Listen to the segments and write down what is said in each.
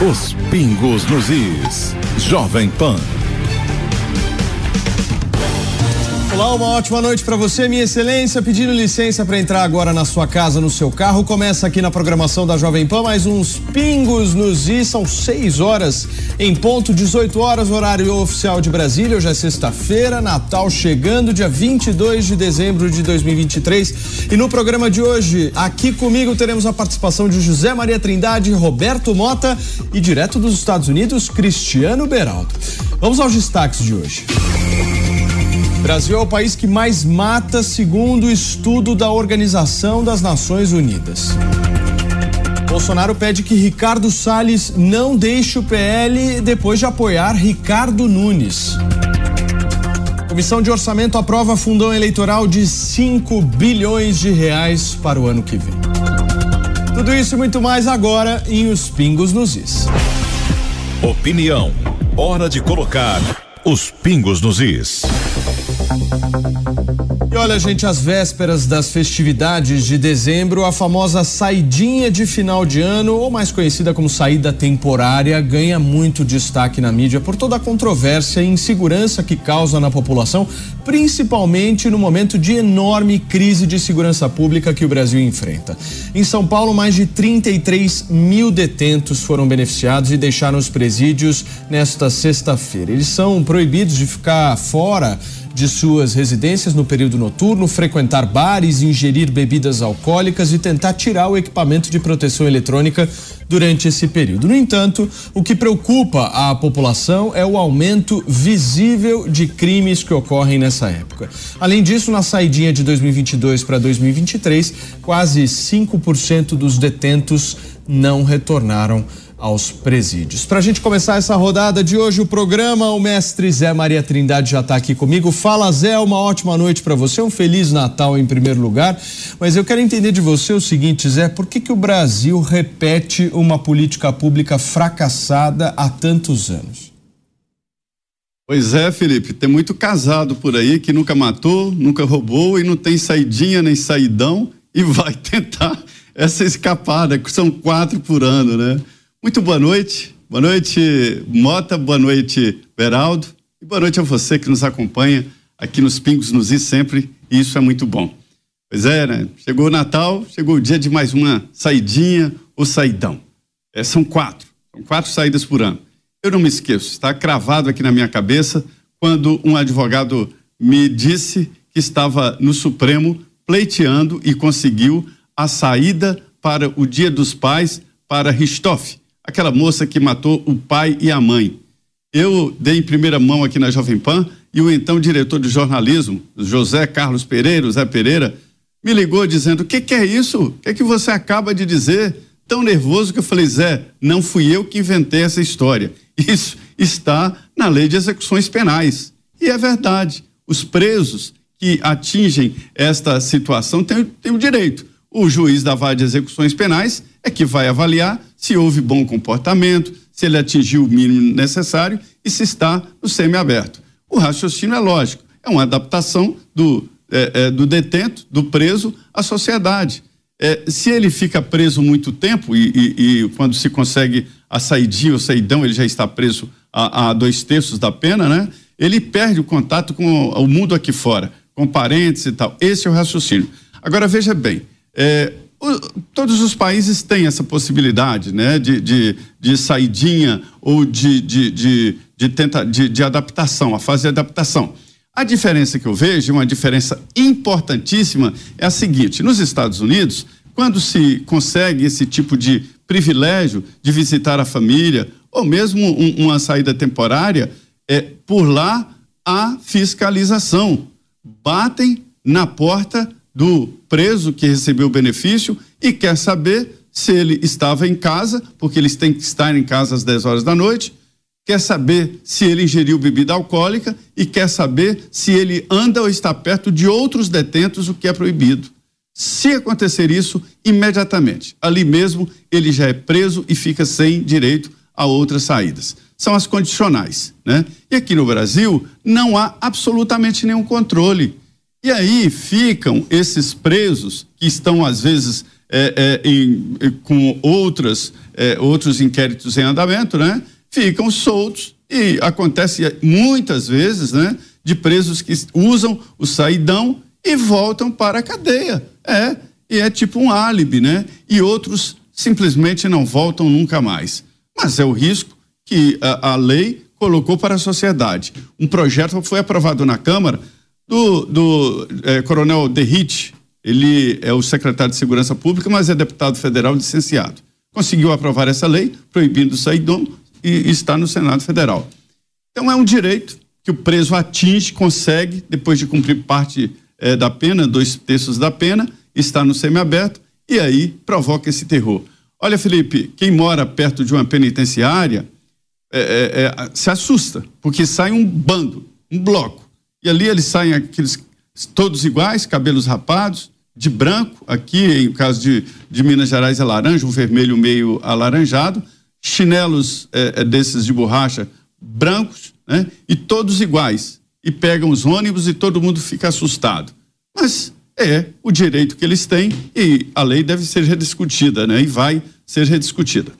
Os pingos nos is. Jovem Pan. Olá, uma ótima noite para você, minha excelência. Pedindo licença para entrar agora na sua casa, no seu carro. Começa aqui na programação da Jovem Pan mais uns pingos nos i. São 6 horas em ponto, 18 horas, horário oficial de Brasília. Hoje é sexta-feira, Natal chegando, dia 22 de dezembro de 2023. E no programa de hoje, aqui comigo teremos a participação de José Maria Trindade, Roberto Mota e direto dos Estados Unidos, Cristiano Beraldo. Vamos aos destaques de hoje. Brasil é o país que mais mata, segundo o estudo da Organização das Nações Unidas. Bolsonaro pede que Ricardo Salles não deixe o PL depois de apoiar Ricardo Nunes. Comissão de Orçamento aprova fundão eleitoral de 5 bilhões de reais para o ano que vem. Tudo isso e muito mais agora em Os Pingos nos Is. Opinião. Hora de colocar os pingos nos is. E olha, gente, às vésperas das festividades de dezembro, a famosa saidinha de final de ano, ou mais conhecida como saída temporária, ganha muito destaque na mídia por toda a controvérsia e insegurança que causa na população, principalmente no momento de enorme crise de segurança pública que o Brasil enfrenta. Em São Paulo, mais de 33 mil detentos foram beneficiados e deixaram os presídios nesta sexta-feira. Eles são proibidos de ficar fora de suas residências no período noturno, frequentar bares, ingerir bebidas alcoólicas e tentar tirar o equipamento de proteção eletrônica durante esse período. No entanto, o que preocupa a população é o aumento visível de crimes que ocorrem nessa época. Além disso, na saidinha de 2022 para 2023, quase 5% dos detentos não retornaram aos presídios. Para a gente começar essa rodada de hoje, o programa, o mestre Zé Maria Trindade já está aqui comigo. Fala, Zé, uma ótima noite para você, um feliz Natal em primeiro lugar. Mas eu quero entender de você o seguinte, Zé, por que, que o Brasil repete uma política pública fracassada há tantos anos? Pois é, Felipe, tem muito casado por aí que nunca matou, nunca roubou e não tem saidinha nem saidão e vai tentar essa escapada, que são quatro por ano, né? Muito boa noite. Boa noite, Mota. Boa noite, Beraldo. E boa noite a você que nos acompanha aqui nos Pingos nos I sempre. E isso é muito bom. Pois é, né? Chegou o Natal, chegou o dia de mais uma saidinha ou saidão. É, são quatro. São quatro saídas por ano. Eu não me esqueço, está cravado aqui na minha cabeça quando um advogado me disse que estava no Supremo pleiteando e conseguiu a saída para o Dia dos Pais para Ristoff aquela moça que matou o pai e a mãe. Eu dei em primeira mão aqui na Jovem Pan e o então diretor de jornalismo, José Carlos Pereira, Zé Pereira, me ligou dizendo: O que, que é isso? O que é que você acaba de dizer? Tão nervoso que eu falei: Zé, não fui eu que inventei essa história. Isso está na lei de execuções penais. E é verdade. Os presos que atingem esta situação têm, têm o direito. O juiz da vara de execuções penais é que vai avaliar se houve bom comportamento, se ele atingiu o mínimo necessário e se está no semiaberto. O raciocínio é lógico, é uma adaptação do, é, é, do detento, do preso à sociedade. É, se ele fica preso muito tempo e, e, e, quando se consegue a saidinha ou saidão, ele já está preso a, a, dois terços da pena, né? Ele perde o contato com o, o mundo aqui fora, com parentes e tal. Esse é o raciocínio. Agora veja bem, é, o, todos os países têm essa possibilidade, né, de, de, de saidinha ou de, de, de, de, tenta, de, de adaptação, a fase de adaptação. A diferença que eu vejo, uma diferença importantíssima, é a seguinte: nos Estados Unidos, quando se consegue esse tipo de privilégio de visitar a família, ou mesmo um, uma saída temporária, é, por lá há fiscalização. Batem na porta do preso que recebeu o benefício e quer saber se ele estava em casa, porque eles têm que estar em casa às 10 horas da noite, quer saber se ele ingeriu bebida alcoólica e quer saber se ele anda ou está perto de outros detentos, o que é proibido. Se acontecer isso, imediatamente, ali mesmo, ele já é preso e fica sem direito a outras saídas. São as condicionais, né? E aqui no Brasil não há absolutamente nenhum controle. E aí ficam esses presos que estão, às vezes, é, é, em, com outras é, outros inquéritos em andamento, né? Ficam soltos e acontece muitas vezes, né? De presos que usam o saidão e voltam para a cadeia. É, e é tipo um álibi, né? E outros simplesmente não voltam nunca mais. Mas é o risco que a, a lei colocou para a sociedade. Um projeto foi aprovado na Câmara do, do é, Coronel Derrite, ele é o secretário de Segurança Pública, mas é deputado federal licenciado. Conseguiu aprovar essa lei, proibindo o saidão, e está no Senado Federal. Então é um direito que o preso atinge, consegue, depois de cumprir parte é, da pena, dois terços da pena, está no semiaberto e aí provoca esse terror. Olha, Felipe, quem mora perto de uma penitenciária é, é, se assusta, porque sai um bando, um bloco. E ali eles saem aqueles todos iguais, cabelos rapados, de branco, aqui em caso de, de Minas Gerais é laranja, o vermelho meio alaranjado, chinelos é, é, desses de borracha brancos, né? E todos iguais. E pegam os ônibus e todo mundo fica assustado. Mas é o direito que eles têm e a lei deve ser rediscutida, né? E vai ser rediscutida.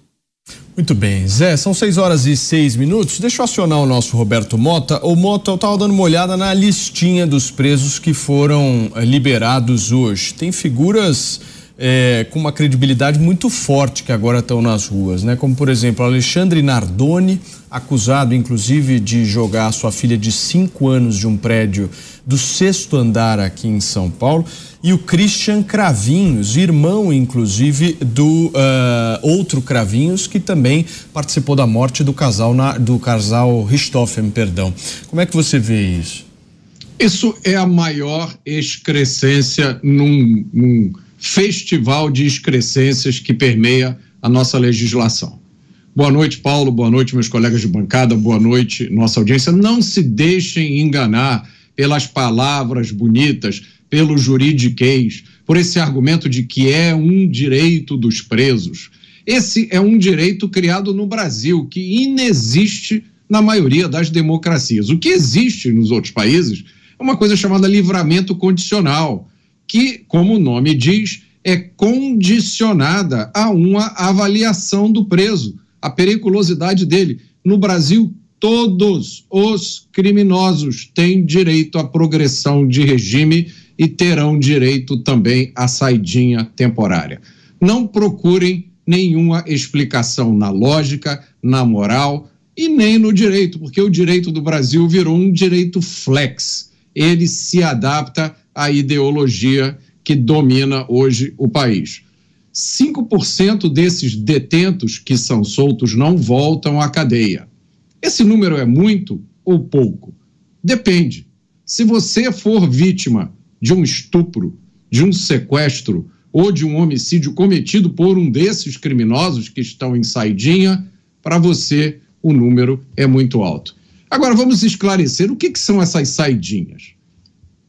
Muito bem, Zé, são 6 horas e seis minutos. Deixa eu acionar o nosso Roberto Mota. O Mota, eu estava dando uma olhada na listinha dos presos que foram eh, liberados hoje. Tem figuras é, com uma credibilidade muito forte que agora estão nas ruas, né? Como por exemplo Alexandre Nardoni, acusado inclusive de jogar sua filha de cinco anos de um prédio do sexto andar aqui em São Paulo, e o Christian Cravinhos, irmão inclusive do uh, outro Cravinhos que também participou da morte do casal na, do casal Richthofen, perdão. Como é que você vê isso? Isso é a maior excrescência num, num festival de excrescências que permeia a nossa legislação. Boa noite, Paulo. Boa noite, meus colegas de bancada. Boa noite, nossa audiência. Não se deixem enganar pelas palavras bonitas, pelo juridiquês, por esse argumento de que é um direito dos presos. Esse é um direito criado no Brasil, que inexiste na maioria das democracias. O que existe nos outros países é uma coisa chamada livramento condicional que, como o nome diz, é condicionada a uma avaliação do preso, a periculosidade dele. No Brasil, todos os criminosos têm direito à progressão de regime e terão direito também à saidinha temporária. Não procurem nenhuma explicação na lógica, na moral e nem no direito, porque o direito do Brasil virou um direito flex. Ele se adapta a ideologia que domina hoje o país. 5% desses detentos que são soltos não voltam à cadeia. Esse número é muito ou pouco? Depende. Se você for vítima de um estupro, de um sequestro ou de um homicídio cometido por um desses criminosos que estão em saidinha, para você o número é muito alto. Agora vamos esclarecer o que, que são essas saidinhas.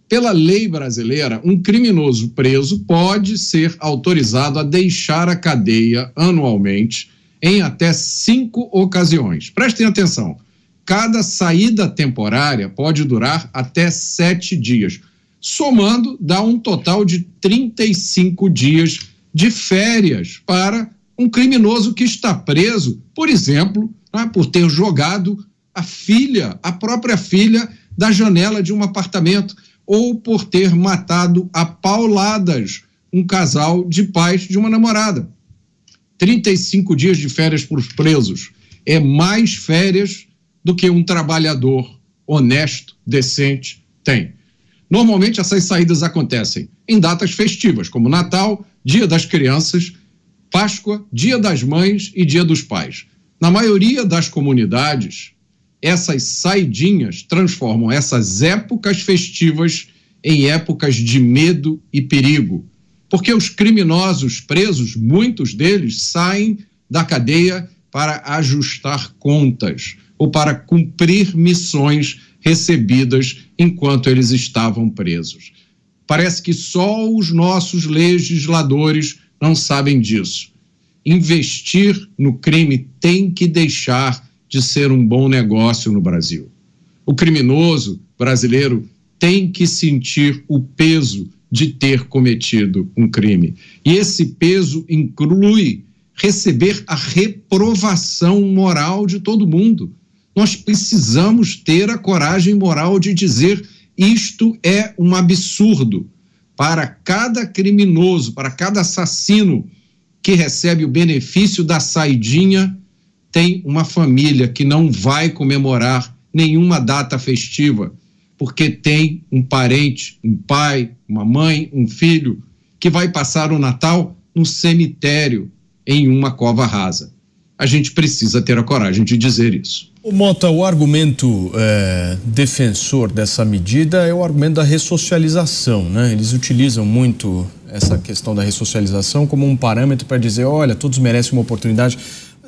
Pela lei brasileira, um criminoso preso pode ser autorizado a deixar a cadeia anualmente em até cinco ocasiões. Prestem atenção: cada saída temporária pode durar até sete dias. Somando, dá um total de 35 dias de férias para um criminoso que está preso, por exemplo, né, por ter jogado a filha, a própria filha, da janela de um apartamento ou por ter matado a pauladas um casal de pais de uma namorada. 35 dias de férias para os presos é mais férias do que um trabalhador honesto, decente tem. Normalmente essas saídas acontecem em datas festivas, como Natal, Dia das Crianças, Páscoa, Dia das Mães e Dia dos Pais. Na maioria das comunidades, essas saidinhas transformam essas épocas festivas em épocas de medo e perigo. Porque os criminosos presos, muitos deles, saem da cadeia para ajustar contas ou para cumprir missões recebidas enquanto eles estavam presos. Parece que só os nossos legisladores não sabem disso. Investir no crime tem que deixar de ser um bom negócio no Brasil. O criminoso brasileiro tem que sentir o peso de ter cometido um crime. E esse peso inclui receber a reprovação moral de todo mundo. Nós precisamos ter a coragem moral de dizer isto é um absurdo. Para cada criminoso, para cada assassino que recebe o benefício da saidinha, tem uma família que não vai comemorar nenhuma data festiva, porque tem um parente, um pai, uma mãe, um filho, que vai passar o Natal no cemitério, em uma cova rasa. A gente precisa ter a coragem de dizer isso. O Mota, o argumento é, defensor dessa medida é o argumento da ressocialização, né? Eles utilizam muito essa questão da ressocialização como um parâmetro para dizer, olha, todos merecem uma oportunidade.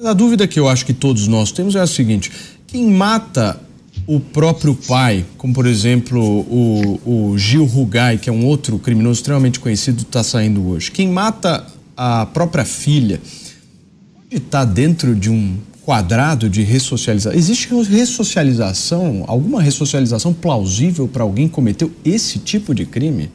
A dúvida que eu acho que todos nós temos é a seguinte: quem mata o próprio pai, como por exemplo o, o Gil Rugai, que é um outro criminoso extremamente conhecido, está saindo hoje. Quem mata a própria filha pode estar dentro de um quadrado de ressocialização. Existe ressocialização, alguma ressocialização plausível para alguém que cometeu esse tipo de crime?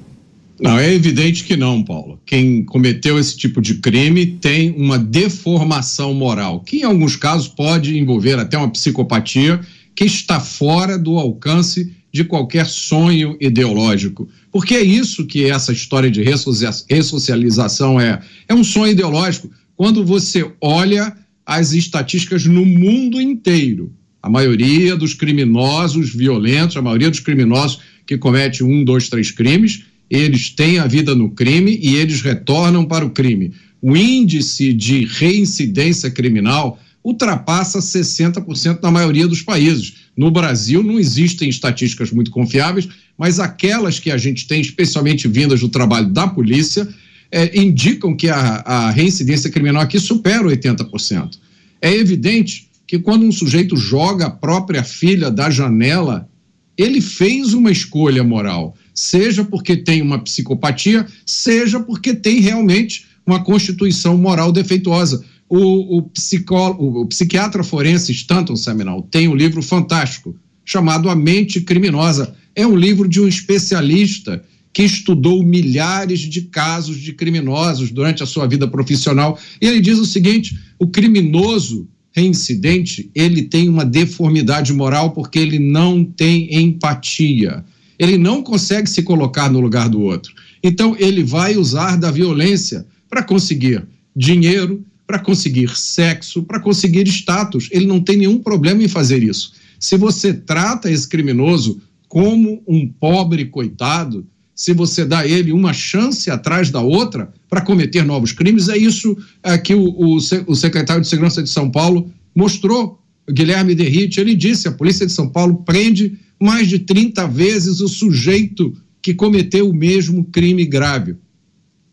Não, é evidente que não, Paulo. Quem cometeu esse tipo de crime tem uma deformação moral, que em alguns casos pode envolver até uma psicopatia que está fora do alcance de qualquer sonho ideológico. Porque é isso que essa história de ressocialização é. É um sonho ideológico. Quando você olha as estatísticas no mundo inteiro, a maioria dos criminosos violentos, a maioria dos criminosos que cometem um, dois, três crimes, eles têm a vida no crime e eles retornam para o crime. O índice de reincidência criminal ultrapassa 60% na maioria dos países. No Brasil, não existem estatísticas muito confiáveis, mas aquelas que a gente tem, especialmente vindas do trabalho da polícia, é, indicam que a, a reincidência criminal aqui supera 80%. É evidente que quando um sujeito joga a própria filha da janela, ele fez uma escolha moral, seja porque tem uma psicopatia, seja porque tem realmente uma constituição moral defeituosa o, o, o psiquiatra forense Stanton Seminal tem um livro fantástico chamado A Mente Criminosa. É um livro de um especialista que estudou milhares de casos de criminosos durante a sua vida profissional. E ele diz o seguinte: o criminoso reincidente ele tem uma deformidade moral porque ele não tem empatia. Ele não consegue se colocar no lugar do outro. Então ele vai usar da violência para conseguir dinheiro, para conseguir sexo, para conseguir status. Ele não tem nenhum problema em fazer isso. Se você trata esse criminoso como um pobre coitado, se você dá a ele uma chance atrás da outra para cometer novos crimes, é isso é, que o, o, o, secretário de Segurança de São Paulo mostrou. Guilherme Derrite, ele disse: a Polícia de São Paulo prende mais de 30 vezes o sujeito que cometeu o mesmo crime grave.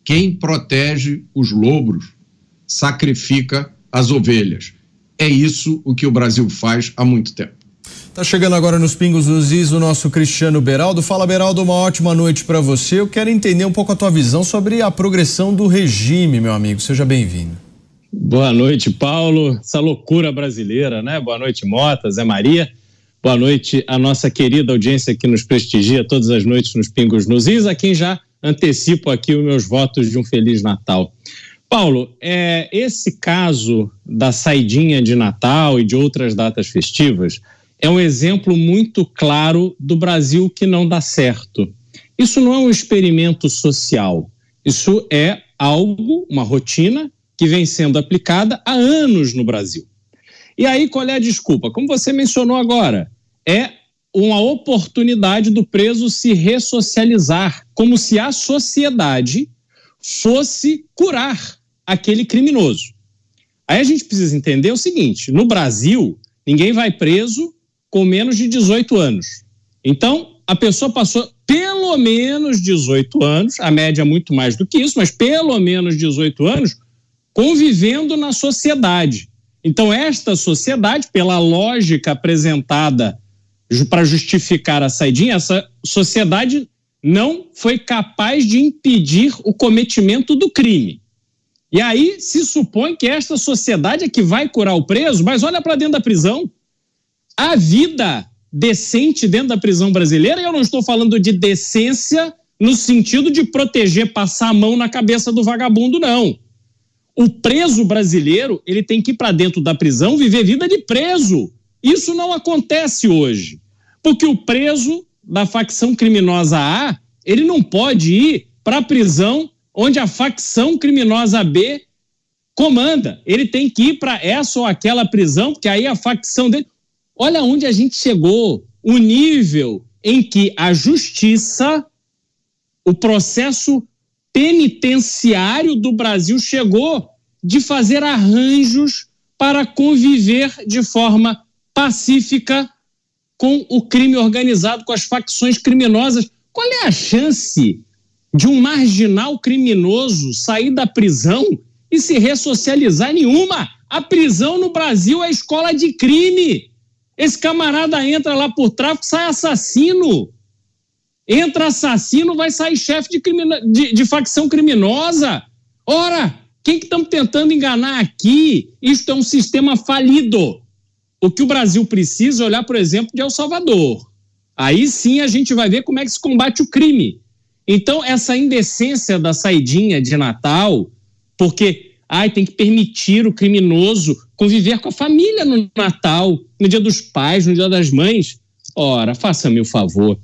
Quem protege os lobos sacrifica as ovelhas. É isso o que o Brasil faz há muito tempo. Tá chegando agora nos Pingos dos Is o nosso Cristiano Beraldo. Fala, Beraldo, uma ótima noite para você. Eu quero entender um pouco a tua visão sobre a progressão do regime, meu amigo. Seja bem-vindo. Boa noite, Paulo. Essa loucura brasileira, né? Boa noite, Mota, Zé Maria. Boa noite a nossa querida audiência que nos prestigia todas as noites nos Pingos nos Is, a quem já antecipo aqui os meus votos de um Feliz Natal. Paulo, é, esse caso da saidinha de Natal e de outras datas festivas é um exemplo muito claro do Brasil que não dá certo. Isso não é um experimento social, isso é algo, uma rotina que vem sendo aplicada há anos no Brasil. E aí, qual é a desculpa? Como você mencionou agora, é uma oportunidade do preso se ressocializar, como se a sociedade fosse curar aquele criminoso. Aí a gente precisa entender o seguinte: no Brasil, ninguém vai preso com menos de 18 anos. Então, a pessoa passou pelo menos 18 anos, a média é muito mais do que isso, mas pelo menos 18 anos convivendo na sociedade. Então, esta sociedade, pela lógica apresentada para justificar a saidinha, essa sociedade não foi capaz de impedir o cometimento do crime. E aí se supõe que esta sociedade é que vai curar o preso, mas olha para dentro da prisão. A vida decente dentro da prisão brasileira, e eu não estou falando de decência no sentido de proteger, passar a mão na cabeça do vagabundo, não. O preso brasileiro, ele tem que ir para dentro da prisão viver vida de preso. Isso não acontece hoje. Porque o preso da facção criminosa A, ele não pode ir para a prisão onde a facção criminosa B comanda. Ele tem que ir para essa ou aquela prisão, porque aí a facção dele. Olha onde a gente chegou, o nível em que a justiça, o processo penitenciário do Brasil chegou de fazer arranjos para conviver de forma pacífica com o crime organizado, com as facções criminosas. Qual é a chance de um marginal criminoso sair da prisão e se ressocializar? Nenhuma. A prisão no Brasil é escola de crime. Esse camarada entra lá por tráfico, sai assassino. Entra assassino, vai sair chefe de, de, de facção criminosa. Ora, quem que estamos tentando enganar aqui? Isto é um sistema falido. O que o Brasil precisa é olhar, por exemplo, de El Salvador. Aí sim a gente vai ver como é que se combate o crime. Então, essa indecência da saidinha de Natal, porque ai, tem que permitir o criminoso conviver com a família no Natal, no dia dos pais, no dia das mães. Ora, faça-me o favor.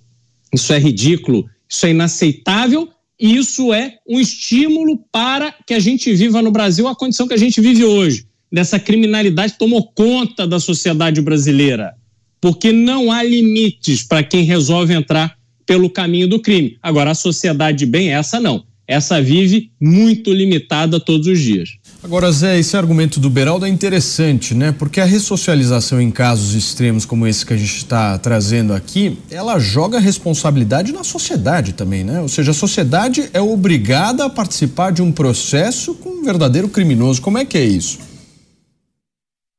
Isso é ridículo, isso é inaceitável e isso é um estímulo para que a gente viva no Brasil a condição que a gente vive hoje. Dessa criminalidade tomou conta da sociedade brasileira. Porque não há limites para quem resolve entrar pelo caminho do crime. Agora, a sociedade bem, essa não. Essa vive muito limitada todos os dias. Agora, Zé, esse argumento do Beraldo é interessante, né? Porque a ressocialização em casos extremos como esse que a gente está trazendo aqui, ela joga responsabilidade na sociedade também, né? Ou seja, a sociedade é obrigada a participar de um processo com um verdadeiro criminoso. Como é que é isso?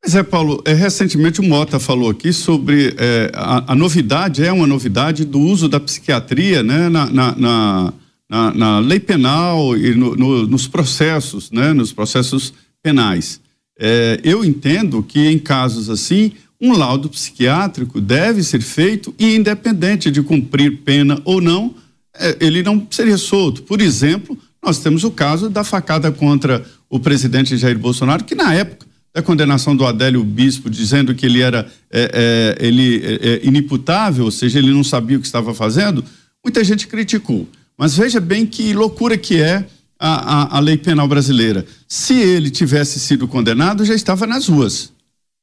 Pois é, Paulo, recentemente o Mota falou aqui sobre é, a, a, novidade, é uma novidade do uso da psiquiatria né, na, na, na na, na lei penal e no, no, nos processos, né, nos processos penais. É, eu entendo que em casos assim, um laudo psiquiátrico deve ser feito e independente de cumprir pena ou não, é, ele não seria solto. Por exemplo, nós temos o caso da facada contra o presidente Jair Bolsonaro, que na época da condenação do Adélio Bispo, dizendo que ele era é, é ele, é, é, inimputável, ou seja, ele não sabia o que estava fazendo, muita gente criticou. Mas veja bem que loucura que é a, a, a lei penal brasileira. Se ele tivesse sido condenado, já estava nas ruas.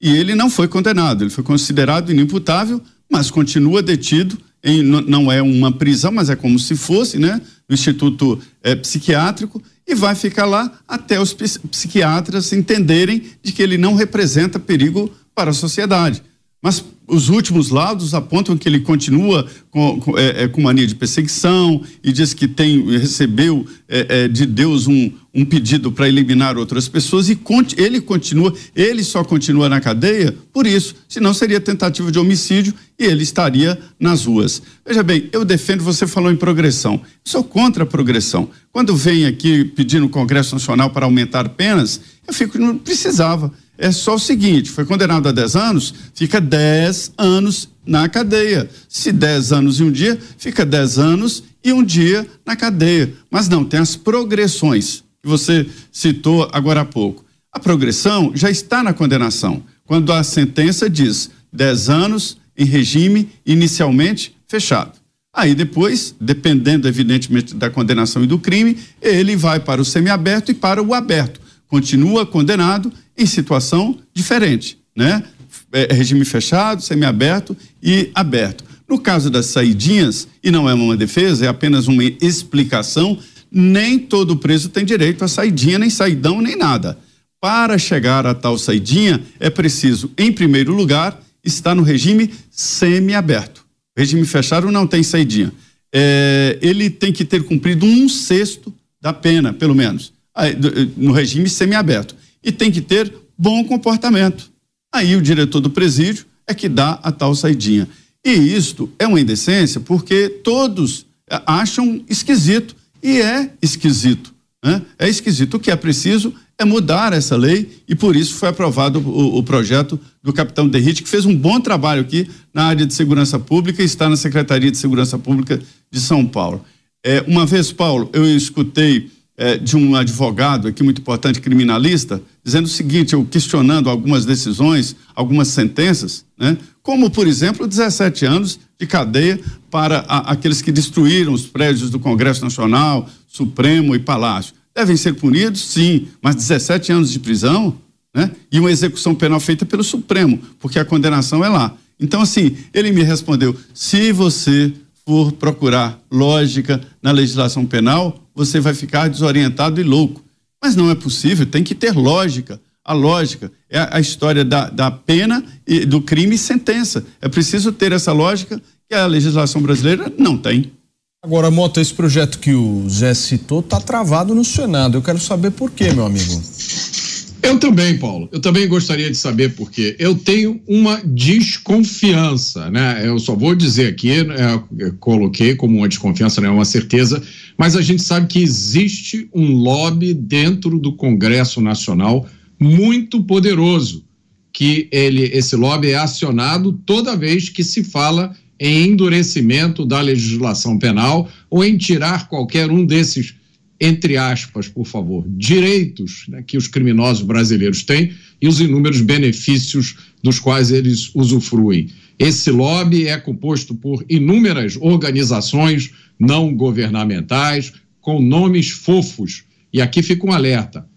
E ele não foi condenado, ele foi considerado inimputável, mas continua detido em, não é uma prisão, mas é como se fosse, né? No Instituto é, Psiquiátrico e vai ficar lá até os psiquiatras entenderem de que ele não representa perigo para a sociedade. Mas os últimos laudos apontam que ele continua com, com, é, é, com mania de perseguição e diz que tem recebeu é, é de Deus um, um pedido para eliminar outras pessoas e ele continua, ele só continua na cadeia por isso, senão seria tentativa de homicídio e ele estaria nas ruas. Veja bem, eu defendo, você falou em progressão, sou contra a progressão. Quando vem aqui pedindo o Congresso Nacional para aumentar penas, eu fico, não precisava é só o seguinte: foi condenado a 10 anos, fica 10 anos na cadeia. Se 10 anos e um dia, fica 10 anos e um dia na cadeia. Mas não, tem as progressões que você citou agora há pouco. A progressão já está na condenação, quando a sentença diz 10 anos em regime inicialmente fechado. Aí depois, dependendo evidentemente da condenação e do crime, ele vai para o semiaberto e para o aberto. Continua condenado em situação diferente, né? É, regime fechado, semiaberto e aberto. No caso das saidinhas, e não é uma defesa, é apenas uma explicação, nem todo preso tem direito a saidinha, nem saidão, nem nada. Para chegar a tal saidinha, é preciso, em primeiro lugar, estar no regime semiaberto. Regime fechado não tem saidinha. É, ele tem que ter cumprido um sexto da pena, pelo menos, no regime semiaberto e tem que ter bom comportamento. Aí o diretor do presídio é que dá a tal saidinha. E isto é uma indecência porque todos é, acham esquisito e é esquisito. Né? É esquisito. O que é preciso é mudar essa lei e por isso foi aprovado o, o projeto do capitão Derrite, que fez um bom trabalho aqui na área de segurança pública e está na Secretaria de Segurança Pública de São Paulo. É, uma vez, Paulo, eu escutei é, de um advogado aqui muito importante, criminalista, dizendo o seguinte, eu questionando algumas decisões, algumas sentenças, né? como, por exemplo, 17 anos de cadeia para a, aqueles que destruíram os prédios do Congresso Nacional, Supremo e Palácio. Devem ser punidos, sim, mas 17 anos de prisão né? e uma execução penal feita pelo Supremo, porque a condenação é lá. Então, assim, ele me respondeu: se você for procurar lógica na legislação penal, você vai ficar desorientado e louco. Mas não é possível, tem que ter lógica. A lógica é a história da, da pena, e do crime e sentença. É preciso ter essa lógica que a legislação brasileira não tem. Agora, Mota, esse projeto que o Zé citou está travado no Senado. Eu quero saber por quê, meu amigo. Eu também, Paulo. Eu também gostaria de saber por quê. Eu tenho uma desconfiança, né? Eu só vou dizer aqui, né, coloquei como uma desconfiança, não é uma certeza, mas a gente sabe que existe um lobby dentro do Congresso Nacional muito poderoso, que ele, esse lobby é acionado toda vez que se fala em endurecimento da legislação penal ou em tirar qualquer um desses entre aspas, por favor, direitos né, que os criminosos brasileiros têm e os inúmeros benefícios dos quais eles usufruem. Esse lobby é composto por inúmeras organizações não governamentais com nomes fofos. E aqui fica um alerta: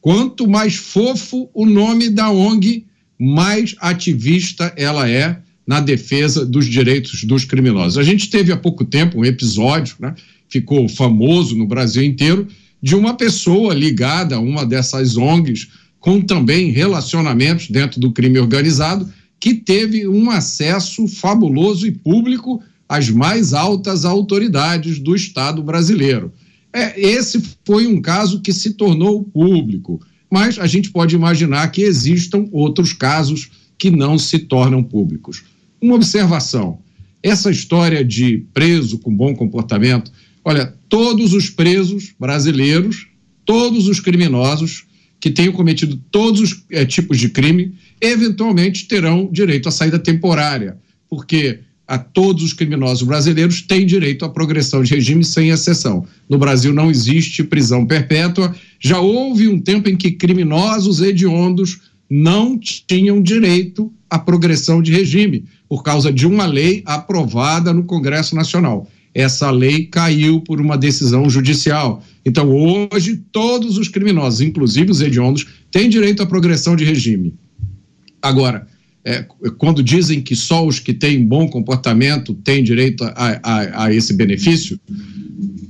quanto mais fofo o nome da ONG, mais ativista ela é na defesa dos direitos dos criminosos. A gente teve há pouco tempo um episódio, né, ficou famoso no Brasil inteiro, de uma pessoa ligada a uma dessas ONGs, com também relacionamentos dentro do crime organizado, que teve um acesso fabuloso e público às mais altas autoridades do Estado brasileiro. É, esse foi um caso que se tornou público, mas a gente pode imaginar que existam outros casos que não se tornam públicos. Uma observação: essa história de preso com bom comportamento Olha, todos os presos brasileiros, todos os criminosos que tenham cometido todos os é, tipos de crime, eventualmente terão direito à saída temporária, porque a todos os criminosos brasileiros têm direito à progressão de regime sem exceção. No Brasil não existe prisão perpétua. Já houve um tempo em que criminosos hediondos não tinham direito à progressão de regime, por causa de uma lei aprovada no Congresso Nacional essa lei caiu por uma decisão judicial. Então, hoje, todos os criminosos, inclusive os hediondos, têm direito à progressão de regime. Agora, é, quando dizem que só os que têm bom comportamento têm direito a, a, a esse benefício,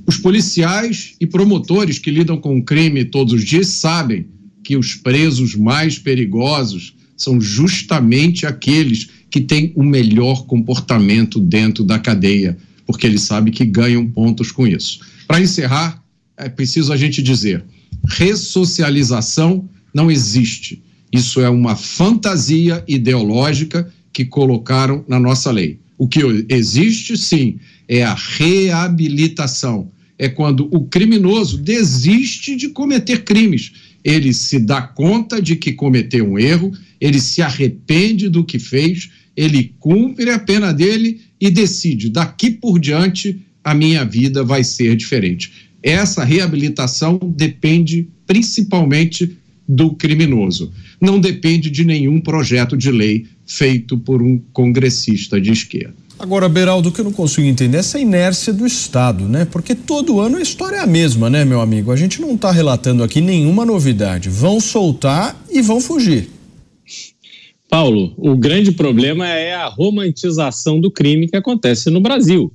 os policiais e promotores que lidam com o crime todos os dias sabem que os presos mais perigosos são justamente aqueles que têm o melhor comportamento dentro da cadeia porque ele sabe que ganham pontos com isso. Para encerrar, é preciso a gente dizer: ressocialização não existe. Isso é uma fantasia ideológica que colocaram na nossa lei. O que existe, sim, é a reabilitação. É quando o criminoso desiste de cometer crimes. Ele se dá conta de que cometeu um erro, ele se arrepende do que fez, ele cumpre a pena dele e decide, daqui por diante, a minha vida vai ser diferente. Essa reabilitação depende principalmente do criminoso. Não depende de nenhum projeto de lei feito por um congressista de esquerda. Agora, Beraldo, o que eu não consigo entender é essa inércia do Estado, né? Porque todo ano a história é a mesma, né, meu amigo? A gente não está relatando aqui nenhuma novidade. Vão soltar e vão fugir. Paulo, o grande problema é a romantização do crime que acontece no Brasil.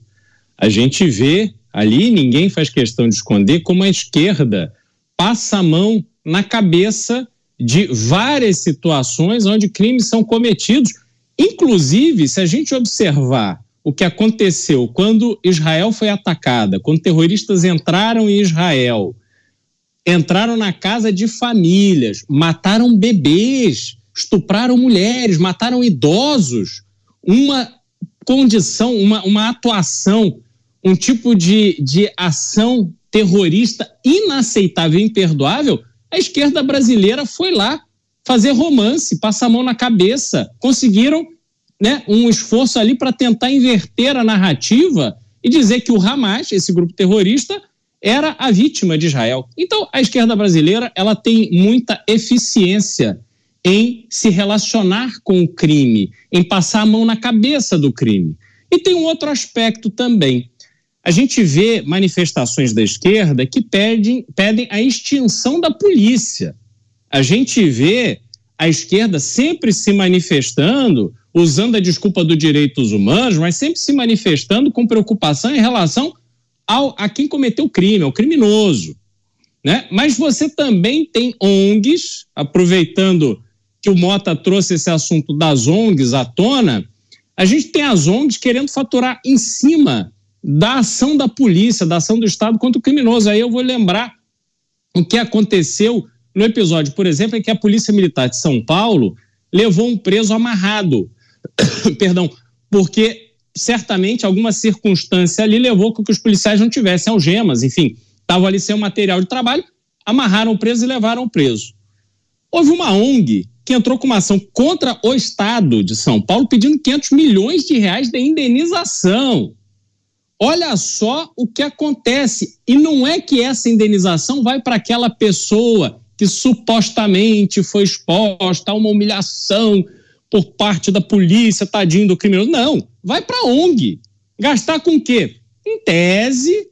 A gente vê ali, ninguém faz questão de esconder, como a esquerda passa a mão na cabeça de várias situações onde crimes são cometidos. Inclusive, se a gente observar o que aconteceu quando Israel foi atacada, quando terroristas entraram em Israel, entraram na casa de famílias, mataram bebês, estupraram mulheres, mataram idosos. Uma condição, uma, uma atuação, um tipo de, de ação terrorista inaceitável imperdoável, a esquerda brasileira foi lá fazer romance, passar a mão na cabeça. Conseguiram né, um esforço ali para tentar inverter a narrativa e dizer que o Hamas, esse grupo terrorista, era a vítima de Israel. Então, a esquerda brasileira ela tem muita eficiência em se relacionar com o crime, em passar a mão na cabeça do crime. E tem um outro aspecto também. A gente vê manifestações da esquerda que pedem, pedem a extinção da polícia. A gente vê a esquerda sempre se manifestando, usando a desculpa dos direitos humanos, mas sempre se manifestando com preocupação em relação ao, a quem cometeu o crime, ao criminoso. Né? Mas você também tem ONGs, aproveitando que o Mota trouxe esse assunto das ONGs à tona, a gente tem as ONGs querendo faturar em cima da ação da polícia, da ação do Estado contra o criminoso. Aí eu vou lembrar o que aconteceu no episódio, por exemplo, em que a Polícia Militar de São Paulo levou um preso amarrado. Perdão, porque certamente alguma circunstância ali levou com que os policiais não tivessem algemas, enfim, estavam ali sem o material de trabalho, amarraram o preso e levaram o preso. Houve uma ONG que entrou com uma ação contra o Estado de São Paulo pedindo 500 milhões de reais de indenização. Olha só o que acontece. E não é que essa indenização vai para aquela pessoa que supostamente foi exposta a uma humilhação por parte da polícia, tadinho do criminoso. Não, vai para a ONG. Gastar com o quê? Em tese,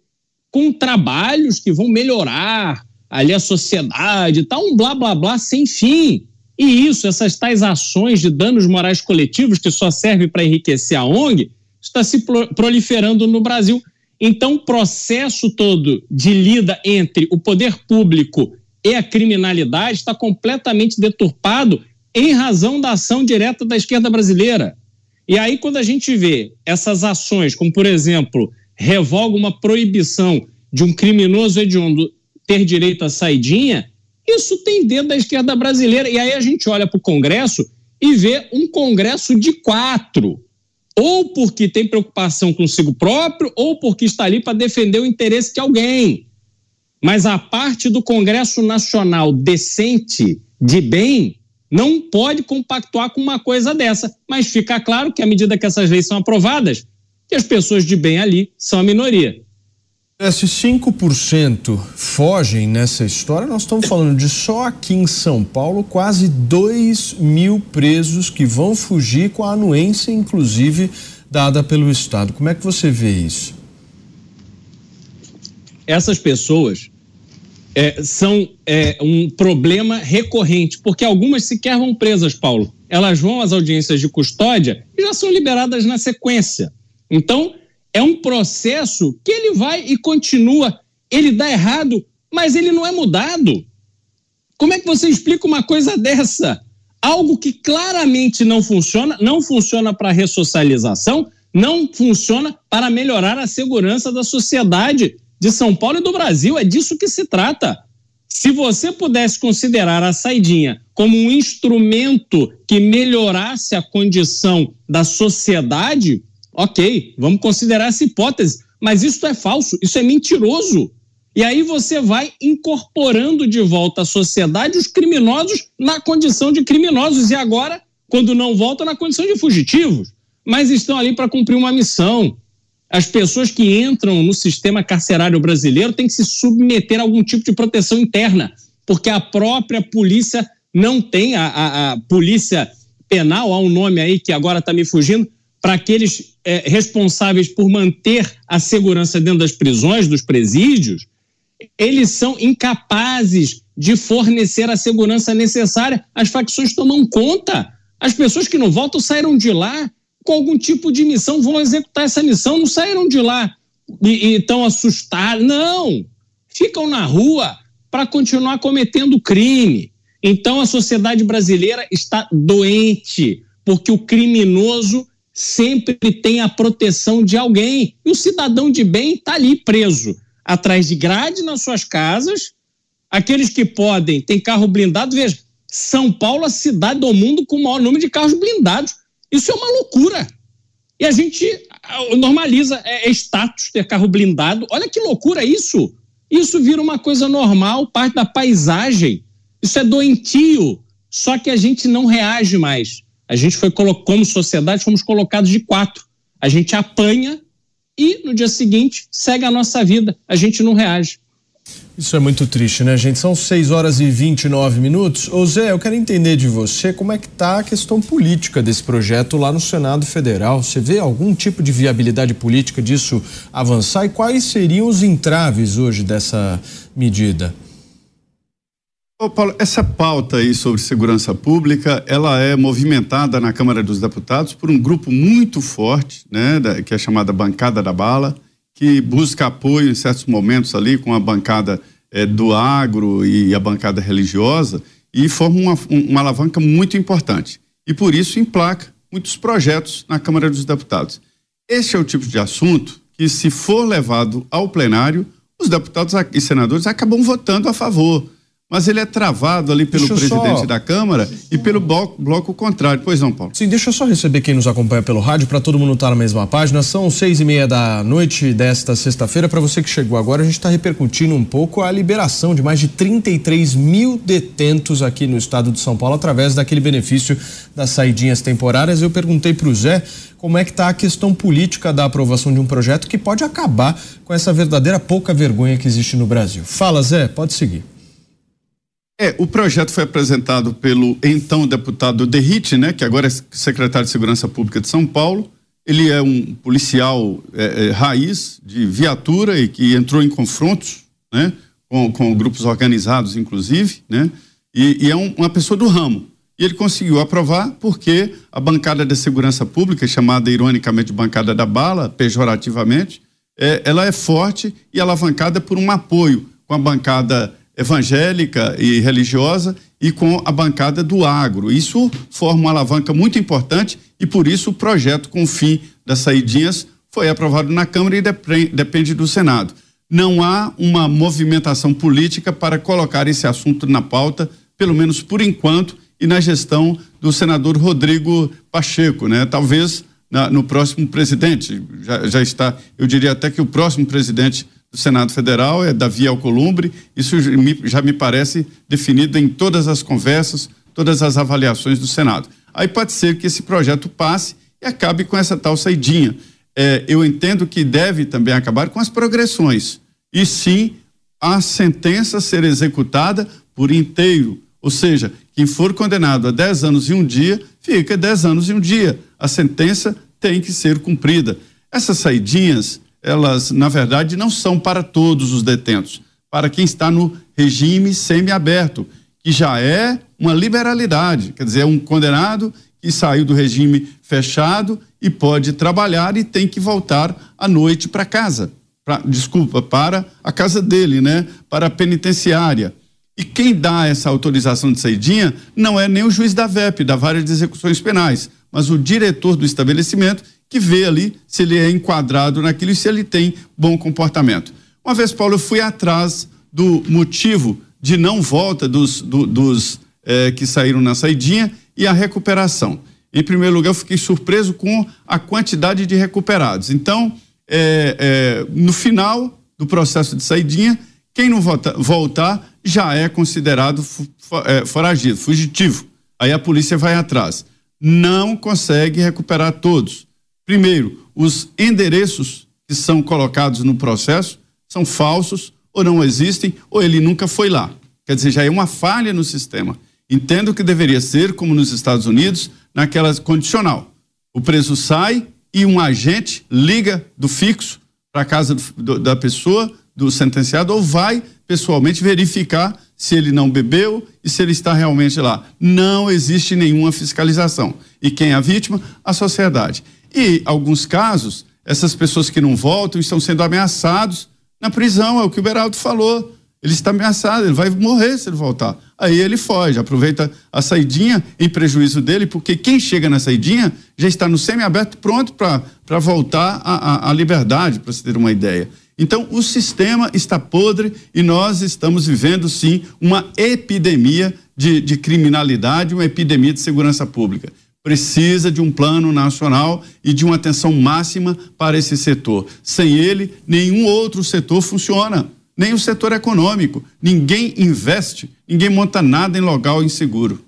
com trabalhos que vão melhorar ali a sociedade, tá um blá blá blá sem fim. E isso, essas tais ações de danos morais coletivos que só servem para enriquecer a ONG, está se proliferando no Brasil. Então, o processo todo de lida entre o poder público e a criminalidade está completamente deturpado em razão da ação direta da esquerda brasileira. E aí, quando a gente vê essas ações, como por exemplo, revoga uma proibição de um criminoso hediondo ter direito à saidinha, isso tem dedo da esquerda brasileira. E aí a gente olha para o Congresso e vê um Congresso de quatro. Ou porque tem preocupação consigo próprio, ou porque está ali para defender o interesse de alguém. Mas a parte do Congresso Nacional decente, de bem, não pode compactuar com uma coisa dessa. Mas fica claro que, à medida que essas leis são aprovadas, que as pessoas de bem ali são a minoria. Se 5% fogem nessa história, nós estamos falando de só aqui em São Paulo quase 2 mil presos que vão fugir com a anuência, inclusive, dada pelo Estado. Como é que você vê isso? essas pessoas é, são é, um problema recorrente, porque algumas sequer vão presas, Paulo. Elas vão às audiências de custódia e já são liberadas na sequência. Então, é um processo que ele vai e continua. Ele dá errado, mas ele não é mudado. Como é que você explica uma coisa dessa? Algo que claramente não funciona, não funciona para ressocialização, não funciona para melhorar a segurança da sociedade de São Paulo e do Brasil. É disso que se trata. Se você pudesse considerar a saidinha como um instrumento que melhorasse a condição da sociedade, ok, vamos considerar essa hipótese. Mas isso é falso, isso é mentiroso. E aí você vai incorporando de volta à sociedade os criminosos na condição de criminosos. E agora, quando não voltam, na condição de fugitivos. Mas estão ali para cumprir uma missão as pessoas que entram no sistema carcerário brasileiro têm que se submeter a algum tipo de proteção interna, porque a própria polícia não tem, a, a, a polícia penal, há um nome aí que agora está me fugindo, para aqueles é, responsáveis por manter a segurança dentro das prisões, dos presídios, eles são incapazes de fornecer a segurança necessária. As facções tomam conta. As pessoas que não voltam saíram de lá com algum tipo de missão, vão executar essa missão, não saíram de lá e estão assustados. Não! Ficam na rua para continuar cometendo crime. Então a sociedade brasileira está doente, porque o criminoso sempre tem a proteção de alguém. E o cidadão de bem está ali preso, atrás de grade nas suas casas. Aqueles que podem, tem carro blindado. Veja, São Paulo, a cidade do mundo com o maior número de carros blindados. Isso é uma loucura. E a gente normaliza, é, é status ter carro blindado. Olha que loucura isso. Isso vira uma coisa normal, parte da paisagem. Isso é doentio. Só que a gente não reage mais. A gente foi, como sociedade, fomos colocados de quatro. A gente apanha e no dia seguinte segue a nossa vida, a gente não reage. Isso é muito triste, né, gente? São 6 horas e 29 minutos. Ô Zé, eu quero entender de você como é que tá a questão política desse projeto lá no Senado Federal. Você vê algum tipo de viabilidade política disso avançar e quais seriam os entraves hoje dessa medida? Ô Paulo, essa pauta aí sobre segurança pública, ela é movimentada na Câmara dos Deputados por um grupo muito forte, né, que é chamada Bancada da Bala, que busca apoio em certos momentos ali com a bancada é, do agro e a bancada religiosa e forma uma, uma alavanca muito importante. E por isso emplaca muitos projetos na Câmara dos Deputados. Este é o tipo de assunto que, se for levado ao plenário, os deputados e senadores acabam votando a favor mas ele é travado ali pelo presidente só... da Câmara e pelo bloco, bloco, contrário. Pois não, Paulo? Sim, deixa eu só receber quem nos acompanha pelo rádio para todo mundo estar tá na mesma página. São seis e meia da noite desta sexta-feira. Para você que chegou agora, a gente está repercutindo um pouco a liberação de mais de 33 mil detentos aqui no estado de São Paulo através daquele benefício das saidinhas temporárias. Eu perguntei para o Zé como é que está a questão política da aprovação de um projeto que pode acabar com essa verdadeira pouca vergonha que existe no Brasil. Fala, Zé, pode seguir. É, o projeto foi apresentado pelo então deputado Derrite, né, que agora é secretário de Segurança Pública de São Paulo. Ele é um policial é, é, raiz de viatura e que entrou em confrontos, né, com, com grupos organizados, inclusive, né, e, e é um, uma pessoa do ramo. E ele conseguiu aprovar porque a bancada de segurança pública, chamada ironicamente de bancada da bala, pejorativamente, é, ela é forte e alavancada por um apoio com a bancada evangélica e religiosa e com a bancada do agro. Isso forma uma alavanca muito importante e por isso o projeto com o fim das saidinhas foi aprovado na Câmara e depende do Senado. Não há uma movimentação política para colocar esse assunto na pauta, pelo menos por enquanto, e na gestão do senador Rodrigo Pacheco, né? Talvez na, no próximo presidente, já, já está, eu diria até que o próximo presidente do Senado Federal, é Davi Alcolumbre. Isso já me parece definido em todas as conversas, todas as avaliações do Senado. Aí pode ser que esse projeto passe e acabe com essa tal saidinha. É, eu entendo que deve também acabar com as progressões. E sim, a sentença ser executada por inteiro. Ou seja, quem for condenado a 10 anos e um dia, fica 10 anos e um dia. A sentença tem que ser cumprida. Essas saidinhas, elas, na verdade, não são para todos os detentos, para quem está no regime semiaberto, que já é uma liberalidade, quer dizer, é um condenado que saiu do regime fechado e pode trabalhar e tem que voltar à noite para casa. Pra, desculpa, para a casa dele, né? Para a penitenciária. E quem dá essa autorização de saidinha não é nem o juiz da VEP, da Vara de Execuções Penais, mas o diretor do estabelecimento que vê ali se ele é enquadrado naquilo e se ele tem bom comportamento. Uma vez, Paulo, eu fui atrás do motivo de não volta dos, do, dos eh, que saíram na saidinha e a recuperação. Em primeiro lugar, eu fiquei surpreso com a quantidade de recuperados. Então, eh, eh, no final do processo de saidinha, quem não volta, voltar já é considerado foragido, fugitivo. Aí a polícia vai atrás. Não consegue recuperar todos. Primeiro, os endereços que são colocados no processo são falsos ou não existem ou ele nunca foi lá. Quer dizer, já é uma falha no sistema. Entendo que deveria ser como nos Estados Unidos, naquela condicional. O preso sai e um agente liga do fixo para a casa do, do, da pessoa, do sentenciado, ou vai pessoalmente verificar se ele não bebeu e se ele está realmente lá. Não existe nenhuma fiscalização. E quem é a vítima? A sociedade. E, alguns casos, essas pessoas que não voltam estão sendo ameaçados na prisão, é o que o Beraldo falou. Ele está ameaçado, ele vai morrer se ele voltar. Aí ele foge, aproveita a saidinha em prejuízo dele, porque quem chega na saidinha já está no semiaberto pronto para voltar à, liberdade, para se ter uma ideia. Então, o sistema está podre e nós estamos vivendo, sim, uma epidemia de, de criminalidade, uma epidemia de segurança pública precisa de um plano nacional e de uma atenção máxima para esse setor. Sem ele, nenhum outro setor funciona, nem o setor econômico. Ninguém investe, ninguém monta nada em local inseguro.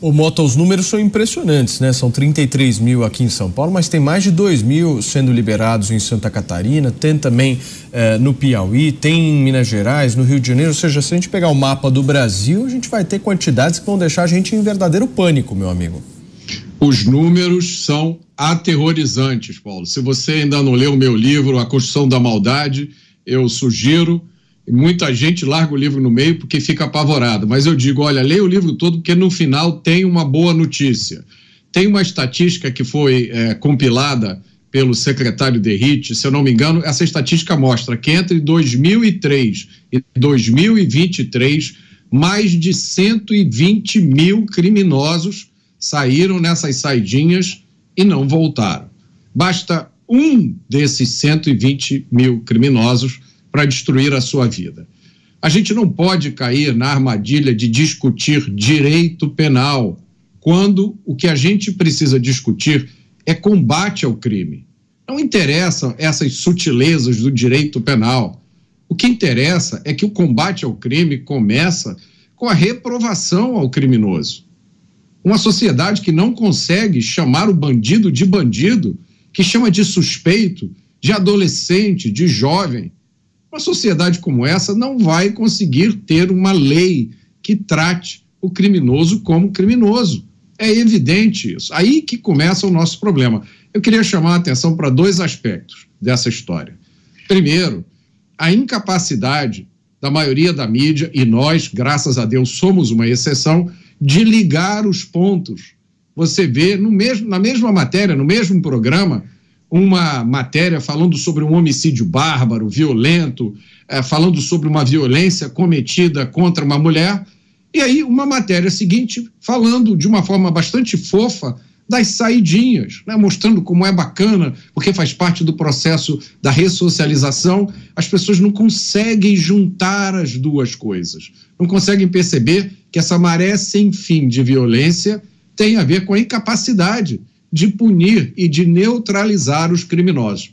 O Mota, os números são impressionantes, né? São 33 mil aqui em São Paulo, mas tem mais de 2 mil sendo liberados em Santa Catarina, tem também eh, no Piauí, tem em Minas Gerais, no Rio de Janeiro. Ou seja, se a gente pegar o mapa do Brasil, a gente vai ter quantidades que vão deixar a gente em verdadeiro pânico, meu amigo. Os números são aterrorizantes, Paulo. Se você ainda não leu o meu livro, A Construção da Maldade, eu sugiro muita gente larga o livro no meio porque fica apavorado. Mas eu digo, olha, leia o livro todo porque no final tem uma boa notícia. Tem uma estatística que foi é, compilada pelo secretário Derrite, se eu não me engano, essa estatística mostra que entre 2003 e 2023, mais de 120 mil criminosos saíram nessas saidinhas e não voltaram. Basta um desses 120 mil criminosos para destruir a sua vida. A gente não pode cair na armadilha de discutir direito penal, quando o que a gente precisa discutir é combate ao crime. Não interessam essas sutilezas do direito penal. O que interessa é que o combate ao crime começa com a reprovação ao criminoso. Uma sociedade que não consegue chamar o bandido de bandido, que chama de suspeito, de adolescente, de jovem, uma sociedade como essa não vai conseguir ter uma lei que trate o criminoso como criminoso. É evidente isso. Aí que começa o nosso problema. Eu queria chamar a atenção para dois aspectos dessa história. Primeiro, a incapacidade da maioria da mídia, e nós, graças a Deus, somos uma exceção, de ligar os pontos. Você vê no mesmo, na mesma matéria, no mesmo programa, uma matéria falando sobre um homicídio bárbaro, violento, é, falando sobre uma violência cometida contra uma mulher, e aí uma matéria seguinte falando de uma forma bastante fofa das saidinhas, né, mostrando como é bacana, porque faz parte do processo da ressocialização. As pessoas não conseguem juntar as duas coisas, não conseguem perceber que essa maré sem fim de violência tem a ver com a incapacidade de punir e de neutralizar os criminosos.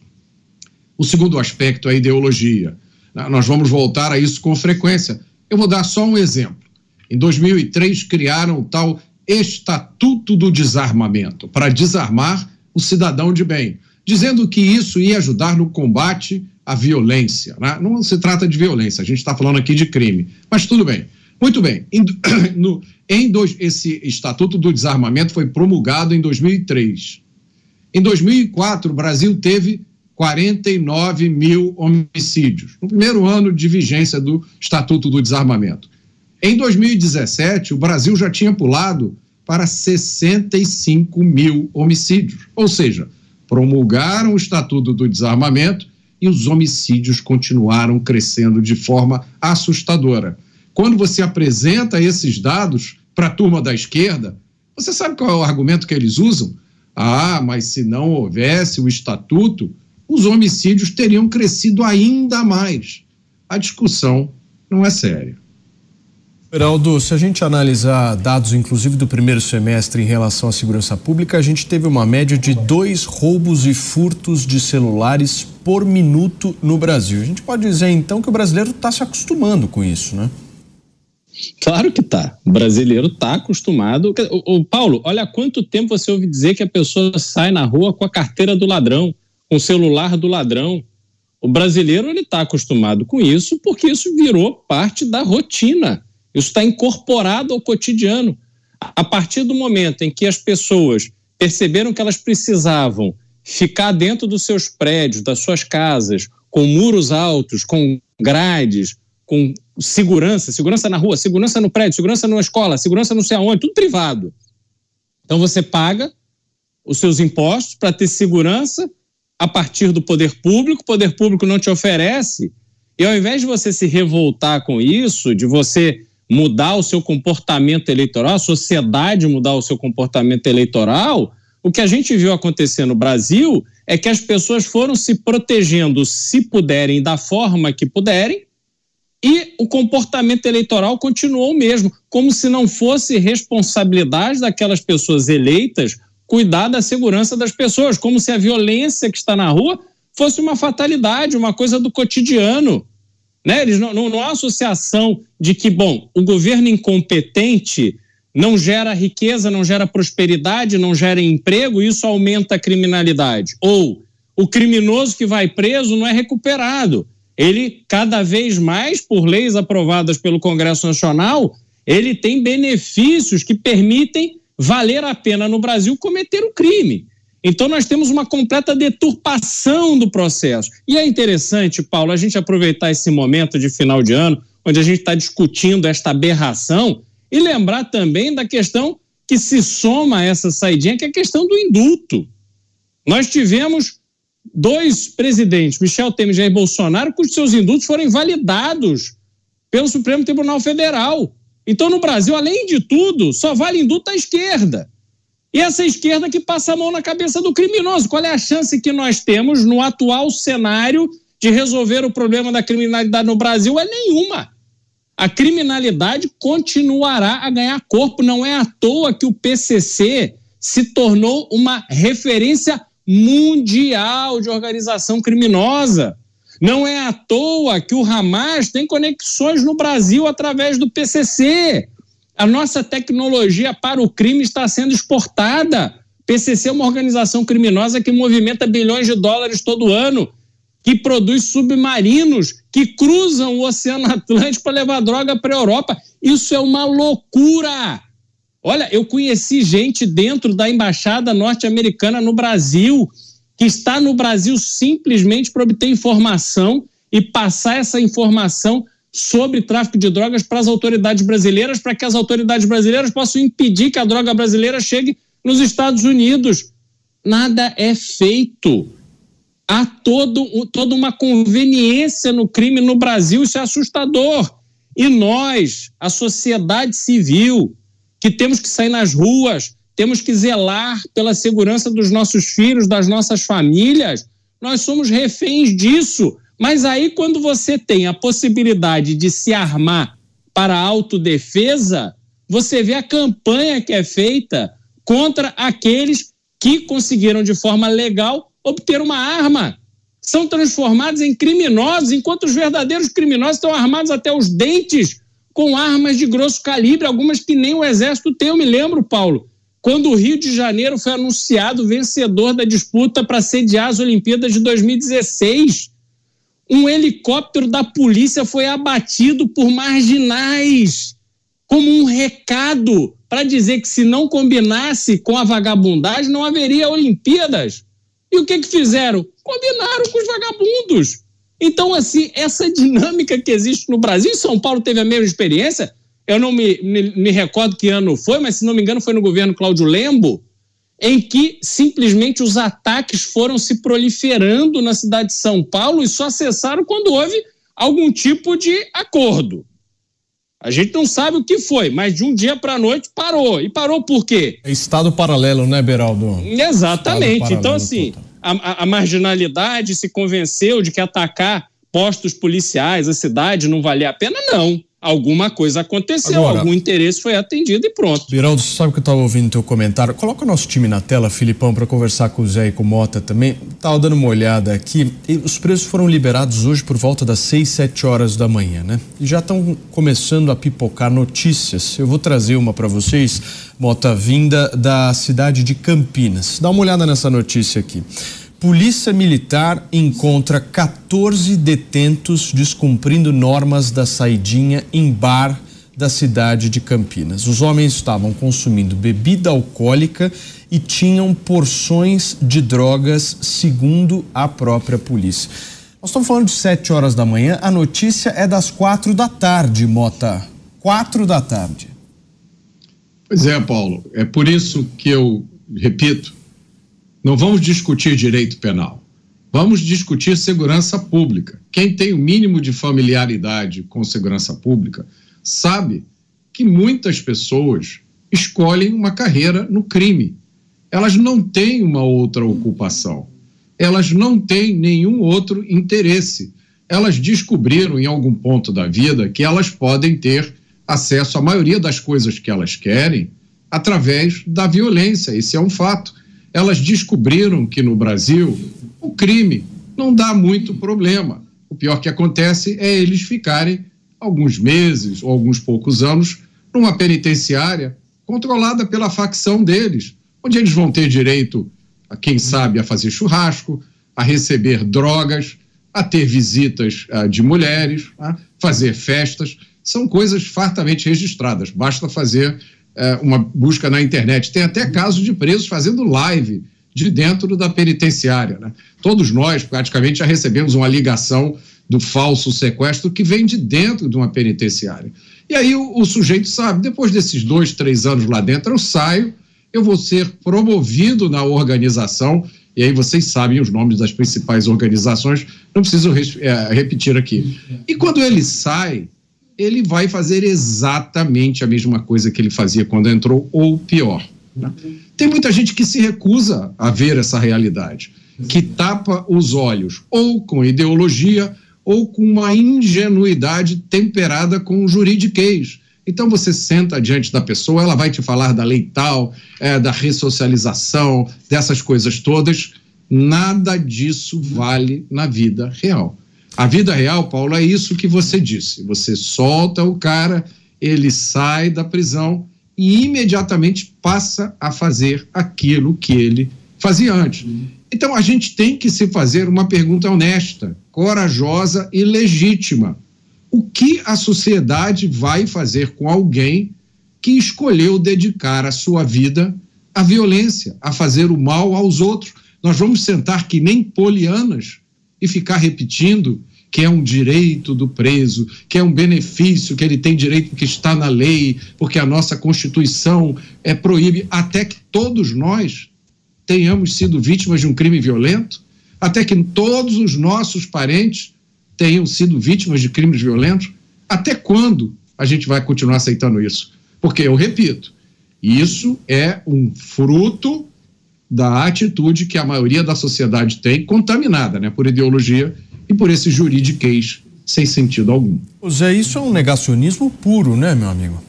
O segundo aspecto é a ideologia. Nós vamos voltar a isso com frequência. Eu vou dar só um exemplo. Em 2003, criaram o tal Estatuto do Desarmamento, para desarmar o cidadão de bem, dizendo que isso ia ajudar no combate à violência. Né? Não se trata de violência, a gente está falando aqui de crime. Mas tudo bem. Muito bem. Em, no, em dois, esse Estatuto do Desarmamento foi promulgado em 2003. Em 2004, o Brasil teve 49 mil homicídios, no primeiro ano de vigência do Estatuto do Desarmamento. Em 2017, o Brasil já tinha pulado para 65 mil homicídios. Ou seja, promulgaram o Estatuto do Desarmamento e os homicídios continuaram crescendo de forma assustadora. Quando você apresenta esses dados para a turma da esquerda, você sabe qual é o argumento que eles usam? Ah, mas se não houvesse o estatuto, os homicídios teriam crescido ainda mais. A discussão não é séria. Geraldo, se a gente analisar dados, inclusive do primeiro semestre em relação à segurança pública, a gente teve uma média de dois roubos e furtos de celulares por minuto no Brasil. A gente pode dizer então que o brasileiro está se acostumando com isso, né? Claro que tá. O brasileiro tá acostumado. O, Paulo, olha quanto tempo você ouve dizer que a pessoa sai na rua com a carteira do ladrão, com o celular do ladrão. O brasileiro ele está acostumado com isso porque isso virou parte da rotina. Isso está incorporado ao cotidiano. A partir do momento em que as pessoas perceberam que elas precisavam ficar dentro dos seus prédios, das suas casas, com muros altos, com grades, com segurança, segurança na rua, segurança no prédio, segurança numa escola, segurança não sei aonde, tudo privado. Então você paga os seus impostos para ter segurança a partir do poder público, o poder público não te oferece, e ao invés de você se revoltar com isso, de você mudar o seu comportamento eleitoral, a sociedade mudar o seu comportamento eleitoral, o que a gente viu acontecer no Brasil é que as pessoas foram se protegendo, se puderem, da forma que puderem, e o comportamento eleitoral continuou o mesmo, como se não fosse responsabilidade daquelas pessoas eleitas cuidar da segurança das pessoas, como se a violência que está na rua fosse uma fatalidade, uma coisa do cotidiano. Né? Eles não, não, não há associação de que, bom, o governo incompetente não gera riqueza, não gera prosperidade, não gera emprego, isso aumenta a criminalidade. Ou o criminoso que vai preso não é recuperado. Ele, cada vez mais, por leis aprovadas pelo Congresso Nacional, ele tem benefícios que permitem valer a pena no Brasil cometer o crime. Então, nós temos uma completa deturpação do processo. E é interessante, Paulo, a gente aproveitar esse momento de final de ano, onde a gente está discutindo esta aberração, e lembrar também da questão que se soma a essa saidinha, que é a questão do indulto. Nós tivemos dois presidentes, Michel Temer e Jair Bolsonaro, cujos seus indultos foram invalidados pelo Supremo Tribunal Federal. Então, no Brasil, além de tudo, só vale indulto à esquerda. E essa esquerda que passa a mão na cabeça do criminoso. Qual é a chance que nós temos no atual cenário de resolver o problema da criminalidade no Brasil? É nenhuma. A criminalidade continuará a ganhar corpo. Não é à toa que o PCC se tornou uma referência mundial de organização criminosa. Não é à toa que o Hamas tem conexões no Brasil através do PCC. A nossa tecnologia para o crime está sendo exportada. PCC é uma organização criminosa que movimenta bilhões de dólares todo ano, que produz submarinos que cruzam o Oceano Atlântico para levar droga para a Europa. Isso é uma loucura. Olha, eu conheci gente dentro da embaixada norte-americana no Brasil que está no Brasil simplesmente para obter informação e passar essa informação sobre tráfico de drogas para as autoridades brasileiras, para que as autoridades brasileiras possam impedir que a droga brasileira chegue nos Estados Unidos. Nada é feito. Há todo, toda uma conveniência no crime no Brasil, isso é assustador. E nós, a sociedade civil, que temos que sair nas ruas, temos que zelar pela segurança dos nossos filhos, das nossas famílias, nós somos reféns disso. Mas aí, quando você tem a possibilidade de se armar para autodefesa, você vê a campanha que é feita contra aqueles que conseguiram de forma legal obter uma arma. São transformados em criminosos, enquanto os verdadeiros criminosos estão armados até os dentes com armas de grosso calibre, algumas que nem o exército tem. Eu me lembro, Paulo, quando o Rio de Janeiro foi anunciado vencedor da disputa para sediar as Olimpíadas de 2016 um helicóptero da polícia foi abatido por marginais, como um recado para dizer que se não combinasse com a vagabundagem, não haveria Olimpíadas. E o que, que fizeram? Combinaram com os vagabundos. Então, assim, essa dinâmica que existe no Brasil, São Paulo teve a mesma experiência, eu não me, me, me recordo que ano foi, mas se não me engano foi no governo Cláudio Lembo, em que simplesmente os ataques foram se proliferando na cidade de São Paulo e só cessaram quando houve algum tipo de acordo. A gente não sabe o que foi, mas de um dia para a noite parou. E parou por quê? É estado paralelo, né, Beraldo? Exatamente. Então, assim, a, a, marginalidade se convenceu de que atacar postos policiais, a cidade, não valia a pena? Não alguma coisa aconteceu, Agora, algum interesse foi atendido e pronto. Biraldo, você sabe que eu estava ouvindo teu comentário. Coloca o nosso time na tela, Filipão, para conversar com o Zé e com o Mota também. Estava dando uma olhada aqui. Os preços foram liberados hoje por volta das 6, 7 horas da manhã, né? E já estão começando a pipocar notícias. Eu vou trazer uma para vocês, Mota, vinda da cidade de Campinas. Dá uma olhada nessa notícia aqui. Polícia Militar encontra 14 detentos descumprindo normas da saidinha em bar da cidade de Campinas. Os homens estavam consumindo bebida alcoólica e tinham porções de drogas, segundo a própria polícia. Nós estamos falando de 7 horas da manhã, a notícia é das quatro da tarde, Mota. Quatro da tarde. Pois é, Paulo. É por isso que eu repito não vamos discutir direito penal. Vamos discutir segurança pública. Quem tem o mínimo de familiaridade com segurança pública sabe que muitas pessoas escolhem uma carreira no crime. Elas não têm uma outra ocupação. Elas não têm nenhum outro interesse. Elas descobriram em algum ponto da vida que elas podem ter acesso à maioria das coisas que elas querem através da violência. Esse é um fato elas descobriram que no Brasil o crime não dá muito problema. O pior que acontece é eles ficarem alguns meses ou alguns poucos anos numa penitenciária controlada pela facção deles, onde eles vão ter direito, a, quem sabe, a fazer churrasco, a receber drogas, a ter visitas uh, de mulheres, a fazer festas. São coisas fartamente registradas. Basta fazer uh, uma busca na internet. Tem até casos de presos fazendo live de dentro da penitenciária. Né? Todos nós, praticamente, já recebemos uma ligação do falso sequestro que vem de dentro de uma penitenciária. E aí o, o, sujeito sabe, depois desses dois, três anos lá dentro, eu saio, eu vou ser promovido na organização, e aí vocês sabem os nomes das principais organizações, não preciso é, repetir aqui. E quando ele sai, ele vai fazer exatamente a mesma coisa que ele fazia quando entrou, ou pior. Né? Tem muita gente que se recusa a ver essa realidade, que tapa os olhos ou com ideologia ou com uma ingenuidade temperada com juridiquês. Então você senta diante da pessoa, ela vai te falar da lei tal, é, da ressocialização, dessas coisas todas. Nada disso vale na vida real. A vida real, Paulo, é isso que você disse. Você solta o cara, ele sai da prisão e imediatamente passa a fazer aquilo que ele fazia antes. Então a gente tem que se fazer uma pergunta honesta, corajosa e legítima. O que a sociedade vai fazer com alguém que escolheu dedicar a sua vida à violência, a fazer o mal aos outros? Nós vamos sentar que nem polianas e ficar repetindo que é um direito do preso, que é um benefício que ele tem direito porque está na lei, porque a nossa Constituição é proíbe, até que todos nós tenhamos sido vítimas de um crime violento, até que todos os nossos parentes tenham sido vítimas de crimes violentos. Até quando a gente vai continuar aceitando isso? Porque, eu repito, isso é um fruto da atitude que a maioria da sociedade tem, contaminada né, por ideologia e por esse juridiquês sem sentido algum. Zé, isso é um negacionismo puro, né, meu amigo?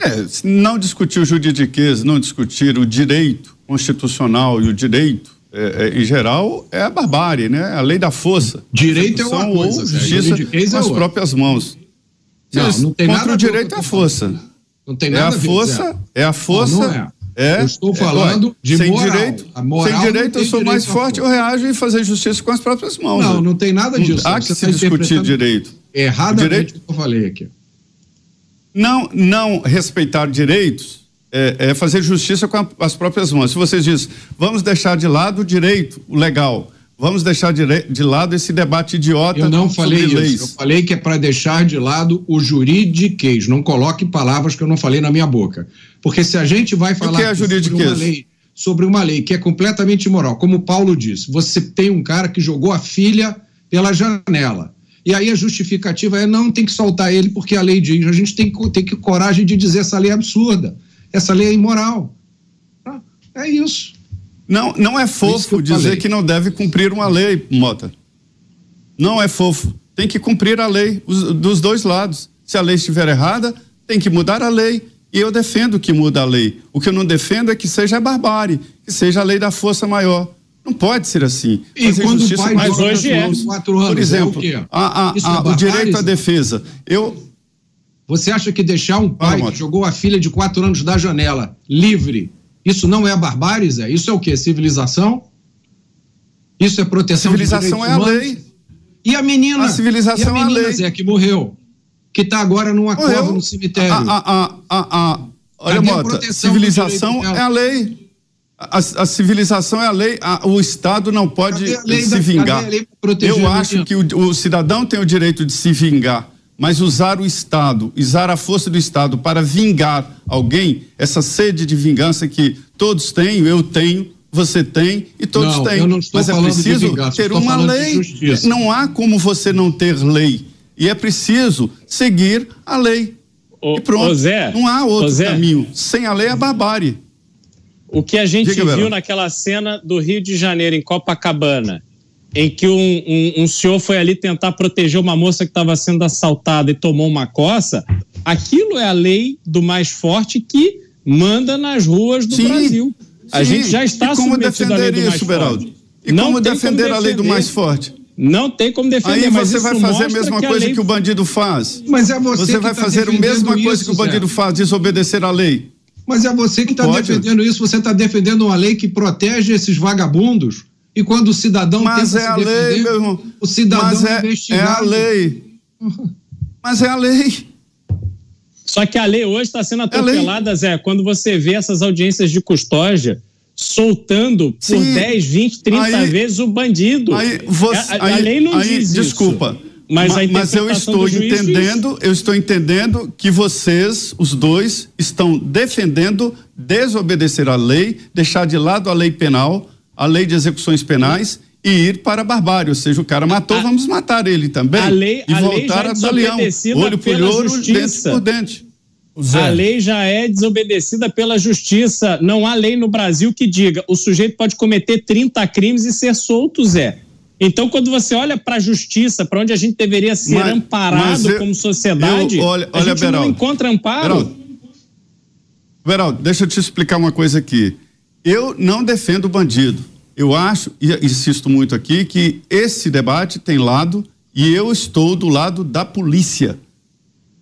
É, não discutir o juridiquês, não discutir o direito constitucional e o direito é, é, em geral, é a barbárie, né? A lei da força. Direito é uma coisa, ou justiça com as é próprias mãos. Não, não tem Contra nada o direito é a força. Não tem nada é a, a força, é a força. Não, não é. É, eu estou falando é, de sem moral. Direito, sem direito, eu sou mais forte, eu reajo e fazer justiça com as próprias mãos. Não, não tem nada disso. Há que se tá discutir direito. Erradamente direito, que eu falei aqui. Não, não respeitar direitos é, é fazer justiça com a, as próprias mãos. Se vocês dizem, vamos deixar de lado o direito, o legal, Vamos deixar de, de, lado esse debate idiota. Eu não falei isso. Leis. Eu falei que é para deixar de lado o juridiquês. Não coloque palavras que eu não falei na minha boca. Porque se a gente vai falar é sobre, uma lei, sobre uma lei que é completamente imoral, como o Paulo disse, você tem um cara que jogou a filha pela janela. E aí a justificativa é não tem que soltar ele porque a lei diz. A gente tem que ter que coragem de dizer essa lei é absurda. Essa lei é imoral. Ah, é isso. Não, não é fofo que dizer falei. que não deve cumprir uma lei, Mota. Não é fofo. Tem que cumprir a lei os, dos dois lados. Se a lei estiver errada, tem que mudar a lei. E eu defendo que muda a lei. O que eu não defendo é que seja barbárie, que seja a lei da força maior. Não pode ser assim. E Fazer quando justiça mais hoje é. Quatro anos, Por exemplo, é o, a, a, a, é o direito à defesa. Eu, você acha que deixar um pai que jogou a filha de quatro anos da janela livre isso não é barbárie, Zé? Isso é o quê? Civilização? Isso é proteção Civilização é a lei. E a menina? A civilização a menina, é a lei. Zé, que morreu, que está agora numa morreu. cova no cemitério. A, a, a, a, Olha, Mota, civilização é a lei. A, civilização é a lei, o Estado não pode se da, vingar. Eu acho que o, o cidadão tem o direito de se vingar mas usar o Estado, usar a força do Estado para vingar alguém, essa sede de vingança que todos têm, eu tenho, você tem e todos não, têm. Eu não estou mas é preciso vingança, ter uma lei. Não há como você não ter lei. E é preciso seguir a lei. O, e pronto. Zé, não há outro Zé, caminho. Sem a lei é barbárie. O que a gente Diga, viu naquela cena do Rio de Janeiro, em Copacabana, em que um, um, um, senhor foi ali tentar proteger uma moça que estava sendo assaltada e tomou uma coça, aquilo é a lei do mais forte que manda nas ruas do sim, Brasil. A sim. gente já está e como defender isso, Beraldo? E não como defender, como defender a lei do mais forte? Não tem como defender. Aí você vai fazer a mesma que coisa a lei... que o bandido faz. Mas é você. Você vai tá fazer a mesma coisa que o bandido Zé. faz, desobedecer a lei. Mas é você que está defendendo isso. Você está defendendo uma lei que protege esses vagabundos. E quando o cidadão Mas é a defender, lei, meu irmão. O cidadão Mas é, é a lei. Mas é a lei. Só que a lei hoje está sendo é atropelada, é Zé, quando você vê essas audiências de custódia soltando por Sim. 10, 20, 30 aí, vezes o bandido. Aí você, a, a, a lei não aí, diz desculpa, isso. Mas, mas, mas eu estou entendendo, diz. eu estou entendendo que vocês, os dois, estão defendendo desobedecer a lei, deixar de lado a lei penal, a lei de execuções penais e ir para a barbárie, ou seja, o cara matou, a, vamos matar ele também. A lei, e a voltar lei a leão, olho por olho, dente por dente. A lei já é desobedecida pela justiça. Não há lei no Brasil que diga o sujeito pode cometer 30 crimes e ser solto, Zé. Então, quando você olha para a justiça, para onde a gente deveria ser mas, amparado mas eu, como sociedade, eu, olha, a gente Beraldo, não encontra amparo. Beraldo, Beraldo, deixa eu te explicar uma coisa aqui. Eu não defendo o bandido. Eu acho, e insisto muito aqui, que esse debate tem lado e eu estou do lado da polícia.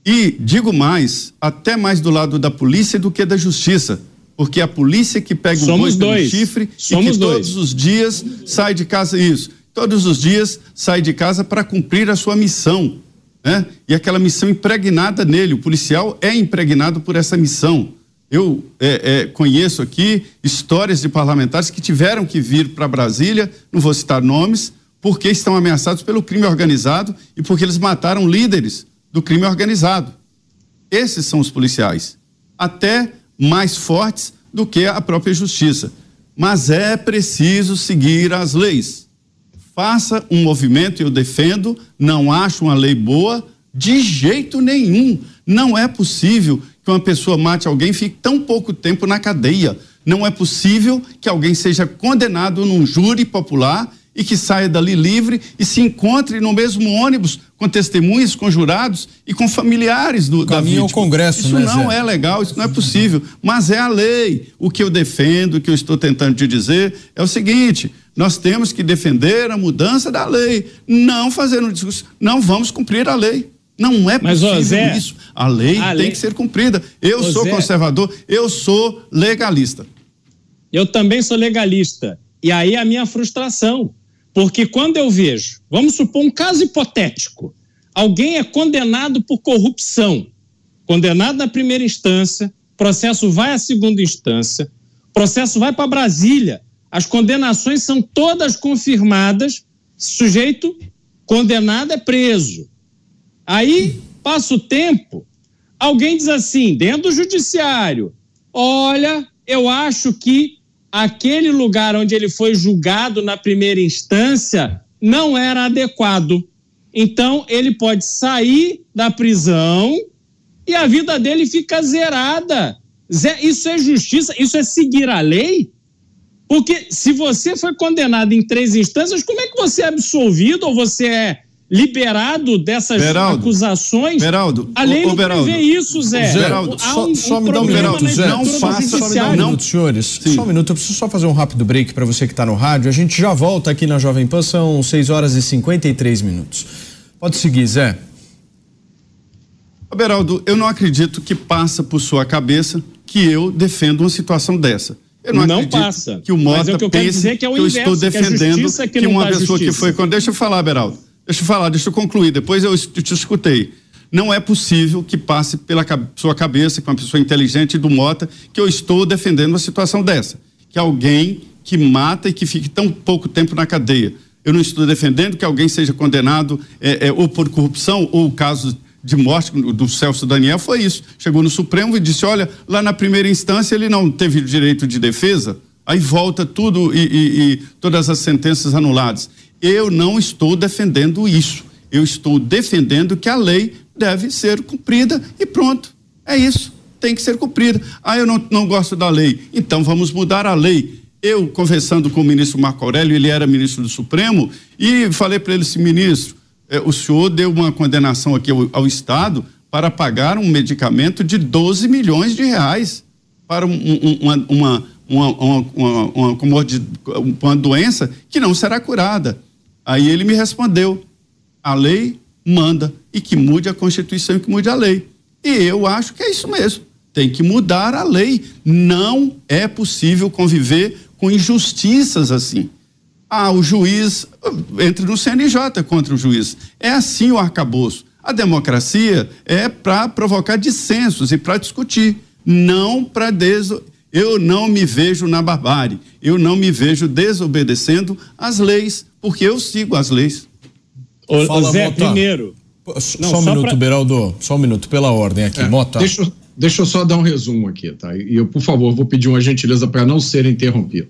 E digo mais, até mais do lado da polícia do que da justiça. Porque a polícia que pega o boi pelo chifre Somos e que dois. todos os dias sai de casa isso. Todos os dias sai de casa para cumprir a sua missão. Né? E aquela missão impregnada nele. O policial é impregnado por essa missão. Eu é, é, conheço aqui histórias de parlamentares que tiveram que vir para Brasília, não vou citar nomes, porque estão ameaçados pelo crime organizado e porque eles mataram líderes do crime organizado. Esses são os policiais, até mais fortes do que a própria justiça. Mas é preciso seguir as leis. Faça um movimento, eu defendo, não acho uma lei boa, de jeito nenhum. Não é possível que uma pessoa mate alguém e fique tão pouco tempo na cadeia. Não é possível que alguém seja condenado num júri popular e que saia dali livre e se encontre no mesmo ônibus com testemunhas, com jurados e com familiares do, da vítima. ao Congresso, Isso né, não Zé? é legal, isso não é possível, mas é a lei. O que eu defendo, o que eu estou tentando te dizer é o seguinte, nós temos que defender a mudança da lei, não fazer um discurso, não vamos cumprir a lei. Não é Mas, possível Zé, isso. A lei a tem lei... que ser cumprida. Eu ô, sou Zé... conservador, eu sou legalista. Eu também sou legalista. E aí a minha frustração. Porque quando eu vejo, vamos supor um caso hipotético, alguém é condenado por corrupção, condenado na primeira instância, processo vai à segunda instância, processo vai para Brasília, as condenações são todas confirmadas, sujeito condenado é preso. Aí passa o tempo, alguém diz assim, dentro do judiciário: olha, eu acho que aquele lugar onde ele foi julgado na primeira instância não era adequado. Então ele pode sair da prisão e a vida dele fica zerada. Isso é justiça? Isso é seguir a lei? Porque se você foi condenado em três instâncias, como é que você é absolvido ou você é liberado dessas Beraldo, acusações. Beraldo, a lei ô, não Beraldo, prevê isso, Zé. Beraldo, só, um, só um me dá um minuto, Zé. Não faça, só me dá um minuto, senhores. Sim. Só um minuto, eu preciso só fazer um rápido break para você que está no rádio. A gente já volta aqui na Jovem Pan, são 6 horas e 53 minutos. Pode seguir, Zé. Beraldo, eu não acredito que passa por sua cabeça que eu defendo uma situação dessa. Eu não, não acredito passa. que o Mota Mas é que eu pense dizer que, é o que eu inverso, estou defendendo que, que, que uma pessoa justiça. que foi quando deixa eu falar, Beraldo. Deixa eu falar, deixa eu concluir. Depois eu te escutei. Não é possível que passe pela sua cabeça, com uma pessoa inteligente do Mota, que eu estou defendendo uma situação dessa. Que alguém que mata e que fique tão pouco tempo na cadeia. Eu não estou defendendo que alguém seja condenado é, é, ou por corrupção, ou o caso de morte do Celso Daniel foi isso. Chegou no Supremo e disse: olha, lá na primeira instância ele não teve direito de defesa, aí volta tudo e, e, e todas as sentenças anuladas. Eu não estou defendendo isso. Eu estou defendendo que a lei deve ser cumprida e pronto. É isso. Tem que ser cumprida. Ah, eu não, não gosto da lei. Então vamos mudar a lei. Eu, conversando com o ministro Marco Aurélio, ele era ministro do Supremo, e falei para ele assim, ministro, eh, o senhor deu uma condenação aqui ao, ao, Estado para pagar um medicamento de 12 milhões de reais para um, um, uma, uma, uma, uma, uma, uma doença que não será curada. Aí ele me respondeu: a lei manda e que mude a Constituição e que mude a lei. E eu acho que é isso mesmo. Tem que mudar a lei. Não é possível conviver com injustiças assim. Ah, o juiz entre no CNJ contra o juiz. É assim o arcabouço. A democracia é para provocar dissensos e para discutir, não para des... Eu não me vejo na barbárie. Eu não me vejo desobedecendo as leis, porque eu sigo as leis. Ô, Fala, Zé, Mota. primeiro. Não, só um só minuto, pra... Beraldo. Só um minuto, pela ordem aqui. É, Mota. Deixa, deixa eu só dar um resumo aqui, tá? E eu, por favor, vou pedir uma gentileza para não ser interrompido.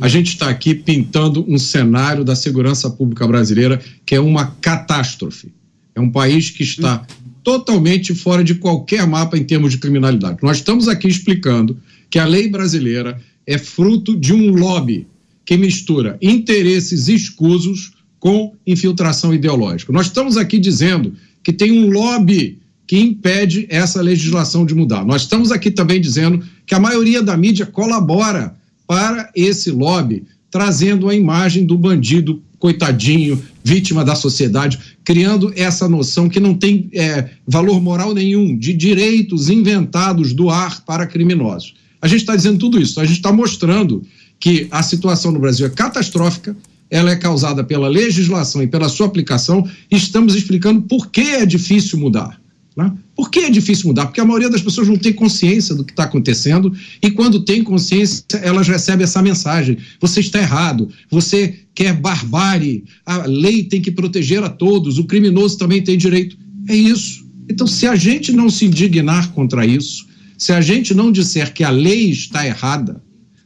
A gente está aqui pintando um cenário da segurança pública brasileira que é uma catástrofe. É um país que está totalmente fora de qualquer mapa em termos de criminalidade. Nós estamos aqui explicando que a lei brasileira é fruto de um lobby que mistura interesses escusos com infiltração ideológica. Nós estamos aqui dizendo que tem um lobby que impede essa legislação de mudar. Nós estamos aqui também dizendo que a maioria da mídia colabora para esse lobby, trazendo a imagem do bandido coitadinho, vítima da sociedade, criando essa noção que não tem é, valor moral nenhum, de direitos inventados do ar para criminosos. A gente está dizendo tudo isso, a gente está mostrando que a situação no Brasil é catastrófica, ela é causada pela legislação e pela sua aplicação, e estamos explicando por que é difícil mudar. Né? Por que é difícil mudar? Porque a maioria das pessoas não tem consciência do que está acontecendo e quando tem consciência, elas recebem essa mensagem: você está errado, você quer barbárie, a lei tem que proteger a todos, o criminoso também tem direito. É isso. Então, se a gente não se indignar contra isso, se a gente não disser que a lei está errada,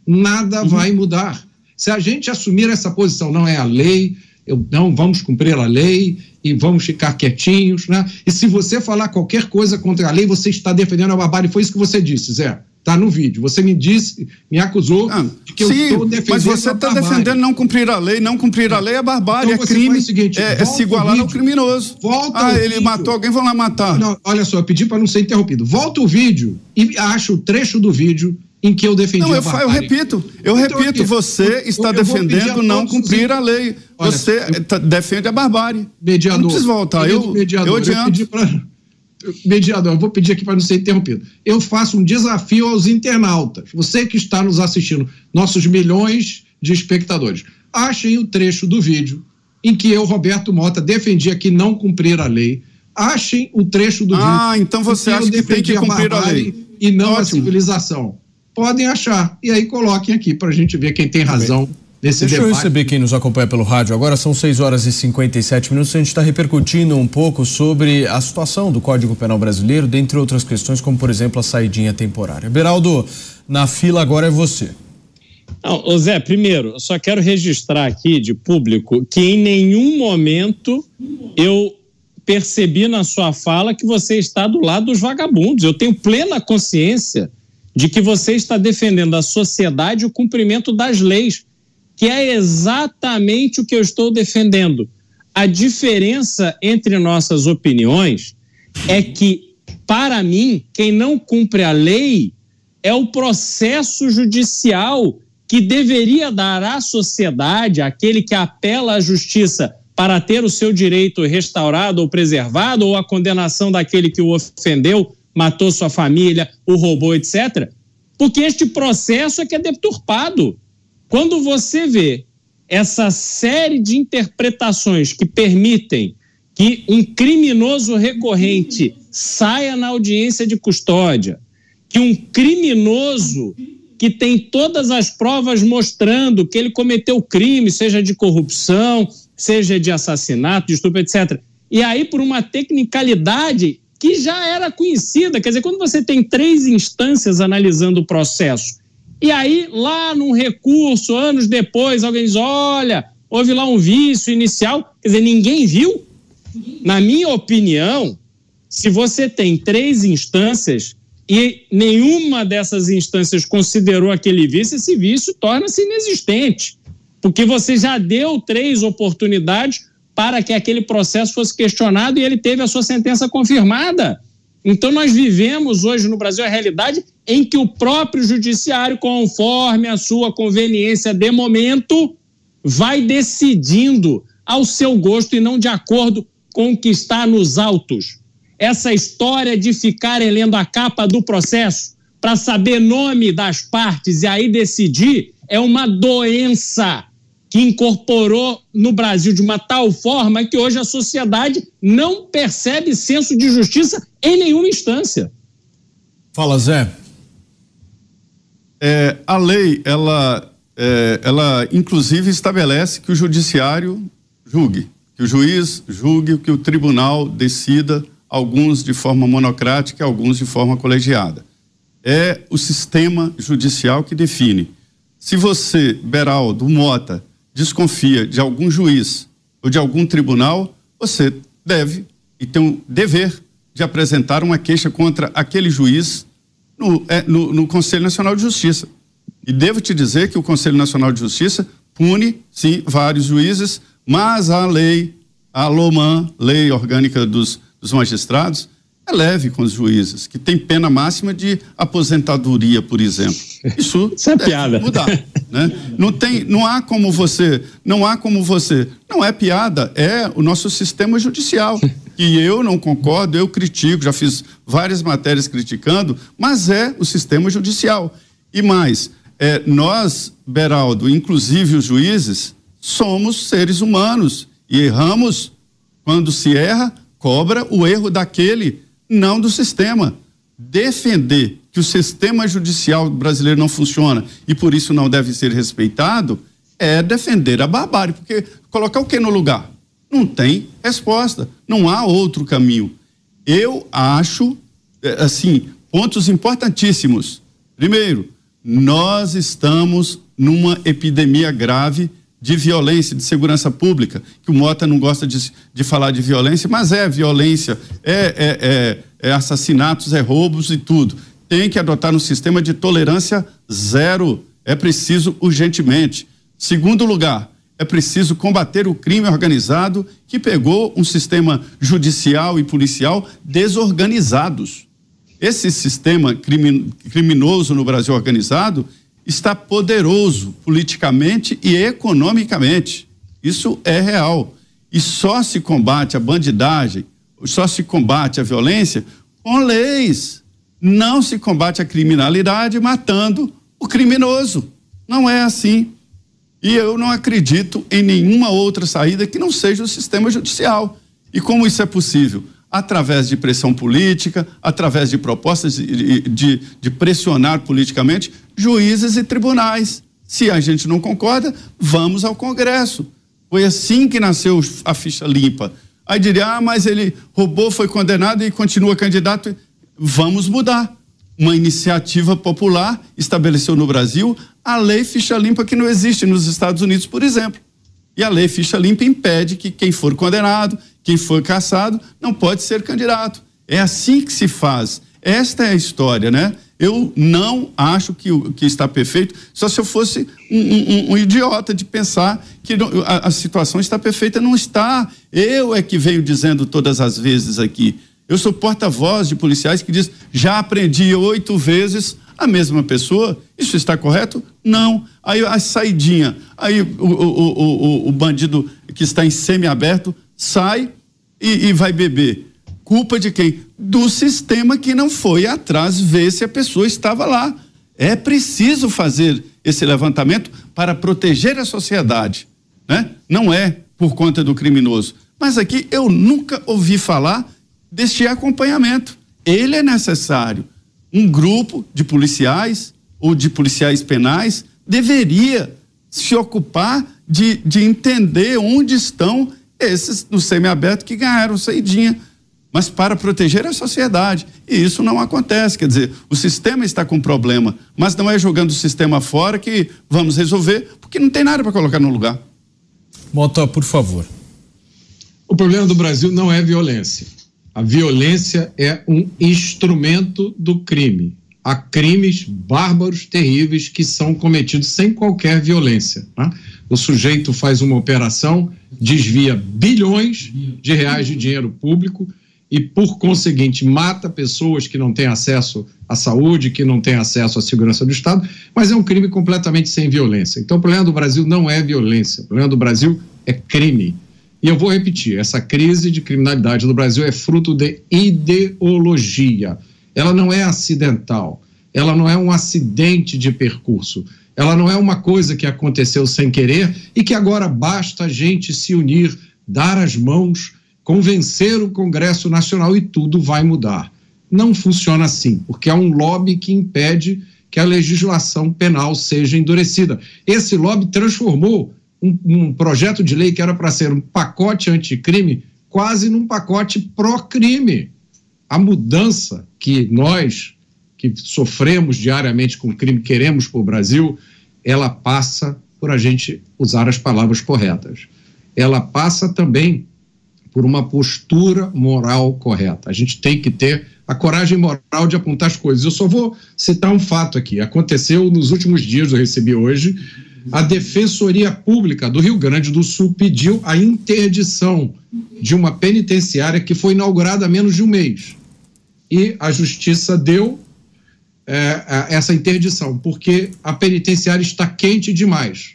nada uhum. vai mudar. Se a gente assumir essa posição, não é a lei, eu, não vamos cumprir a lei e vamos ficar quietinhos, né? E se você falar qualquer coisa contra a lei, você está defendendo a barbárie. Foi isso que você disse, Zé. Está no vídeo. Você me disse, me acusou ah, de que sim, eu estou defendendo. Mas você está defendendo não cumprir a lei. Não cumprir a lei é barbárie, então é crime. Seguinte, é, é se igualar ao criminoso. Volta ah, ele vídeo. matou alguém, vão lá matar. Não, olha só, eu pedi para não ser interrompido. Volta o vídeo e acha o trecho do vídeo em que eu defendi não, eu, a eu repito, eu então, repito, você está eu, eu defendendo não cumprir a lei. Olha, você eu, tá, defende a barbárie. Mediador. Não precisa voltar. Eu, mediador, eu adianto. Mediador, eu vou pedir aqui para não ser interrompido. Eu faço um desafio aos internautas. Você que está nos assistindo, nossos milhões de espectadores. Achem o trecho do vídeo em que eu, Roberto Mota, defendia que não cumprir a lei. Achem o trecho do ah, vídeo. Ah, então você acha que tem que cumprir a, a lei. E não Ótimo. a civilização podem achar. E aí coloquem aqui para a gente ver quem tem razão. Nesse Deixa debate. eu receber quem nos acompanha pelo rádio. Agora são 6 horas e 57 minutos. A gente está repercutindo um pouco sobre a situação do Código Penal brasileiro, dentre outras questões, como por exemplo a saidinha temporária. Beraldo, na fila agora é você. Não, Zé, primeiro, eu só quero registrar aqui de público que em nenhum momento eu percebi na sua fala que você está do lado dos vagabundos. Eu tenho plena consciência de que você está defendendo a sociedade e o cumprimento das leis, que é exatamente o que eu estou defendendo. A diferença entre nossas opiniões é que, para mim, quem não cumpre a lei é o processo judicial que deveria dar à sociedade, aquele que apela à justiça para ter o seu direito restaurado ou preservado, ou a condenação daquele que o ofendeu, matou sua família, o roubou, etc. Porque este processo é que é deturpado. Quando você vê essa série de interpretações que permitem que um criminoso recorrente saia na audiência de custódia, que um criminoso que tem todas as provas mostrando que ele cometeu crime, seja de corrupção, seja de assassinato, de estupro, etc. E aí, por uma tecnicalidade, que já era conhecida. Quer dizer, quando você tem três instâncias analisando o processo, e aí, lá num recurso, anos depois, alguém diz: olha, houve lá um vício inicial, quer dizer, ninguém viu. Na minha opinião, se você tem três instâncias e nenhuma dessas instâncias considerou aquele vício, esse vício torna-se inexistente. Porque você já deu três oportunidades para que aquele processo fosse questionado e ele teve a sua sentença confirmada. Então, nós vivemos hoje no Brasil a realidade em que o próprio judiciário, conforme a sua conveniência de momento, vai decidindo ao seu gosto e não de acordo com o que está nos autos. Essa história de ficarem lendo a capa do processo para saber nome das partes e aí decidir é uma doença que incorporou no Brasil de uma tal forma que hoje a sociedade não percebe senso de justiça em nenhuma instância. Fala, Zé. É, a lei, ela, é, ela inclusive estabelece que o judiciário julgue, que o juiz julgue, que o tribunal decida, alguns de forma monocrática, alguns de forma colegiada. É o sistema judicial que define. Se você, Beraldo, Mota, desconfia de algum juiz ou de algum tribunal, você deve e tem o dever de apresentar uma queixa contra aquele juiz no, é, no, no Conselho Nacional de Justiça. E devo te dizer que o Conselho Nacional de Justiça pune, sim, vários juízes, mas a lei, a LOMAN, Lei Orgânica dos, dos Magistrados, é leve com os juízes, que tem pena máxima de aposentadoria, por exemplo. Isso, Isso é piada. mudar, né? Não tem, não há como você, não há como você, não é piada, é o nosso sistema judicial. E eu não concordo, eu critico, já fiz várias matérias criticando, mas é o sistema judicial. E mais, é, nós, Beraldo, inclusive os juízes, somos seres humanos e erramos. Quando se erra, cobra o erro daquele não do sistema. Defender que o sistema judicial brasileiro não funciona e por isso não deve ser respeitado é defender a barbárie, porque colocar o que no lugar? Não tem resposta, não há outro caminho. Eu acho, é, assim, pontos importantíssimos. Primeiro, nós estamos numa epidemia grave de violência, de segurança pública, que o Mota não gosta de, de falar de violência, mas é violência, é, é, é, é assassinatos, é roubos e tudo. Tem que adotar um sistema de tolerância zero. É preciso urgentemente. Segundo lugar, é preciso combater o crime organizado que pegou um sistema judicial e policial desorganizados. Esse sistema criminoso no Brasil organizado está poderoso politicamente e economicamente. Isso é real. E só se combate a bandidagem, só se combate a violência com leis. Não se combate a criminalidade matando o criminoso. Não é assim. E eu não acredito em nenhuma outra saída que não seja o sistema judicial. E como isso é possível? Através de pressão política, através de propostas de, de, de, pressionar politicamente juízes e tribunais. Se a gente não concorda, vamos ao Congresso. Foi assim que nasceu a ficha limpa. Aí diria, ah, mas ele roubou, foi condenado e continua candidato. Vamos mudar. Uma iniciativa popular estabeleceu no Brasil a lei ficha limpa que não existe nos Estados Unidos, por exemplo. E a lei ficha limpa impede que quem for condenado, quem for caçado, não pode ser candidato. É assim que se faz. Esta é a história, né? Eu não acho que, que está perfeito, só se eu fosse um, um, um idiota de pensar que a, a, situação está perfeita. Não está. Eu é que venho dizendo todas as vezes aqui. Eu sou porta-voz de policiais que diz: já aprendi oito vezes a mesma pessoa. Isso está correto? Não. Aí a saidinha, aí o, o, o, o bandido que está em semi-aberto sai e, e vai beber. Culpa de quem? Do sistema que não foi atrás ver se a pessoa estava lá. É preciso fazer esse levantamento para proteger a sociedade, né? Não é por conta do criminoso. Mas aqui eu nunca ouvi falar deste acompanhamento. Ele é necessário um grupo de policiais ou de policiais penais deveria se ocupar de, de entender onde estão esses no semiaberto que ganharam saidinha, mas para proteger a sociedade. E isso não acontece, quer dizer, o sistema está com problema, mas não é jogando o sistema fora que vamos resolver, porque não tem nada para colocar no lugar. Mota, por favor. O problema do Brasil não é violência. A violência é um instrumento do crime. Há crimes bárbaros, terríveis, que são cometidos sem qualquer violência. Né? O sujeito faz uma operação, desvia bilhões de reais de dinheiro público e, por conseguinte, mata pessoas que não têm acesso à saúde, que não têm acesso à segurança do Estado, mas é um crime completamente sem violência. Então, o problema do Brasil não é violência, o problema do Brasil é crime. E eu vou repetir: essa crise de criminalidade no Brasil é fruto de ideologia. Ela não é acidental, ela não é um acidente de percurso, ela não é uma coisa que aconteceu sem querer e que agora basta a gente se unir, dar as mãos, convencer o Congresso Nacional e tudo vai mudar. Não funciona assim, porque há um lobby que impede que a legislação penal seja endurecida. Esse lobby transformou um, um projeto de lei que era para ser um pacote anticrime quase num pacote pró-crime. A mudança que nós, que sofremos diariamente com crime, queremos para o Brasil, ela passa por a gente usar as palavras corretas. Ela passa também por uma postura moral correta. A gente tem que ter a coragem moral de apontar as coisas. Eu só vou citar um fato aqui. Aconteceu nos últimos dias, eu recebi hoje, a Defensoria Pública do Rio Grande do Sul pediu a interdição de uma penitenciária que foi inaugurada há menos de um mês. E a Justiça deu é, essa interdição, porque a penitenciária está quente demais.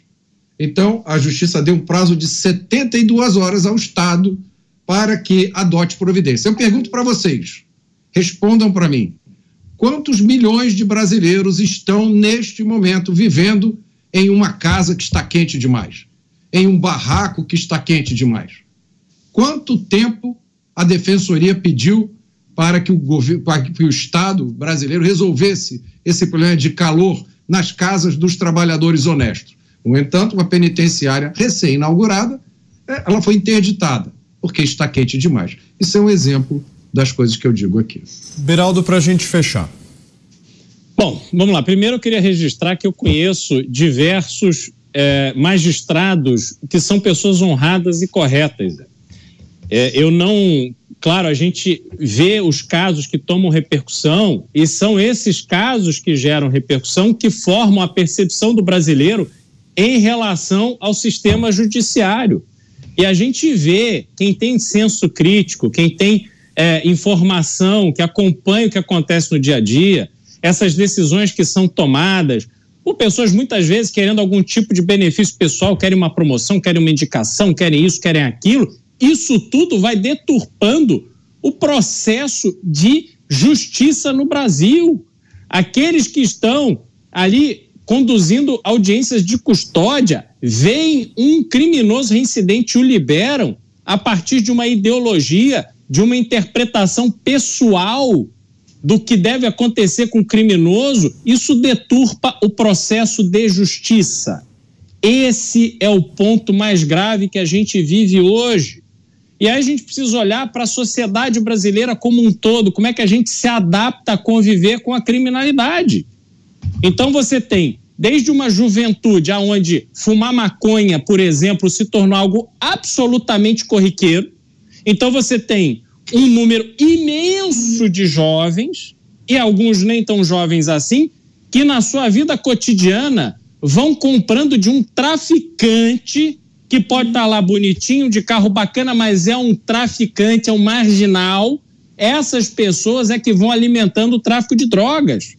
Então, a Justiça deu um prazo de 72 horas ao Estado para que adote providência. Eu pergunto para vocês, respondam para mim: quantos milhões de brasileiros estão neste momento vivendo em uma casa que está quente demais, em um barraco que está quente demais. Quanto tempo a defensoria pediu para que o, governo, para que o Estado brasileiro resolvesse esse problema de calor nas casas dos trabalhadores honestos? No entanto, uma penitenciária recém-inaugurada, é, ela foi interditada, porque está quente demais. Isso é um exemplo das coisas que eu digo aqui. Beraldo, para a gente fechar. Bom, vamos lá. Primeiro eu queria registrar que eu conheço diversos é, magistrados que são pessoas honradas e corretas. É, eu não. Claro, a gente vê os casos que tomam repercussão e são esses casos que geram repercussão que formam a percepção do brasileiro em relação ao sistema judiciário. E a gente vê quem tem senso crítico, quem tem é, informação, que acompanha o que acontece no dia a dia, essas decisões que são tomadas por pessoas muitas vezes querendo algum tipo de benefício pessoal, querem uma promoção, querem uma indicação, querem isso, querem aquilo. Isso tudo vai deturpando o processo de justiça no Brasil. Aqueles que estão ali conduzindo audiências de custódia veem um criminoso reincidente e o liberam a partir de uma ideologia, de uma interpretação pessoal do que deve acontecer com o criminoso, isso deturpa o processo de justiça. Esse é o ponto mais grave que a gente vive hoje. E aí a gente precisa olhar para a sociedade brasileira como um todo, como é que a gente se adapta a conviver com a criminalidade. Então você tem desde uma juventude aonde fumar maconha, por exemplo, se tornou algo absolutamente corriqueiro. Então você tem um número imenso de jovens, e alguns nem tão jovens assim, que na sua vida cotidiana vão comprando de um traficante que pode estar lá bonitinho, de carro bacana, mas é um traficante, é um marginal. Essas pessoas é que vão alimentando o tráfico de drogas.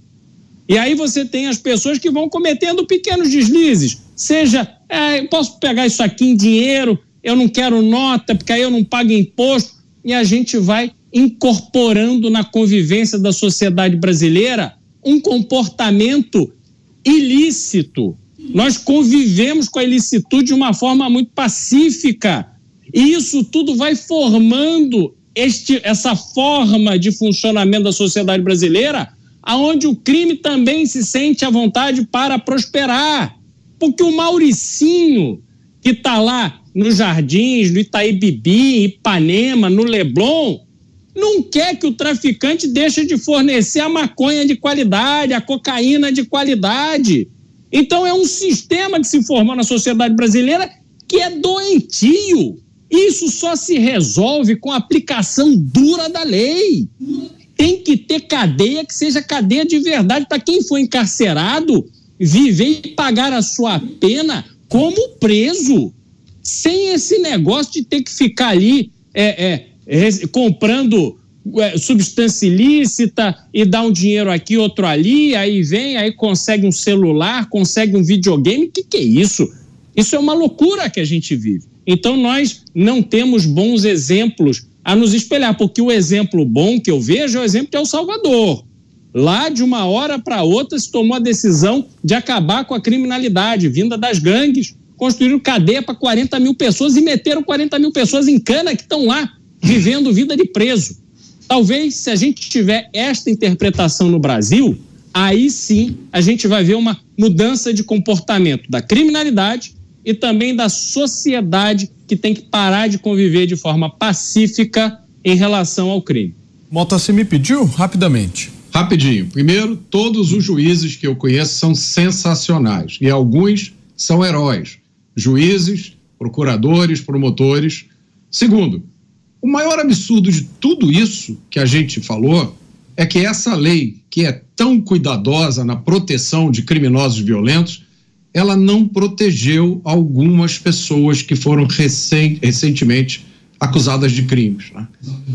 E aí você tem as pessoas que vão cometendo pequenos deslizes. Seja, é, posso pegar isso aqui em dinheiro, eu não quero nota, porque aí eu não pago imposto e a gente vai incorporando na convivência da sociedade brasileira um comportamento ilícito. Nós convivemos com a ilicitude de uma forma muito pacífica. E isso tudo vai formando este, essa forma de funcionamento da sociedade brasileira, aonde o crime também se sente à vontade para prosperar. Porque o Mauricinho, que está lá nos Jardins, no Itaí Bibi, Ipanema, no Leblon, não quer que o traficante deixe de fornecer a maconha de qualidade, a cocaína de qualidade. Então é um sistema que se formou na sociedade brasileira que é doentio. Isso só se resolve com a aplicação dura da lei. Tem que ter cadeia que seja cadeia de verdade para quem foi encarcerado viver e pagar a sua pena como preso sem esse negócio de ter que ficar ali é, é, comprando é, substância ilícita e dar um dinheiro aqui, outro ali, aí vem, aí consegue um celular, consegue um videogame. O que, que é isso? Isso é uma loucura que a gente vive. Então nós não temos bons exemplos a nos espelhar, porque o exemplo bom que eu vejo é o exemplo de El Salvador. Lá, de uma hora para outra, se tomou a decisão de acabar com a criminalidade vinda das gangues, construíram cadeia para 40 mil pessoas e meteram 40 mil pessoas em cana que estão lá, vivendo vida de preso. Talvez, se a gente tiver esta interpretação no Brasil, aí sim a gente vai ver uma mudança de comportamento da criminalidade e também da sociedade que tem que parar de conviver de forma pacífica em relação ao crime. Mota, você me pediu rapidamente. Rapidinho. Primeiro, todos os juízes que eu conheço são sensacionais e alguns são heróis. Juízes, procuradores, promotores. Segundo, o maior absurdo de tudo isso que a gente falou é que essa lei, que é tão cuidadosa na proteção de criminosos violentos, ela não protegeu algumas pessoas que foram recentemente acusadas de crimes. Né?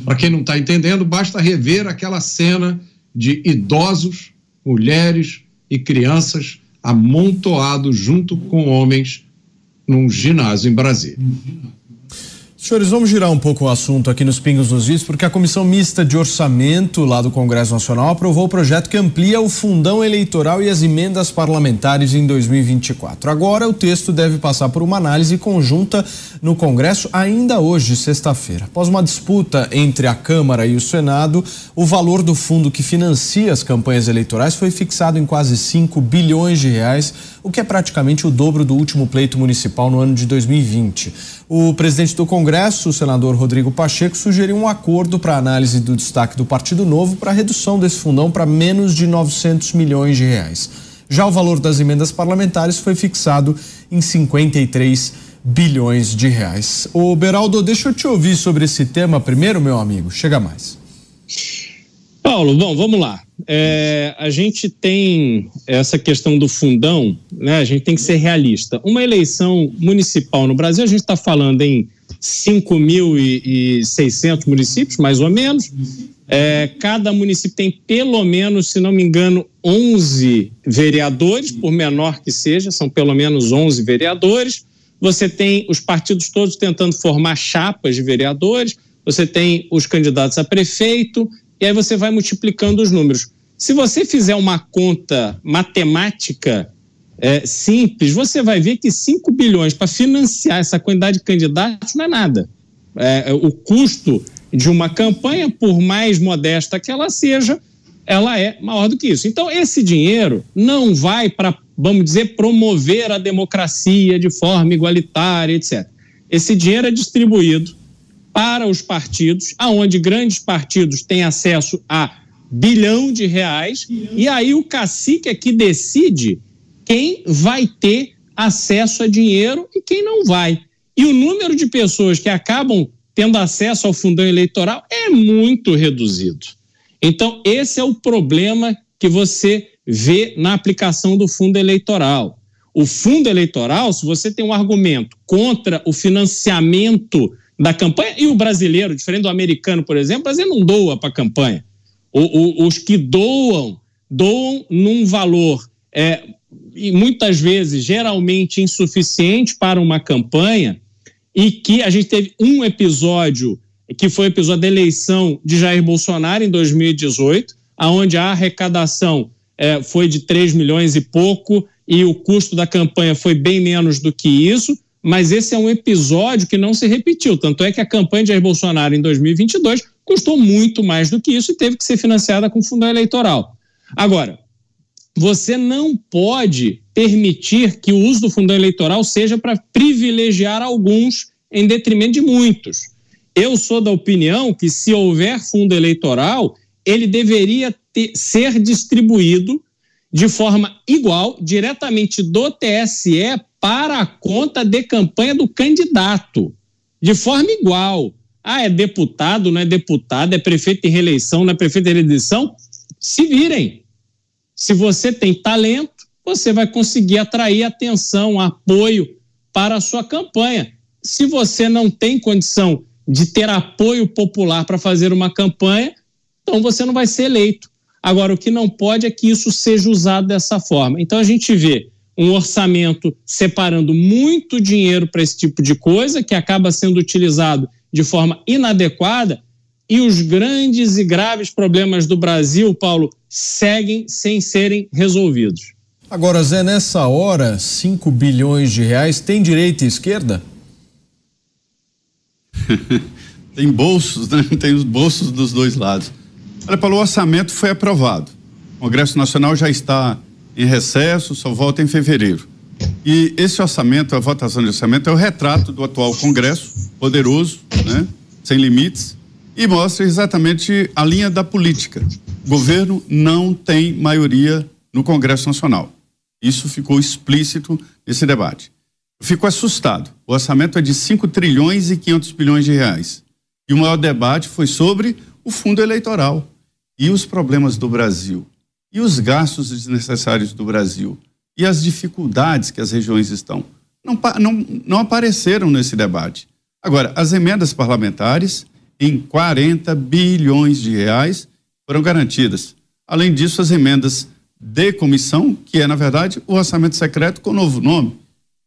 Para quem não está entendendo, basta rever aquela cena de idosos, mulheres e crianças amontoados junto com homens num ginásio em Brasília. Senhores, vamos girar um pouco o assunto aqui nos Pingos nos Is, porque a Comissão Mista de Orçamento lá do Congresso Nacional aprovou o projeto que amplia o fundão eleitoral e as emendas parlamentares em 2024. Agora, o texto deve passar por uma análise conjunta no Congresso ainda hoje, sexta-feira. Após uma disputa entre a Câmara e o Senado, o valor do fundo que financia as campanhas eleitorais foi fixado em quase 5 bilhões de reais, o que é praticamente o dobro do último pleito municipal no ano de 2020. O presidente do Congresso, o senador Rodrigo Pacheco, sugeriu um acordo para análise do destaque do Partido Novo para redução desse fundão para menos de 900 milhões de reais. Já o valor das emendas parlamentares foi fixado em 53 bilhões de reais. O Beraldo, deixa eu te ouvir sobre esse tema primeiro, meu amigo. Chega mais. Paulo, bom, vamos lá. É, a gente tem essa questão do fundão, né? A gente tem que ser realista. Uma eleição municipal no Brasil, a gente está falando em 5.600 municípios, mais ou menos. É, cada município tem pelo menos, se não me engano, 11 vereadores, por menor que seja, são pelo menos 11 vereadores. Você tem os partidos todos tentando formar chapas de vereadores, você tem os candidatos a prefeito, e aí você vai multiplicando os números. Se você fizer uma conta matemática é, simples, você vai ver que 5 bilhões para financiar essa quantidade de candidatos não é nada. É, o custo de uma campanha, por mais modesta que ela seja, ela é maior do que isso. Então, esse dinheiro não vai para, vamos dizer, promover a democracia de forma igualitária, etc. Esse dinheiro é distribuído para os partidos, aonde grandes partidos têm acesso a bilhão de reais, e aí o cacique é que decide quem vai ter acesso a dinheiro e quem não vai. E o número de pessoas que acabam tendo acesso ao fundão eleitoral é muito reduzido. Então, esse é o problema que você vê na aplicação do fundo eleitoral. O fundo eleitoral, se você tem um argumento contra o financiamento da campanha. E o brasileiro, diferente do americano, por exemplo, o brasileiro não doa para a campanha. O, o, os que doam, doam num valor, é, e muitas vezes, geralmente insuficiente para uma campanha, e que a gente teve um episódio, que foi o episódio da eleição de Jair Bolsonaro em 2018, aonde a arrecadação é, foi de 3 milhões e pouco, e o custo da campanha foi bem menos do que isso mas esse é um episódio que não se repetiu. Tanto é que a campanha de Jair Bolsonaro em 2022 custou muito mais do que isso e teve que ser financiada com fundo eleitoral. Agora, você não pode permitir que o uso do fundo eleitoral seja para privilegiar alguns em detrimento de muitos. Eu sou da opinião que, se houver fundo eleitoral, ele deveria ter, ser distribuído de forma igual, diretamente do TSE para a conta de campanha do candidato, de forma igual. Ah, é deputado, não é deputado, é prefeito em reeleição, não é prefeito em reeleição? Se virem. Se você tem talento, você vai conseguir atrair atenção, apoio para a sua campanha. Se você não tem condição de ter apoio popular para fazer uma campanha, então você não vai ser eleito. Agora, o que não pode é que isso seja usado dessa forma. Então, a gente vê um orçamento separando muito dinheiro para esse tipo de coisa, que acaba sendo utilizado de forma inadequada, e os grandes e graves problemas do Brasil, Paulo, seguem sem serem resolvidos. Agora, Zé, nessa hora, 5 bilhões de reais tem direita e esquerda? tem bolsos, né? Tem os bolsos dos dois lados. Olha, Paulo, o orçamento foi aprovado. O Congresso Nacional já está em recesso, só volta em fevereiro. E esse orçamento, a votação de orçamento, é o retrato do atual Congresso, poderoso, né? sem limites, e mostra exatamente a linha da política. O governo não tem maioria no Congresso Nacional. Isso ficou explícito nesse debate. Fico assustado. O orçamento é de 5 trilhões e 500 bilhões de reais. E o maior debate foi sobre o fundo eleitoral e os problemas do Brasil e os gastos desnecessários do Brasil e as dificuldades que as regiões estão. Não, não, não apareceram nesse debate. Agora, as emendas parlamentares em 40 bilhões de reais foram garantidas. Além disso, as emendas de comissão, que é, na verdade, o orçamento secreto com novo nome.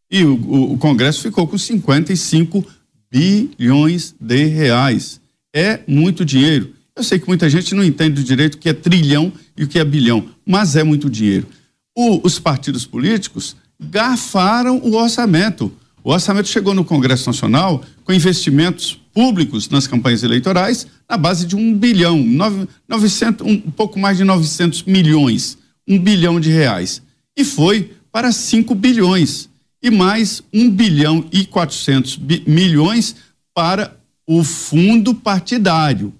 E o, o, o Congresso ficou com 55 bilhões de reais. É muito dinheiro. Eu sei que muita gente não entende direito o que é trilhão e o que é bilhão, mas é muito dinheiro. O, os partidos políticos garfaram o orçamento. O orçamento chegou no Congresso Nacional com investimentos públicos nas campanhas eleitorais na base de um bilhão, nove, 900, um pouco mais de 900 milhões, um bilhão de reais. E foi para 5 bilhões. E mais um bilhão e 400 bi, milhões para o fundo partidário.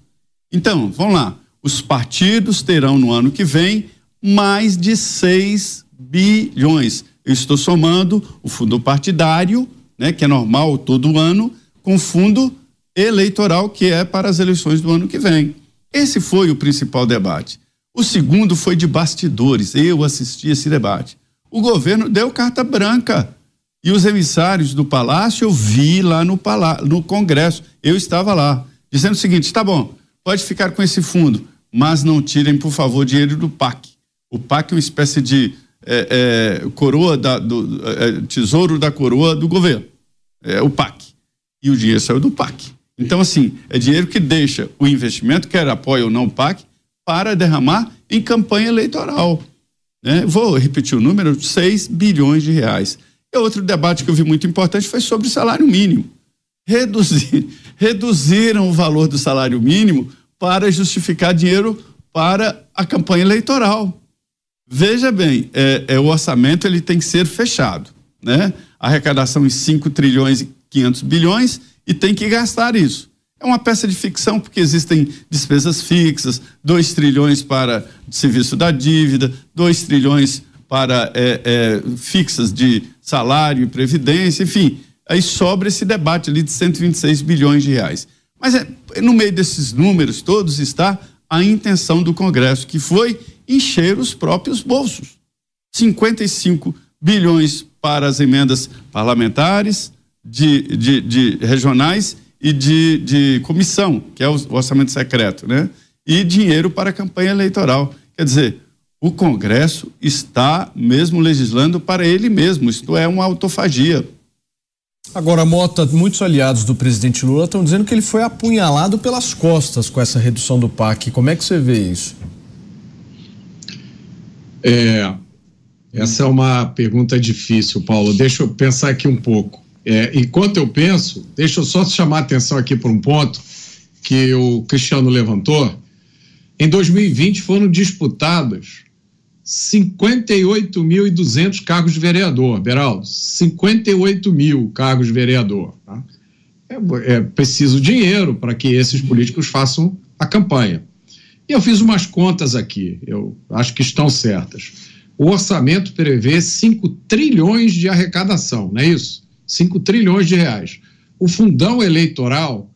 Então, vamos lá. Os partidos terão no ano que vem mais de 6 bilhões. Eu estou somando o fundo partidário, né, que é normal todo ano, com o fundo eleitoral, que é para as eleições do ano que vem. Esse foi o principal debate. O segundo foi de bastidores. Eu assisti esse debate. O governo deu carta branca. E os emissários do palácio eu vi lá no, palá no Congresso. Eu estava lá, dizendo o seguinte: tá bom, pode ficar com esse fundo, mas não tirem, por favor, dinheiro do PAC. O PAC é uma espécie de é, é, coroa da, do é, tesouro da coroa do governo. É o PAC. E o dinheiro saiu do PAC. Então, assim, é dinheiro que deixa o investimento, quer apoia ou não o PAC, para derramar em campanha eleitoral. Né? Vou repetir o número: 6 bilhões de reais. E outro debate que eu vi muito importante foi sobre o salário mínimo. Reduzir, reduziram o valor do salário mínimo para justificar dinheiro para a campanha eleitoral. Veja bem, é, é, o orçamento ele tem que ser fechado, né? Arrecadação em 5 trilhões e 500 bilhões e tem que gastar isso. É uma peça de ficção porque existem despesas fixas, 2 trilhões para serviço da dívida, 2 trilhões para é, é, fixas de salário e previdência, enfim. Aí sobra esse debate ali de 126 bilhões de reais. Mas é, no meio desses números todos está a intenção do Congresso, que foi encher os próprios bolsos. 55 bilhões para as emendas parlamentares, de, de, de regionais e de, de comissão, que é o orçamento secreto, né? E dinheiro para a campanha eleitoral. Quer dizer, o Congresso está mesmo legislando para ele mesmo, isto é uma autofagia. Agora, Mota, muitos aliados do presidente Lula estão dizendo que ele foi apunhalado pelas costas com essa redução do PAC. Como é que você vê isso? É, essa é uma pergunta difícil, Paulo. Deixa eu pensar aqui um pouco. É, enquanto eu penso, deixa eu só chamar a atenção aqui para um ponto que o Cristiano levantou. Em 2020 foram disputados 58.200 cargos de vereador, Beraldo. 58 mil cargos de vereador. Tá? É, é preciso dinheiro para que esses políticos façam a campanha. E eu fiz umas contas aqui, eu acho que estão certas. O orçamento prevê 5 trilhões de arrecadação, não é isso? 5 trilhões de reais. O fundão eleitoral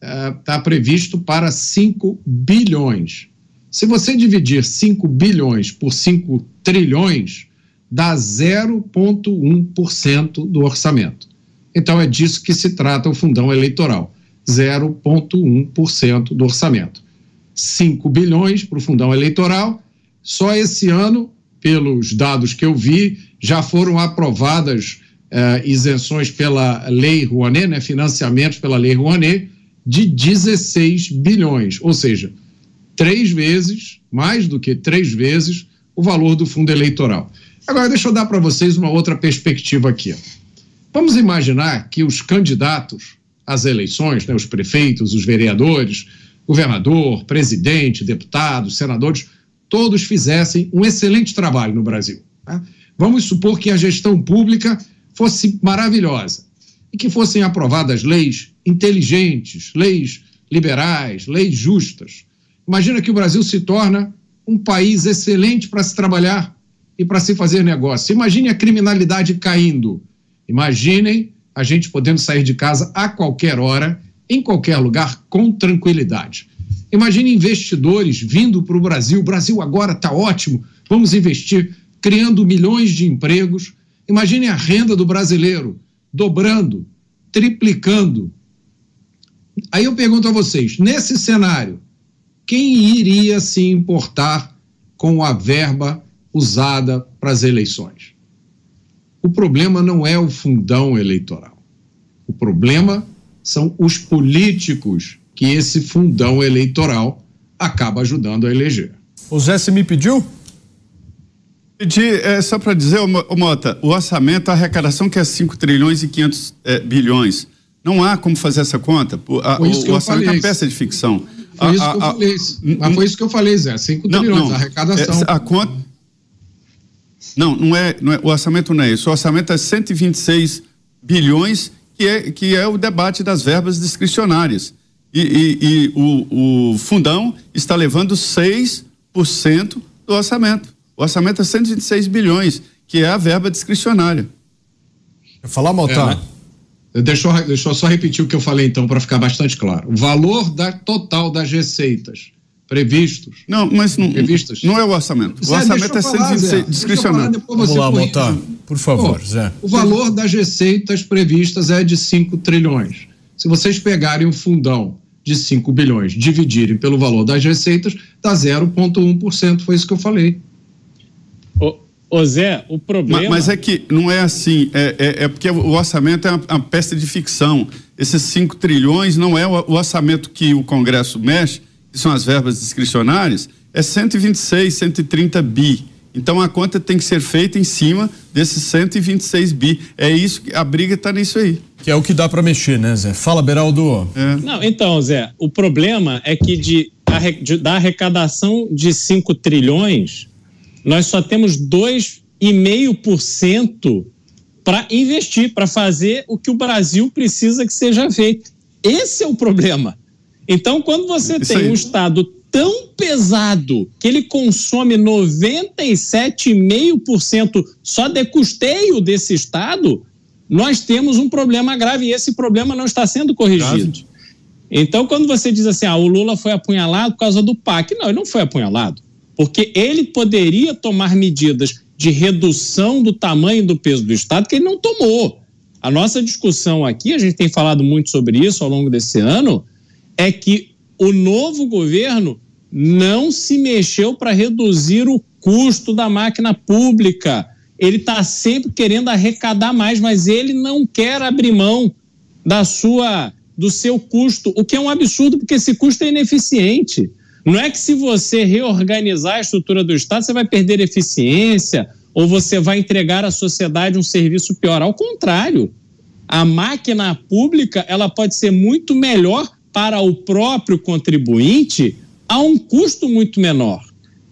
está uh, previsto para 5 bilhões. Se você dividir 5 bilhões por 5 trilhões, dá 0,1% do orçamento. Então é disso que se trata o fundão eleitoral. 0,1% do orçamento. 5 bilhões para o fundão eleitoral. Só esse ano, pelos dados que eu vi, já foram aprovadas uh, isenções pela Lei Rouanet, né, financiamentos pela Lei Rouanet, de 16 bilhões, ou seja, três vezes, mais do que três vezes, o valor do fundo eleitoral. Agora, deixa eu dar para vocês uma outra perspectiva aqui. Vamos imaginar que os candidatos às eleições, né, os prefeitos, os vereadores, governador, presidente, deputados, senadores, todos fizessem um excelente trabalho no Brasil. Tá? Vamos supor que a gestão pública fosse maravilhosa e que fossem aprovadas leis inteligentes, leis liberais, leis justas. Imagina que o Brasil se torna um país excelente para se trabalhar e para se fazer negócio. Imagine a criminalidade caindo. Imaginem a gente podendo sair de casa a qualquer hora, em qualquer lugar, com tranquilidade. Imagine investidores vindo para o Brasil. O Brasil agora está ótimo, vamos investir, criando milhões de empregos. Imagine a renda do brasileiro dobrando, triplicando. Aí eu pergunto a vocês: nesse cenário, quem iria se importar com a verba usada para as eleições? O problema não é o fundão eleitoral. O problema são os políticos que esse fundão eleitoral acaba ajudando a eleger. O Zé, se me pediu? Pedi, é, só para dizer, ô, Mota, o orçamento, a arrecadação que é 5 trilhões e 500 é, bilhões. Não há como fazer essa conta. A, o, o orçamento é uma peça de ficção. Foi a, isso que eu a, falei. Mas foi isso que eu falei, Zé. 5 trilhões, não, a arrecadação. É, a conta. Não, não é, não é. O orçamento não é isso. O orçamento é 126 bilhões, que é, que é o debate das verbas discricionárias. E, e, e o, o fundão está levando 6% do orçamento. O orçamento é 126 bilhões, que é a verba discricionária. Quer falar, Maltar? É, né? Deixa eu, deixa eu só repetir o que eu falei, então, para ficar bastante claro. O valor da, total das receitas previstos. Não, mas não, previstas. não é o orçamento. Zé, o orçamento é falar, 126 discricionário. Vamos lá, Maltar. Por favor, Pô, Zé. O valor das receitas previstas é de 5 trilhões. Se vocês pegarem um fundão de 5 bilhões, dividirem pelo valor das receitas, dá 0,1%. Foi isso que eu falei. Ô Zé, o problema. Mas, mas, é que não é assim, é, é, é porque o orçamento é uma, uma, peça de ficção. Esses 5 trilhões não é o, o, orçamento que o Congresso mexe, que são as verbas discricionárias, é 126, 130 bi. Então a conta tem que ser feita em cima desses 126 bi. É isso que a briga está nisso aí. Que é o que dá para mexer, né, Zé? Fala, Beraldo. É. Não, então, Zé, o problema é que de, de da arrecadação de 5 trilhões nós só temos 2,5% para investir, para fazer o que o Brasil precisa que seja feito. Esse é o problema. Então, quando você Isso tem aí. um Estado tão pesado que ele consome 97,5% só de custeio desse Estado, nós temos um problema grave e esse problema não está sendo corrigido. Então, quando você diz assim, ah, o Lula foi apunhalado por causa do PAC, não, ele não foi apunhalado porque ele poderia tomar medidas de redução do tamanho do peso do Estado que ele não tomou. A nossa discussão aqui, a gente tem falado muito sobre isso ao longo desse ano, é que o novo governo não se mexeu para reduzir o custo da máquina pública. Ele está sempre querendo arrecadar mais, mas ele não quer abrir mão da sua do seu custo, o que é um absurdo porque esse custo é ineficiente. Não é que se você reorganizar a estrutura do Estado, você vai perder eficiência ou você vai entregar à sociedade um serviço pior. Ao contrário, a máquina pública ela pode ser muito melhor para o próprio contribuinte a um custo muito menor.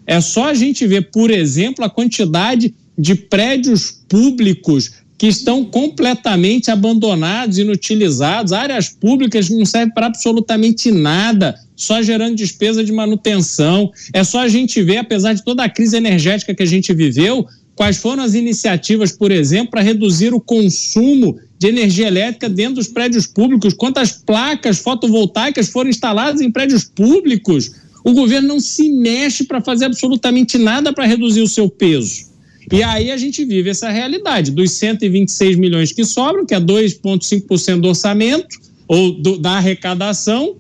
É só a gente ver, por exemplo, a quantidade de prédios públicos que estão completamente abandonados, inutilizados, áreas públicas que não servem para absolutamente nada, só gerando despesa de manutenção. É só a gente ver, apesar de toda a crise energética que a gente viveu, quais foram as iniciativas, por exemplo, para reduzir o consumo de energia elétrica dentro dos prédios públicos, quantas placas fotovoltaicas foram instaladas em prédios públicos. O governo não se mexe para fazer absolutamente nada para reduzir o seu peso. E aí a gente vive essa realidade dos 126 milhões que sobram, que é 2,5% do orçamento ou do, da arrecadação,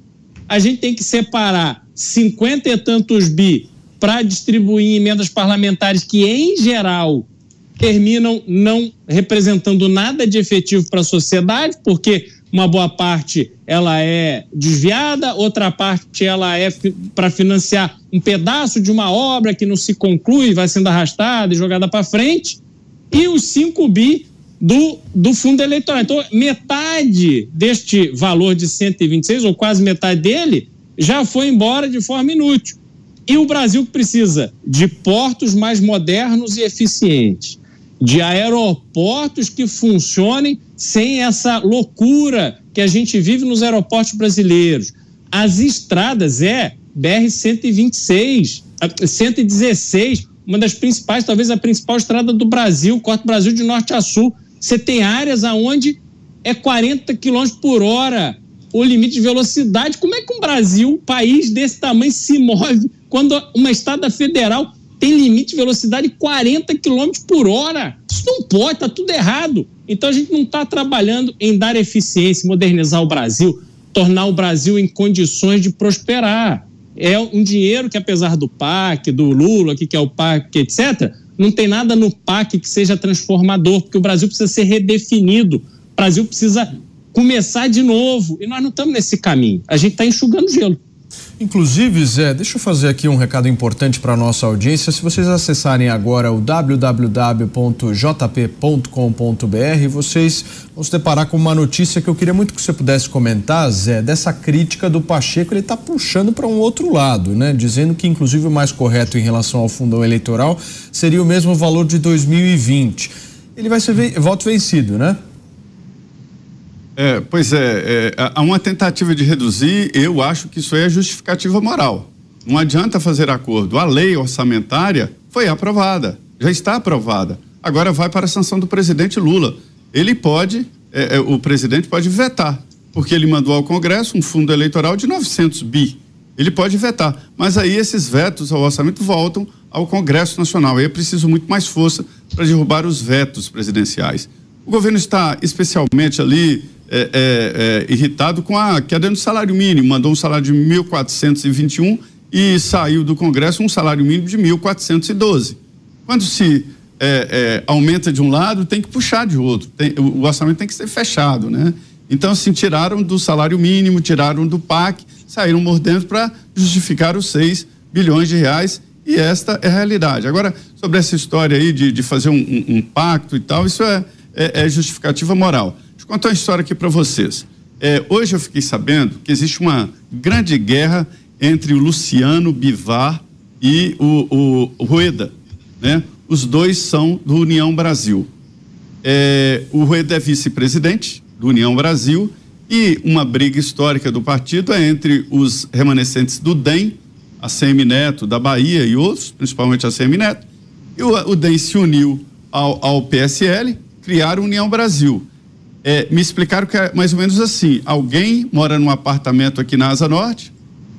a gente tem que separar 50 e tantos bi para distribuir em emendas parlamentares que, em geral, terminam não representando nada de efetivo para a sociedade, porque uma boa parte ela é desviada, outra parte ela é para financiar um pedaço de uma obra que não se conclui, vai sendo arrastada e jogada para frente, e os 5 bi do, do fundo eleitoral. Então, metade deste valor de 126, ou quase metade dele, já foi embora de forma inútil. E o Brasil precisa de portos mais modernos e eficientes, de aeroportos que funcionem sem essa loucura que a gente vive nos aeroportos brasileiros. As estradas é BR-126, 116, uma das principais, talvez a principal estrada do Brasil, corta o Brasil de norte a sul. Você tem áreas aonde é 40 km por hora o limite de velocidade. Como é que um Brasil, um país desse tamanho, se move quando uma estrada federal tem limite de velocidade 40 km por hora? Isso não pode, está tudo errado. Então a gente não está trabalhando em dar eficiência, modernizar o Brasil, tornar o Brasil em condições de prosperar. É um dinheiro que, apesar do PAC, do Lula, que é o PAC, etc., não tem nada no PAC que seja transformador, porque o Brasil precisa ser redefinido. O Brasil precisa começar de novo. E nós não estamos nesse caminho. A gente está enxugando gelo. Inclusive, Zé, deixa eu fazer aqui um recado importante para a nossa audiência. Se vocês acessarem agora o www.jp.com.br, vocês vão se deparar com uma notícia que eu queria muito que você pudesse comentar, Zé, dessa crítica do Pacheco. Ele está puxando para um outro lado, né? Dizendo que, inclusive, o mais correto em relação ao fundão eleitoral seria o mesmo valor de 2020. Ele vai ser voto vencido, né? É, pois é, é, há uma tentativa de reduzir, eu acho que isso é justificativa moral. Não adianta fazer acordo. A lei orçamentária foi aprovada, já está aprovada. Agora vai para a sanção do presidente Lula. Ele pode, é, é, o presidente pode vetar, porque ele mandou ao Congresso um fundo eleitoral de 900 bi. Ele pode vetar, mas aí esses vetos ao orçamento voltam ao Congresso Nacional. Aí é preciso muito mais força para derrubar os vetos presidenciais. O governo está especialmente ali é, é, é, irritado com a queda no salário mínimo, mandou um salário de 1.421 e saiu do Congresso um salário mínimo de 1.412. Quando se é, é, aumenta de um lado, tem que puxar de outro. Tem, o, orçamento tem que ser fechado, né? Então, assim, tiraram do salário mínimo, tiraram do PAC, saíram mordendo para justificar os 6 bilhões de reais e esta é a realidade. Agora, sobre essa história aí de, de fazer um, um, um pacto e tal, isso é, é, é justificativa moral contar uma história aqui para vocês. É, hoje eu fiquei sabendo que existe uma grande guerra entre o Luciano Bivar e o, o, Rueda, né? Os dois são do União Brasil. É, o Rueda é vice-presidente do União Brasil e uma briga histórica do partido é entre os remanescentes do DEM, a CM Neto da Bahia e outros, principalmente a CM Neto, e o, o DEM se uniu ao, ao PSL, criaram União Brasil é, me explicaram que é mais ou menos assim: alguém mora num apartamento aqui na Asa Norte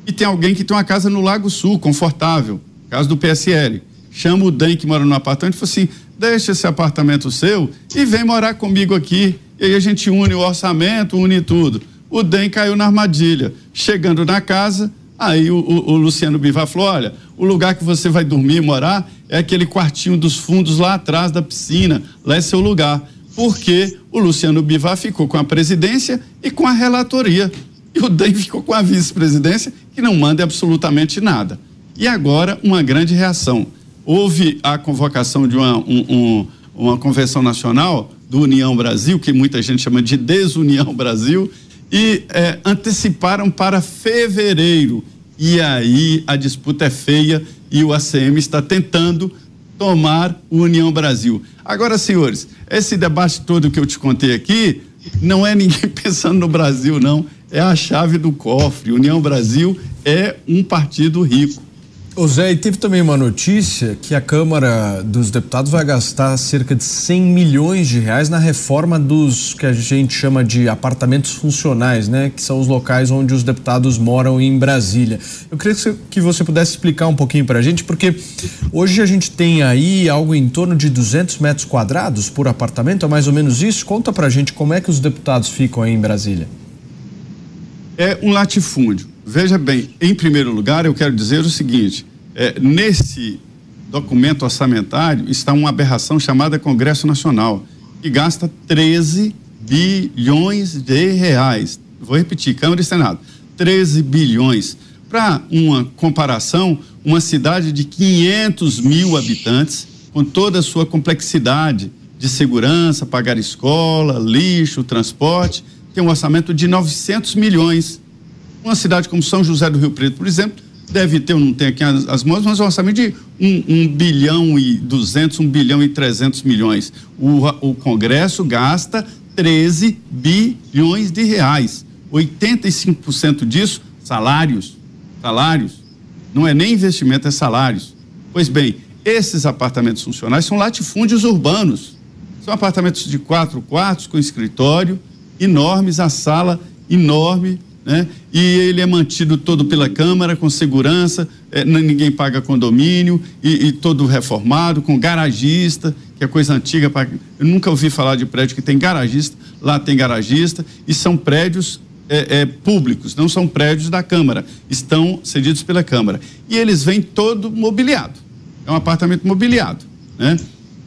e tem alguém que tem uma casa no Lago Sul, confortável, caso do PSL. Chama o Dan que mora no apartamento e fala assim: deixa esse apartamento seu e vem morar comigo aqui. E aí a gente une o orçamento, une tudo. O DEM caiu na armadilha. Chegando na casa, aí o, o, o Luciano Bivar falou: olha, o lugar que você vai dormir e morar é aquele quartinho dos fundos lá atrás da piscina. Lá é seu lugar porque o Luciano Bivar ficou com a presidência e com a relatoria. E o DEM ficou com a vice-presidência, que não manda absolutamente nada. E agora, uma grande reação. Houve a convocação de uma, um, um, uma convenção nacional do União Brasil, que muita gente chama de Desunião Brasil, e é, anteciparam para fevereiro. E aí a disputa é feia e o ACM está tentando tomar o União Brasil. Agora, senhores, esse debate todo que eu te contei aqui não é ninguém pensando no Brasil, não. É a chave do cofre. União Brasil é um partido rico. Ô Zé, e teve também uma notícia que a Câmara dos Deputados vai gastar cerca de 100 milhões de reais na reforma dos que a gente chama de apartamentos funcionais, né? Que são os locais onde os deputados moram em Brasília. Eu queria que você pudesse explicar um pouquinho para a gente, porque hoje a gente tem aí algo em torno de 200 metros quadrados por apartamento, é mais ou menos isso? Conta para a gente como é que os deputados ficam aí em Brasília. É um latifúndio Veja bem, em primeiro lugar, eu quero dizer o seguinte: é, nesse documento orçamentário está uma aberração chamada Congresso Nacional, que gasta 13 bilhões de reais. Vou repetir, Câmara e Senado, 13 bilhões. Para uma comparação, uma cidade de 500 mil habitantes, com toda a sua complexidade de segurança, pagar escola, lixo, transporte, tem um orçamento de 900 milhões. Uma cidade como São José do Rio Preto, por exemplo, deve ter, eu não tenho aqui as, mãos, mas um orçamento de um, um, bilhão e duzentos, um bilhão e trezentos milhões. O, o Congresso gasta 13 bilhões de reais. 85% disso, salários. Salários. Não é nem investimento, é salários. Pois bem, esses apartamentos funcionais são latifúndios urbanos. São apartamentos de quatro quartos com escritório, enormes, a sala enorme, né? E ele é mantido todo pela Câmara, com segurança, é, ninguém paga condomínio, e, e, todo reformado, com garagista, que é coisa antiga. Pra, eu nunca ouvi falar de prédio que tem garagista, lá tem garagista, e são prédios é, é, públicos, não são prédios da Câmara, estão cedidos pela Câmara. E eles vêm todo mobiliado, é um apartamento mobiliado, né?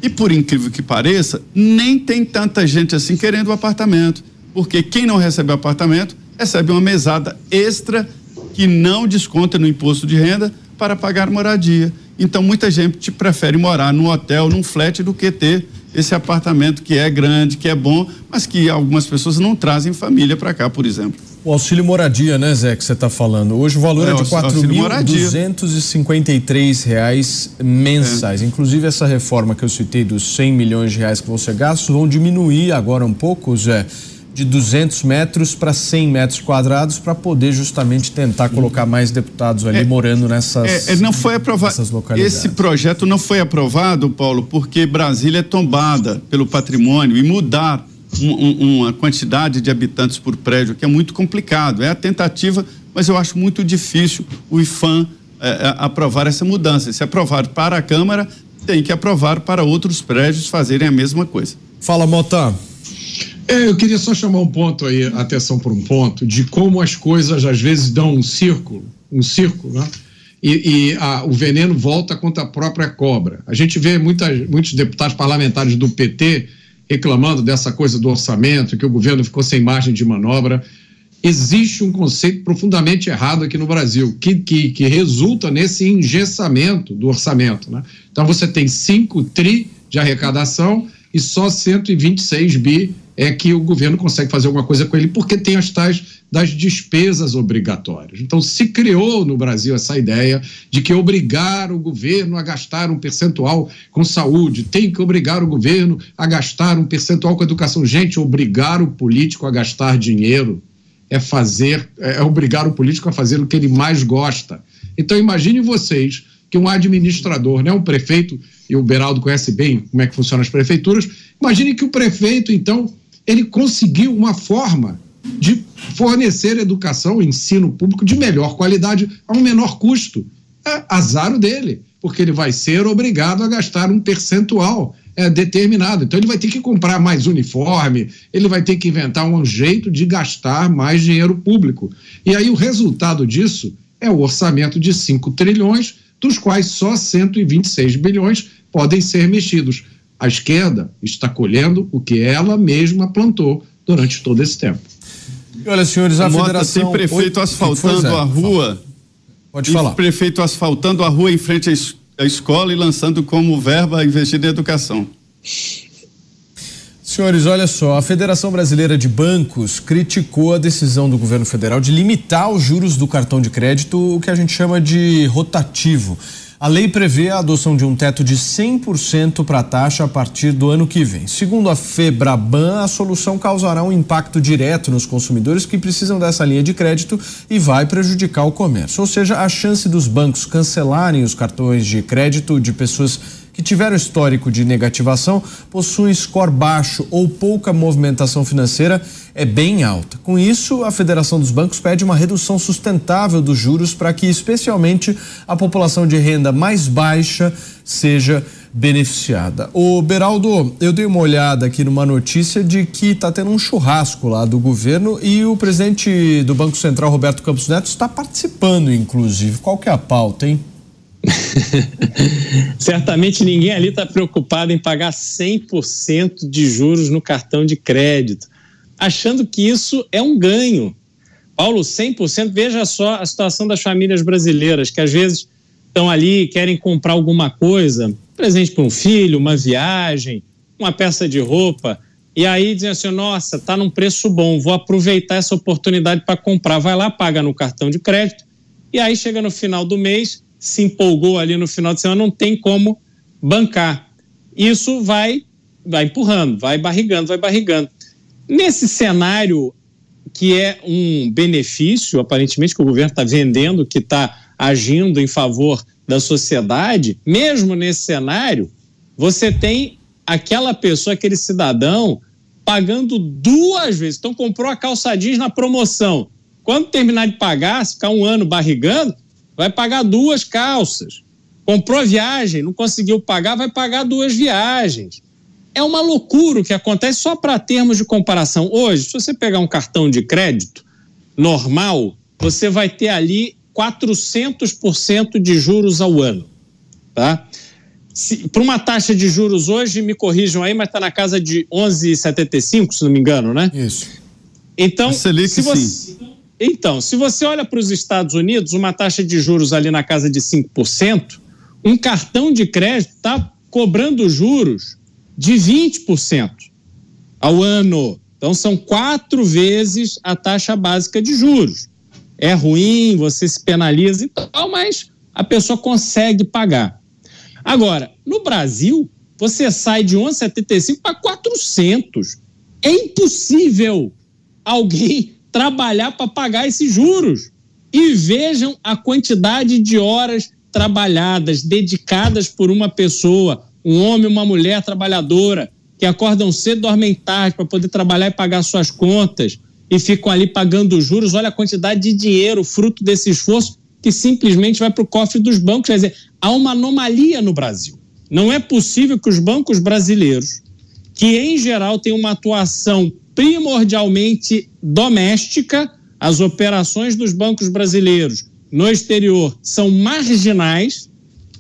E por incrível que pareça, nem tem tanta gente assim querendo o apartamento, porque quem não recebe o apartamento recebe uma mesada extra que não desconta no imposto de renda para pagar moradia. Então muita gente prefere morar num hotel, num flat do que ter esse apartamento que é grande, que é bom, mas que algumas pessoas não trazem família para cá, por exemplo. O auxílio moradia, né, Zé, que você está falando. Hoje o valor é, é de quatro mil duzentos e cinquenta e três reais mensais. É. Inclusive essa reforma que eu citei dos 100 milhões de reais que vão ser gastos vão diminuir agora um pouco, Zé de 200 metros para 100 metros quadrados para poder justamente tentar colocar mais deputados ali é, morando nessas é, é não foi aprovado. esse projeto não foi aprovado Paulo porque Brasília é tombada pelo patrimônio e mudar um, um, uma quantidade de habitantes por prédio que é muito complicado. É a tentativa mas eu acho muito difícil o IFAM é, é, aprovar essa mudança. Se aprovar para a Câmara tem que aprovar para outros prédios fazerem a mesma coisa. Fala Mota é, eu queria só chamar um ponto aí, atenção para um ponto, de como as coisas às vezes dão um círculo, um círculo, né? E, e a, o veneno volta contra a própria cobra. A gente vê muitas, muitos deputados parlamentares do PT reclamando dessa coisa do orçamento, que o governo ficou sem margem de manobra. Existe um conceito profundamente errado aqui no Brasil, que, que, que resulta nesse engessamento do orçamento. Né? Então você tem 5 tri de arrecadação e só 126 bi é que o governo consegue fazer alguma coisa com ele, porque tem as tais das despesas obrigatórias. Então, se criou no Brasil essa ideia de que obrigar o governo a gastar um percentual com saúde, tem que obrigar o governo a gastar um percentual com educação. Gente, obrigar o político a gastar dinheiro é fazer, é obrigar o político a fazer o que ele mais gosta. Então, imagine vocês que um administrador, né, um prefeito, e o Beraldo conhece bem como é que funcionam as prefeituras, imagine que o prefeito, então, ele conseguiu uma forma de fornecer educação, ensino público de melhor qualidade a um menor custo. É azar dele, porque ele vai ser obrigado a gastar um percentual é, determinado. Então ele vai ter que comprar mais uniforme, ele vai ter que inventar um jeito de gastar mais dinheiro público. E aí o resultado disso é o orçamento de 5 trilhões, dos quais só 126 bilhões podem ser mexidos a esquerda está colhendo o que ela mesma plantou durante todo esse tempo. E olha, senhores, a Mota federação... tem prefeito asfaltando a rua. Pode falar. Prefeito asfaltando a rua em frente à escola e lançando como verba investida em educação. Senhores, olha só, a Federação Brasileira de Bancos criticou a decisão do governo federal de limitar os juros do cartão de crédito, o que a gente chama de rotativo. A lei prevê a adoção de um teto de 100% para a taxa a partir do ano que vem. Segundo a Febraban, a solução causará um impacto direto nos consumidores que precisam dessa linha de crédito e vai prejudicar o comércio. Ou seja, a chance dos bancos cancelarem os cartões de crédito de pessoas que tiveram histórico de negativação possuem score baixo ou pouca movimentação financeira é bem alta. Com isso, a Federação dos Bancos pede uma redução sustentável dos juros para que, especialmente, a população de renda mais baixa seja beneficiada. O Beraldo, eu dei uma olhada aqui numa notícia de que está tendo um churrasco lá do governo e o presidente do Banco Central, Roberto Campos Neto, está participando, inclusive. Qual que é a pauta, hein? Certamente ninguém ali está preocupado em pagar 100% de juros no cartão de crédito, achando que isso é um ganho. Paulo, 100%, veja só a situação das famílias brasileiras, que às vezes estão ali, querem comprar alguma coisa, presente para um filho, uma viagem, uma peça de roupa, e aí dizem assim: nossa, está num preço bom, vou aproveitar essa oportunidade para comprar. Vai lá, paga no cartão de crédito, e aí chega no final do mês, se empolgou ali no final de semana, não tem como bancar. Isso vai, vai empurrando, vai barrigando, vai barrigando. Nesse cenário que é um benefício, aparentemente, que o governo está vendendo, que está agindo em favor da sociedade, mesmo nesse cenário, você tem aquela pessoa, aquele cidadão, pagando duas vezes. Então, comprou a calça jeans na promoção. Quando terminar de pagar, se ficar um ano barrigando, vai pagar duas calças. Comprou a viagem, não conseguiu pagar, vai pagar duas viagens. É uma loucura o que acontece só para termos de comparação. Hoje, se você pegar um cartão de crédito normal, você vai ter ali 400% de juros ao ano. Tá? Para uma taxa de juros hoje, me corrijam aí, mas está na casa de 11,75, se não me engano, né? Isso. Então, se você, então, se você olha para os Estados Unidos, uma taxa de juros ali na casa de 5%, um cartão de crédito está cobrando juros de 20% ao ano. Então, são quatro vezes a taxa básica de juros é ruim, você se penaliza e tal, mas a pessoa consegue pagar. Agora, no Brasil, você sai de 1,75 para 400. É impossível alguém trabalhar para pagar esses juros. E vejam a quantidade de horas trabalhadas, dedicadas por uma pessoa, um homem, uma mulher trabalhadora, que acordam cedo, dormem tarde para poder trabalhar e pagar suas contas, e ficam ali pagando juros. Olha a quantidade de dinheiro fruto desse esforço que simplesmente vai para o cofre dos bancos. Quer dizer, há uma anomalia no Brasil. Não é possível que os bancos brasileiros, que em geral têm uma atuação primordialmente doméstica, as operações dos bancos brasileiros no exterior são marginais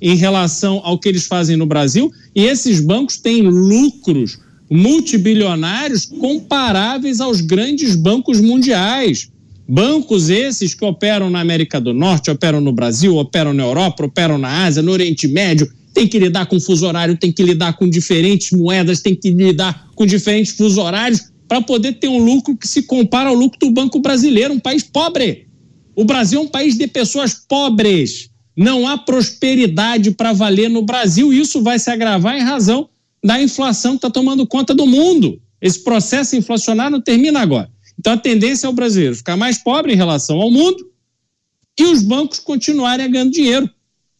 em relação ao que eles fazem no Brasil, e esses bancos têm lucros multibilionários comparáveis aos grandes bancos mundiais. Bancos esses que operam na América do Norte, operam no Brasil, operam na Europa, operam na Ásia, no Oriente Médio, tem que lidar com fuso horário, tem que lidar com diferentes moedas, tem que lidar com diferentes fuso horários para poder ter um lucro que se compara ao lucro do Banco Brasileiro, um país pobre. O Brasil é um país de pessoas pobres. Não há prosperidade para valer no Brasil. Isso vai se agravar em razão da inflação que está tomando conta do mundo. Esse processo inflacionário não termina agora. Então a tendência é o brasileiro ficar mais pobre em relação ao mundo e os bancos continuarem ganhando dinheiro.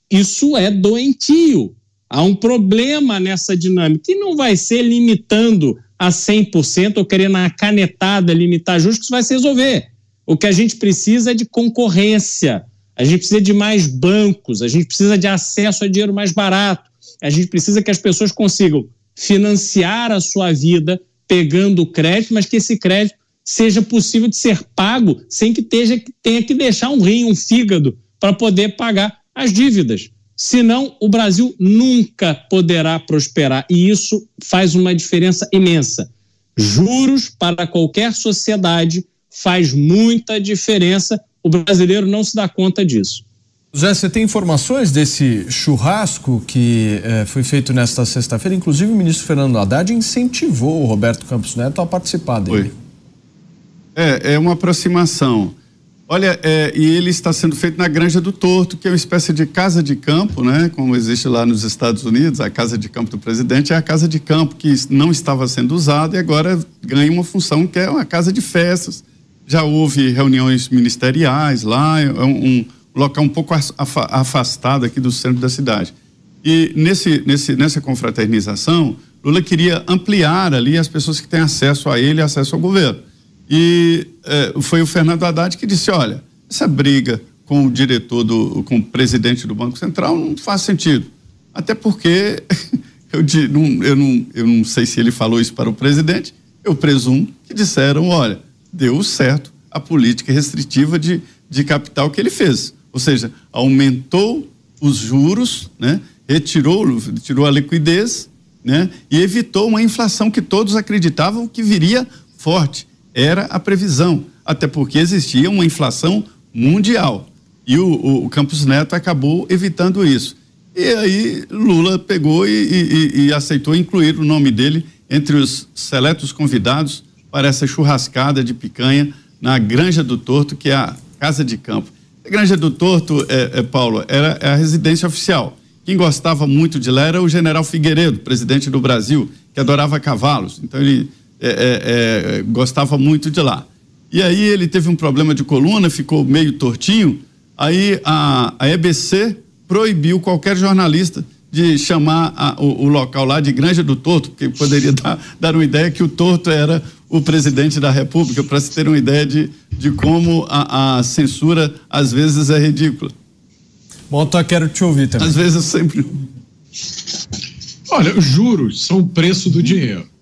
Isso é doentio. Há um problema nessa dinâmica que não vai ser limitando a 100% ou querendo a canetada limitar juros que isso vai se resolver. O que a gente precisa é de concorrência, a gente precisa de mais bancos, a gente precisa de acesso a dinheiro mais barato, a gente precisa que as pessoas consigam financiar a sua vida pegando crédito, mas que esse crédito seja possível de ser pago sem que tenha que deixar um rim, um fígado para poder pagar as dívidas. Senão, o Brasil nunca poderá prosperar e isso faz uma diferença imensa. Juros para qualquer sociedade faz muita diferença. O brasileiro não se dá conta disso. Zé, você tem informações desse churrasco que eh, foi feito nesta sexta-feira? Inclusive, o ministro Fernando Haddad incentivou o Roberto Campos Neto a participar dele. É, é uma aproximação. Olha, é, e ele está sendo feito na Granja do Torto, que é uma espécie de casa de campo, né? Como existe lá nos Estados Unidos, a casa de campo do presidente é a casa de campo que não estava sendo usada e agora ganha uma função que é uma casa de festas. Já houve reuniões ministeriais lá, é um local um pouco afastado aqui do centro da cidade. E nesse, nesse, nessa confraternização, Lula queria ampliar ali as pessoas que têm acesso a ele, acesso ao governo. E eh, foi o Fernando Haddad que disse: olha, essa briga com o diretor do, com o presidente do Banco Central não faz sentido. Até porque eu, não, eu, não, eu não sei se ele falou isso para o presidente, eu presumo que disseram: olha, deu certo a política restritiva de, de capital que ele fez. Ou seja, aumentou os juros, né? retirou, tirou a liquidez né? e evitou uma inflação que todos acreditavam que viria forte. Era a previsão, até porque existia uma inflação mundial. E o, o, o Campos Neto acabou evitando isso. E aí Lula pegou e, e, e, aceitou incluir o nome dele entre os seletos convidados para essa churrascada de picanha na Granja do Torto, que é a casa de campo. A Granja do Torto, é, é Paulo, era é a residência oficial. Quem gostava muito de lá era o general Figueiredo, presidente do Brasil, que adorava cavalos. Então ele é, é, é, gostava muito de lá. E aí ele teve um problema de coluna, ficou meio tortinho. Aí a, a EBC proibiu qualquer jornalista de chamar a, o, o, local lá de Granja do Torto, porque poderia dar, dar uma ideia que o Torto era o presidente da República, para se ter uma ideia de, de como a, a censura às vezes é ridícula. Mota, quero te ouvir também. Às vezes sempre. Olha, os juros são o preço do dinheiro.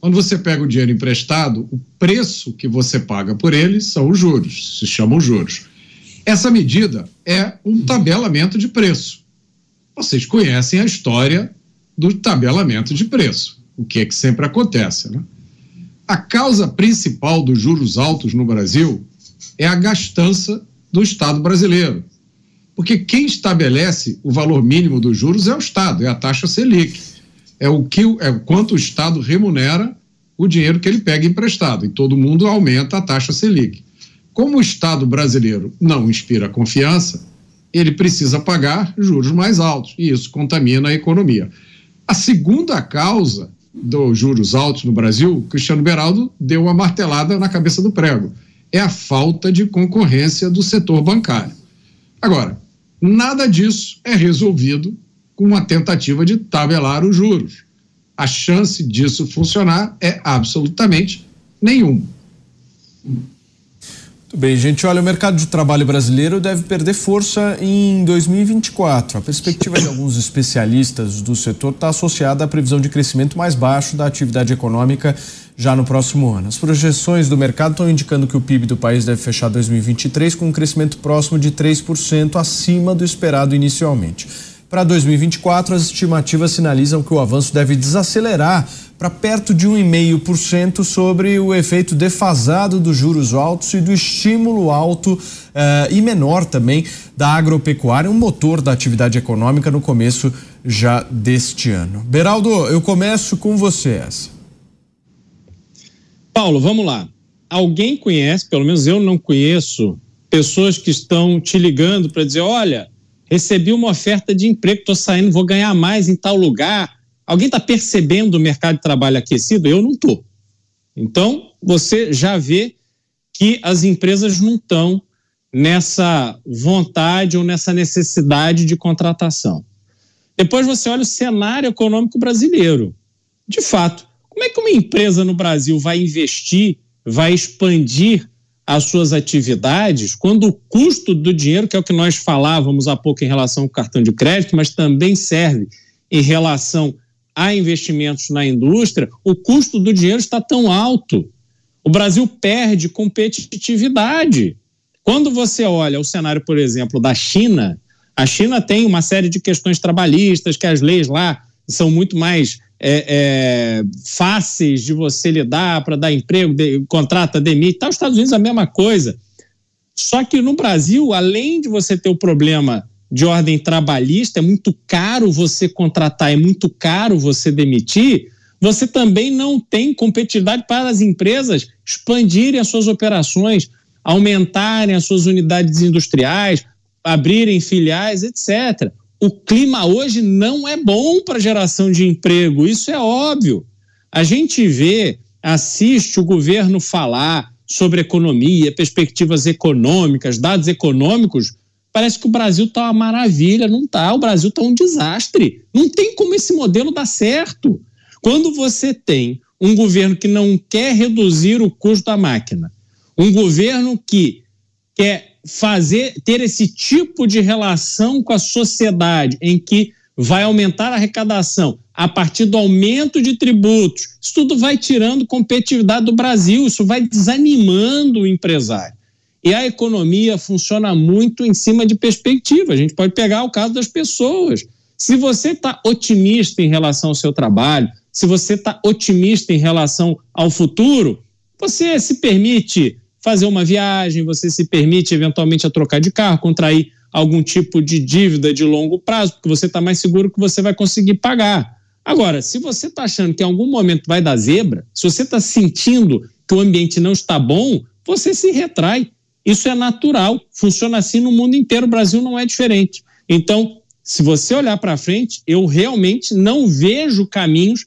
Quando você pega o dinheiro emprestado, o preço que você paga por ele são os juros, se chamam juros. Essa medida é um tabelamento de preço. Vocês conhecem a história do tabelamento de preço, o que é que sempre acontece, né? A causa principal dos juros altos no Brasil é a gastança do Estado brasileiro. Porque quem estabelece o valor mínimo dos juros é o Estado, é a taxa Selic. É o que é o quanto o Estado remunera o dinheiro que ele pega emprestado, e todo mundo aumenta a taxa Selic. Como o Estado brasileiro não inspira confiança, ele precisa pagar juros mais altos e isso contamina a economia. A segunda causa dos juros altos no Brasil, Cristiano Beraldo deu uma martelada na cabeça do prego, é a falta de concorrência do setor bancário. Agora, nada disso é resolvido com uma tentativa de tabelar os juros. A chance disso funcionar é absolutamente nenhuma. Muito bem, gente. Olha, o mercado de trabalho brasileiro deve perder força em 2024. A perspectiva de alguns especialistas do setor está associada à previsão de crescimento mais baixo da atividade econômica já no próximo ano. As projeções do mercado estão indicando que o PIB do país deve fechar 2023 com um crescimento próximo de 3% acima do esperado inicialmente. Para 2024, as estimativas sinalizam que o avanço deve desacelerar para perto de 1,5% sobre o efeito defasado dos juros altos e do estímulo alto eh, e menor também da agropecuária, um motor da atividade econômica no começo já deste ano. Beraldo, eu começo com você essa. Paulo, vamos lá. Alguém conhece, pelo menos eu não conheço, pessoas que estão te ligando para dizer: olha, recebi uma oferta de emprego, estou saindo, vou ganhar mais em tal lugar. Alguém está percebendo o mercado de trabalho aquecido? Eu não estou. Então, você já vê que as empresas não estão nessa vontade ou nessa necessidade de contratação. Depois você olha o cenário econômico brasileiro. De fato, como é que uma empresa no Brasil vai investir, vai expandir as suas atividades, quando o custo do dinheiro, que é o que nós falávamos há pouco em relação ao cartão de crédito, mas também serve em relação a investimentos na indústria, o custo do dinheiro está tão alto. O Brasil perde competitividade. Quando você olha o cenário, por exemplo, da China, a China tem uma série de questões trabalhistas, que as leis lá são muito mais é, é, fáceis de você lidar para dar emprego, de, contrata, demite. Tá, os Estados Unidos a mesma coisa. Só que no Brasil, além de você ter o problema de ordem trabalhista, é muito caro você contratar, é muito caro você demitir, você também não tem competitividade para as empresas expandirem as suas operações, aumentarem as suas unidades industriais, abrirem filiais, etc o clima hoje não é bom para geração de emprego, isso é óbvio. A gente vê, assiste o governo falar sobre economia, perspectivas econômicas, dados econômicos, parece que o Brasil está uma maravilha, não está. O Brasil está um desastre. Não tem como esse modelo dar certo. Quando você tem um governo que não quer reduzir o custo da máquina, um governo que quer fazer ter esse tipo de relação com a sociedade em que vai aumentar a arrecadação a partir do aumento de tributos, isso tudo vai tirando competitividade do Brasil, isso vai desanimando o empresário. E a economia funciona muito em cima de perspectiva. A gente pode pegar o caso das pessoas. Se você está otimista em relação ao seu trabalho, se você está otimista em relação ao futuro, você se permite fazer uma viagem, você se permite eventualmente a trocar de carro, contrair algum tipo de dívida de longo prazo, porque você está mais seguro que você vai conseguir pagar. Agora, se você está achando que em algum momento vai dar zebra, se você está sentindo que o ambiente não está bom, você se retrai. Isso é natural, funciona assim no mundo inteiro, o Brasil não é diferente. Então, se você olhar para frente, eu realmente não vejo caminhos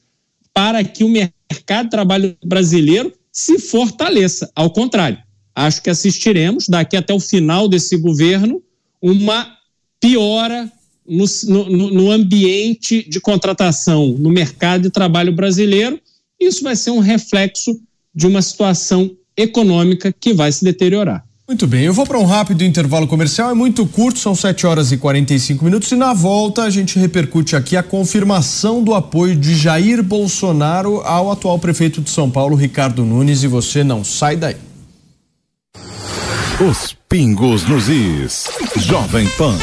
para que o mercado de trabalho brasileiro se fortaleça. Ao contrário, acho que assistiremos daqui até o final desse governo uma piora no, no, no, ambiente de contratação, no mercado de trabalho brasileiro. Isso vai ser um reflexo de uma situação econômica que vai se deteriorar. Muito bem, eu vou para um rápido intervalo comercial, é muito curto, são 7 horas e 45 minutos, e na volta a gente repercute aqui a confirmação do apoio de Jair Bolsonaro ao atual prefeito de São Paulo, Ricardo Nunes, e você não sai daí. Os pingos nos is. Jovem Pan.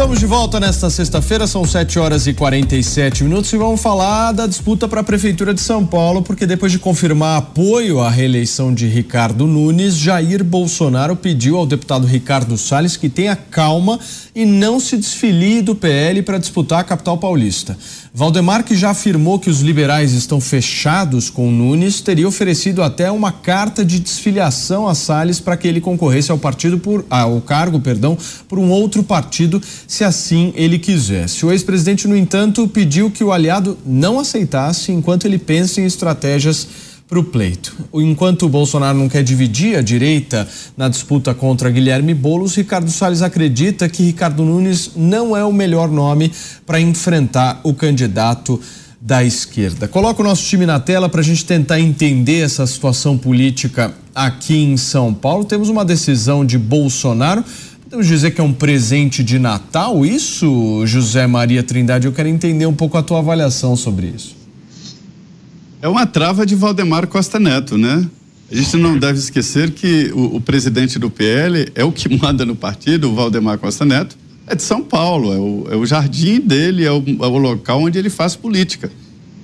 Estamos de volta nesta sexta-feira, são 7 horas e 47 minutos e vamos falar da disputa para a Prefeitura de São Paulo, porque depois de confirmar apoio à reeleição de Ricardo Nunes, Jair Bolsonaro pediu ao deputado Ricardo Salles que tenha calma e não se desfilie do PL para disputar a capital paulista. Valdemar, que já afirmou que os liberais estão fechados com Nunes, teria oferecido até uma carta de desfiliação a Salles para que ele concorresse ao partido por ao cargo, perdão, por um outro partido, se assim ele quisesse. O ex-presidente, no entanto, pediu que o aliado não aceitasse enquanto ele pensa em estratégias para o pleito. Enquanto Bolsonaro não quer dividir a direita na disputa contra Guilherme Boulos, Ricardo Salles acredita que Ricardo Nunes não é o melhor nome para enfrentar o candidato da esquerda. Coloca o nosso time na tela para a gente tentar entender essa situação política aqui em São Paulo. Temos uma decisão de Bolsonaro. Podemos dizer que é um presente de Natal, isso, José Maria Trindade? Eu quero entender um pouco a tua avaliação sobre isso. É uma trava de Valdemar Costa Neto, né? A gente não deve esquecer que o, o, presidente do PL é o que manda no partido, o Valdemar Costa Neto, é de São Paulo, é o, é o jardim dele, é o, é o, local onde ele faz política.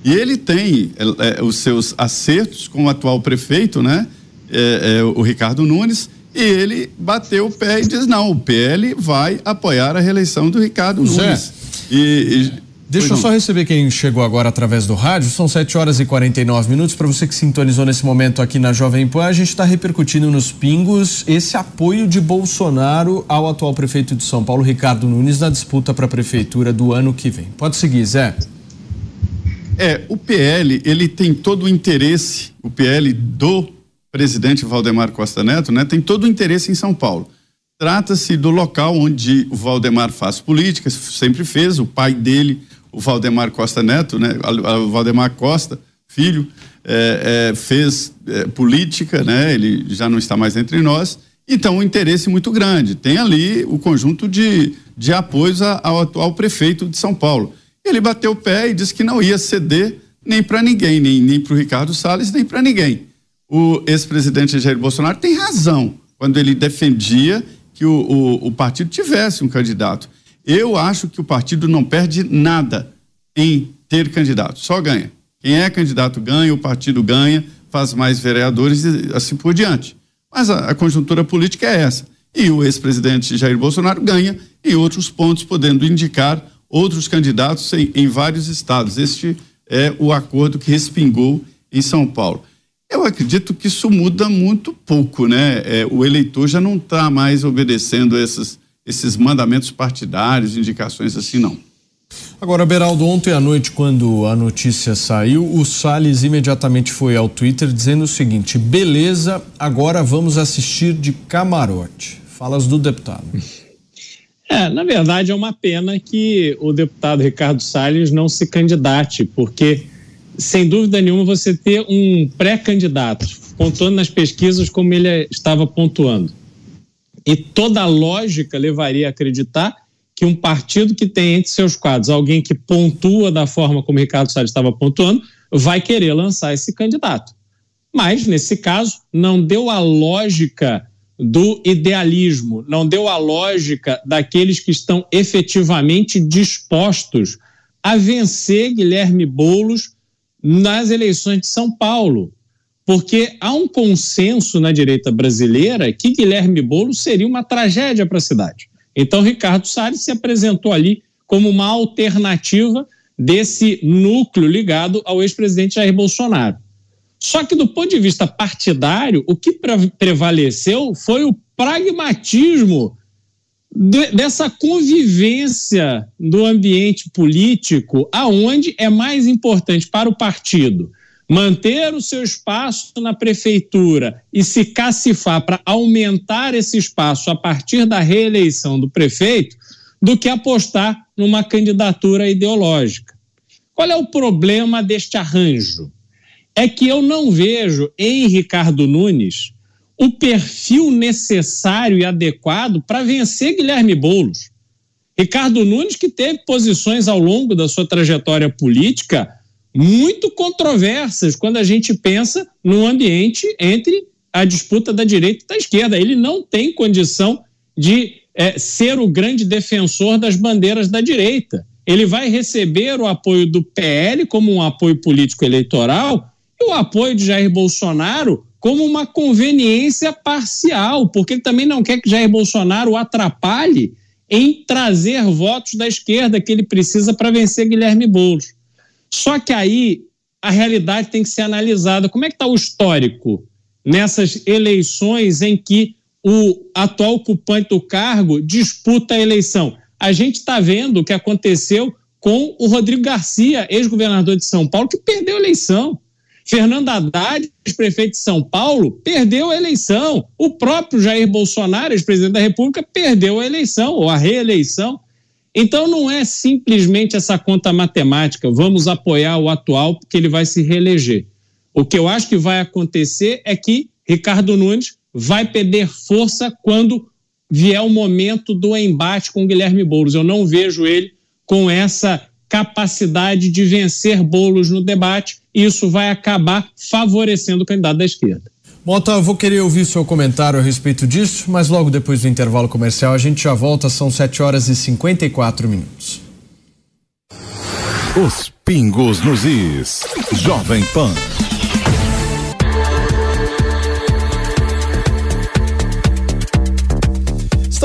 E ele tem é, é os seus acertos com o atual prefeito, né? É, é, o Ricardo Nunes, e ele bateu o pé e diz: não, o PL vai apoiar a reeleição do Ricardo Zé. Nunes. E, e Deixa eu só receber quem chegou agora através do rádio. São 7 horas e 49 minutos. Para você que sintonizou nesse momento aqui na Jovem Pan, a gente está repercutindo nos pingos esse apoio de Bolsonaro ao atual prefeito de São Paulo, Ricardo Nunes, na disputa para a prefeitura do ano que vem. Pode seguir, Zé. É, o PL, ele tem todo o interesse, o PL do presidente Valdemar Costa Neto, né, tem todo o interesse em São Paulo. Trata-se do local onde o Valdemar faz política, sempre fez, o pai dele o Valdemar Costa Neto, né? O Valdemar Costa, filho, é, é, fez é, política, né? Ele já não está mais entre nós. Então, um interesse muito grande. Tem ali o conjunto de, de apoios ao atual prefeito de São Paulo. Ele bateu o pé e disse que não ia ceder nem para ninguém, nem, nem para o Ricardo Salles, nem para ninguém. O ex-presidente Jair Bolsonaro tem razão quando ele defendia que o, o, o partido tivesse um candidato. Eu acho que o partido não perde nada em ter candidato, só ganha. Quem é candidato ganha, o partido ganha, faz mais vereadores e assim por diante. Mas a, a conjuntura política é essa. E o ex-presidente Jair Bolsonaro ganha em outros pontos, podendo indicar outros candidatos em, em vários estados. Este é o acordo que respingou em São Paulo. Eu acredito que isso muda muito pouco, né? É, o eleitor já não está mais obedecendo essas esses mandamentos partidários, indicações assim, não. Agora, Beraldo, ontem à noite, quando a notícia saiu, o Salles imediatamente foi ao Twitter dizendo o seguinte: beleza, agora vamos assistir de camarote. Falas do deputado. É, na verdade, é uma pena que o deputado Ricardo Salles não se candidate, porque, sem dúvida nenhuma, você ter um pré-candidato pontuando nas pesquisas como ele estava pontuando e toda a lógica levaria a acreditar que um partido que tem entre seus quadros alguém que pontua da forma como Ricardo Salles estava pontuando, vai querer lançar esse candidato. Mas, nesse caso, não deu a lógica do idealismo, não deu a lógica daqueles que estão efetivamente dispostos a vencer Guilherme Boulos nas eleições de São Paulo. Porque há um consenso na direita brasileira que Guilherme Boulos seria uma tragédia para a cidade. Então, Ricardo Salles se apresentou ali como uma alternativa desse núcleo ligado ao ex-presidente Jair Bolsonaro. Só que, do ponto de vista partidário, o que prevaleceu foi o pragmatismo de, dessa convivência do ambiente político, aonde é mais importante para o partido manter o seu espaço na prefeitura e se cacifar para aumentar esse espaço a partir da reeleição do prefeito, do que apostar numa candidatura ideológica. Qual é o problema deste arranjo? É que eu não vejo em Ricardo Nunes o perfil necessário e adequado para vencer Guilherme Boulos. Ricardo Nunes, que teve posições ao longo da sua trajetória política muito controversas quando a gente pensa no ambiente entre a disputa da direita e da esquerda. Ele não tem condição de é, ser o grande defensor das bandeiras da direita. Ele vai receber o apoio do PL como um apoio político eleitoral e o apoio de Jair Bolsonaro como uma conveniência parcial, porque ele também não quer que Jair Bolsonaro o atrapalhe em trazer votos da esquerda que ele precisa para vencer Guilherme Boulos. Só que aí a realidade tem que ser analisada. Como é que está o histórico nessas eleições em que o atual ocupante do cargo disputa a eleição? A gente está vendo o que aconteceu com o Rodrigo Garcia, ex-governador de São Paulo, que perdeu a eleição. Fernando Haddad, ex-prefeito de São Paulo, perdeu a eleição. O próprio Jair Bolsonaro, ex-presidente da República, perdeu a eleição, ou a reeleição. Então não é simplesmente essa conta matemática, vamos apoiar o atual porque ele vai se reeleger. O que eu acho que vai acontecer é que Ricardo Nunes vai perder força quando vier o momento do embate com Guilherme Boulos. Eu não vejo ele com essa capacidade de vencer Boulos no debate, e isso vai acabar favorecendo o candidato da esquerda. Mota, eu vou querer ouvir seu comentário a respeito disso, mas logo depois do intervalo comercial a gente já volta, são 7 horas e 54 minutos. Os pingos nos is. Jovem Pan.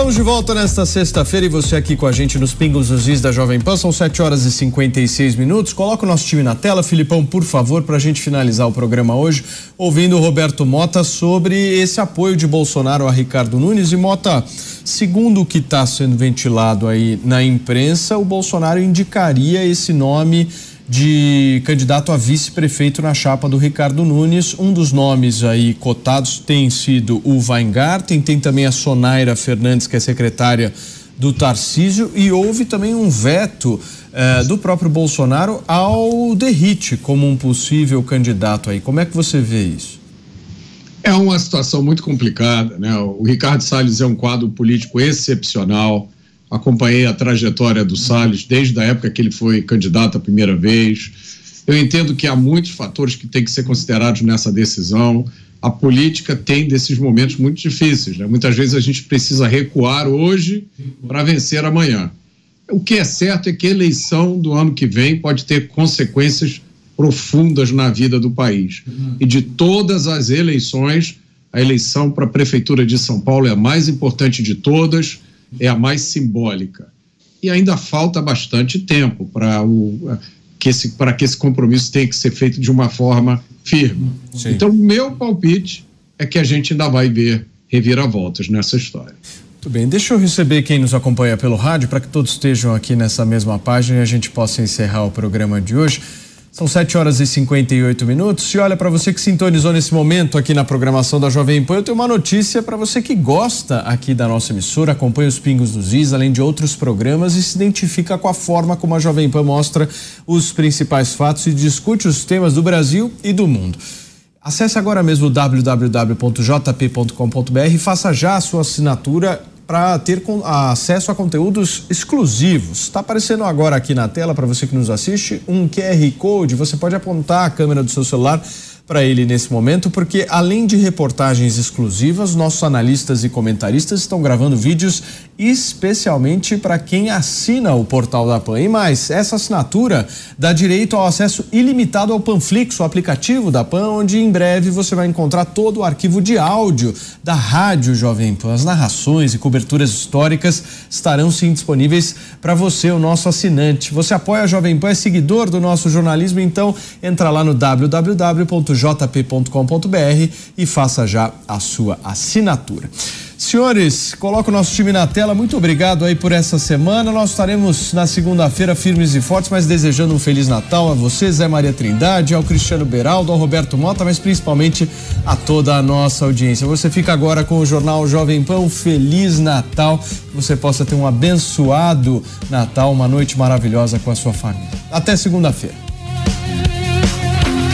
Estamos de volta nesta sexta-feira e você aqui com a gente nos Pingos dos Is da Jovem Pan. São 7 horas e 56 minutos. Coloca o nosso time na tela, Filipão, por favor, para a gente finalizar o programa hoje, ouvindo o Roberto Mota sobre esse apoio de Bolsonaro a Ricardo Nunes. E Mota, segundo o que está sendo ventilado aí na imprensa, o Bolsonaro indicaria esse nome de candidato a vice-prefeito na chapa do Ricardo Nunes. Um dos nomes aí cotados tem sido o Weingarten, tem também a Sonaira Fernandes, que é secretária do Tarcísio, e houve também um veto eh, do próprio Bolsonaro ao Derrite como um possível candidato aí. Como é que você vê isso? É uma situação muito complicada, né? O Ricardo Salles é um quadro político excepcional acompanhei a trajetória do Salles desde a época que ele foi candidato a primeira vez. Eu entendo que há muitos fatores que têm que ser considerados nessa decisão. A política tem desses momentos muito difíceis. Né? Muitas vezes a gente precisa recuar hoje para vencer amanhã. O que é certo é que a eleição do ano que vem pode ter consequências profundas na vida do país. E de todas as eleições, a eleição para a Prefeitura de São Paulo é a mais importante de todas é a mais simbólica. E ainda falta bastante tempo para que esse, para que esse compromisso tenha que ser feito de uma forma firme. Sim. Então, meu palpite é que a gente ainda vai ver reviravoltas nessa história. Muito bem, deixa eu receber quem nos acompanha pelo rádio para que todos estejam aqui nessa mesma página e a gente possa encerrar o programa de hoje. São 7 horas e 58 minutos. E olha, para você que sintonizou nesse momento aqui na programação da Jovem Pan, eu tenho uma notícia para você que gosta aqui da nossa emissora, acompanha os Pingos dos Is, além de outros programas e se identifica com a forma como a Jovem Pan mostra os principais fatos e discute os temas do Brasil e do mundo. Acesse agora mesmo www.jp.com.br e faça já a sua assinatura para ter acesso a conteúdos exclusivos. Está aparecendo agora aqui na tela para você que nos assiste um QR Code. Você pode apontar a câmera do seu celular para ele nesse momento, porque além de reportagens exclusivas, nossos analistas e comentaristas estão gravando vídeos especialmente para quem assina o portal da PAN. E mais, essa assinatura dá direito ao acesso ilimitado ao Panflix, o aplicativo da PAN, onde em breve você vai encontrar todo o arquivo de áudio da Rádio Jovem Pan. As narrações e coberturas históricas estarão sim disponíveis para você, o nosso assinante. Você apoia a Jovem Pan, é seguidor do nosso jornalismo, então entra lá no www.jp.com.br e faça já a sua assinatura. Senhores, coloca o nosso time na tela. Muito obrigado aí por essa semana. Nós estaremos na segunda-feira firmes e fortes, mas desejando um feliz Natal a você, Zé Maria Trindade, ao Cristiano Beraldo, ao Roberto Mota, mas principalmente a toda a nossa audiência. Você fica agora com o jornal Jovem Pan. Feliz Natal. Que você possa ter um abençoado Natal, uma noite maravilhosa com a sua família. Até segunda-feira.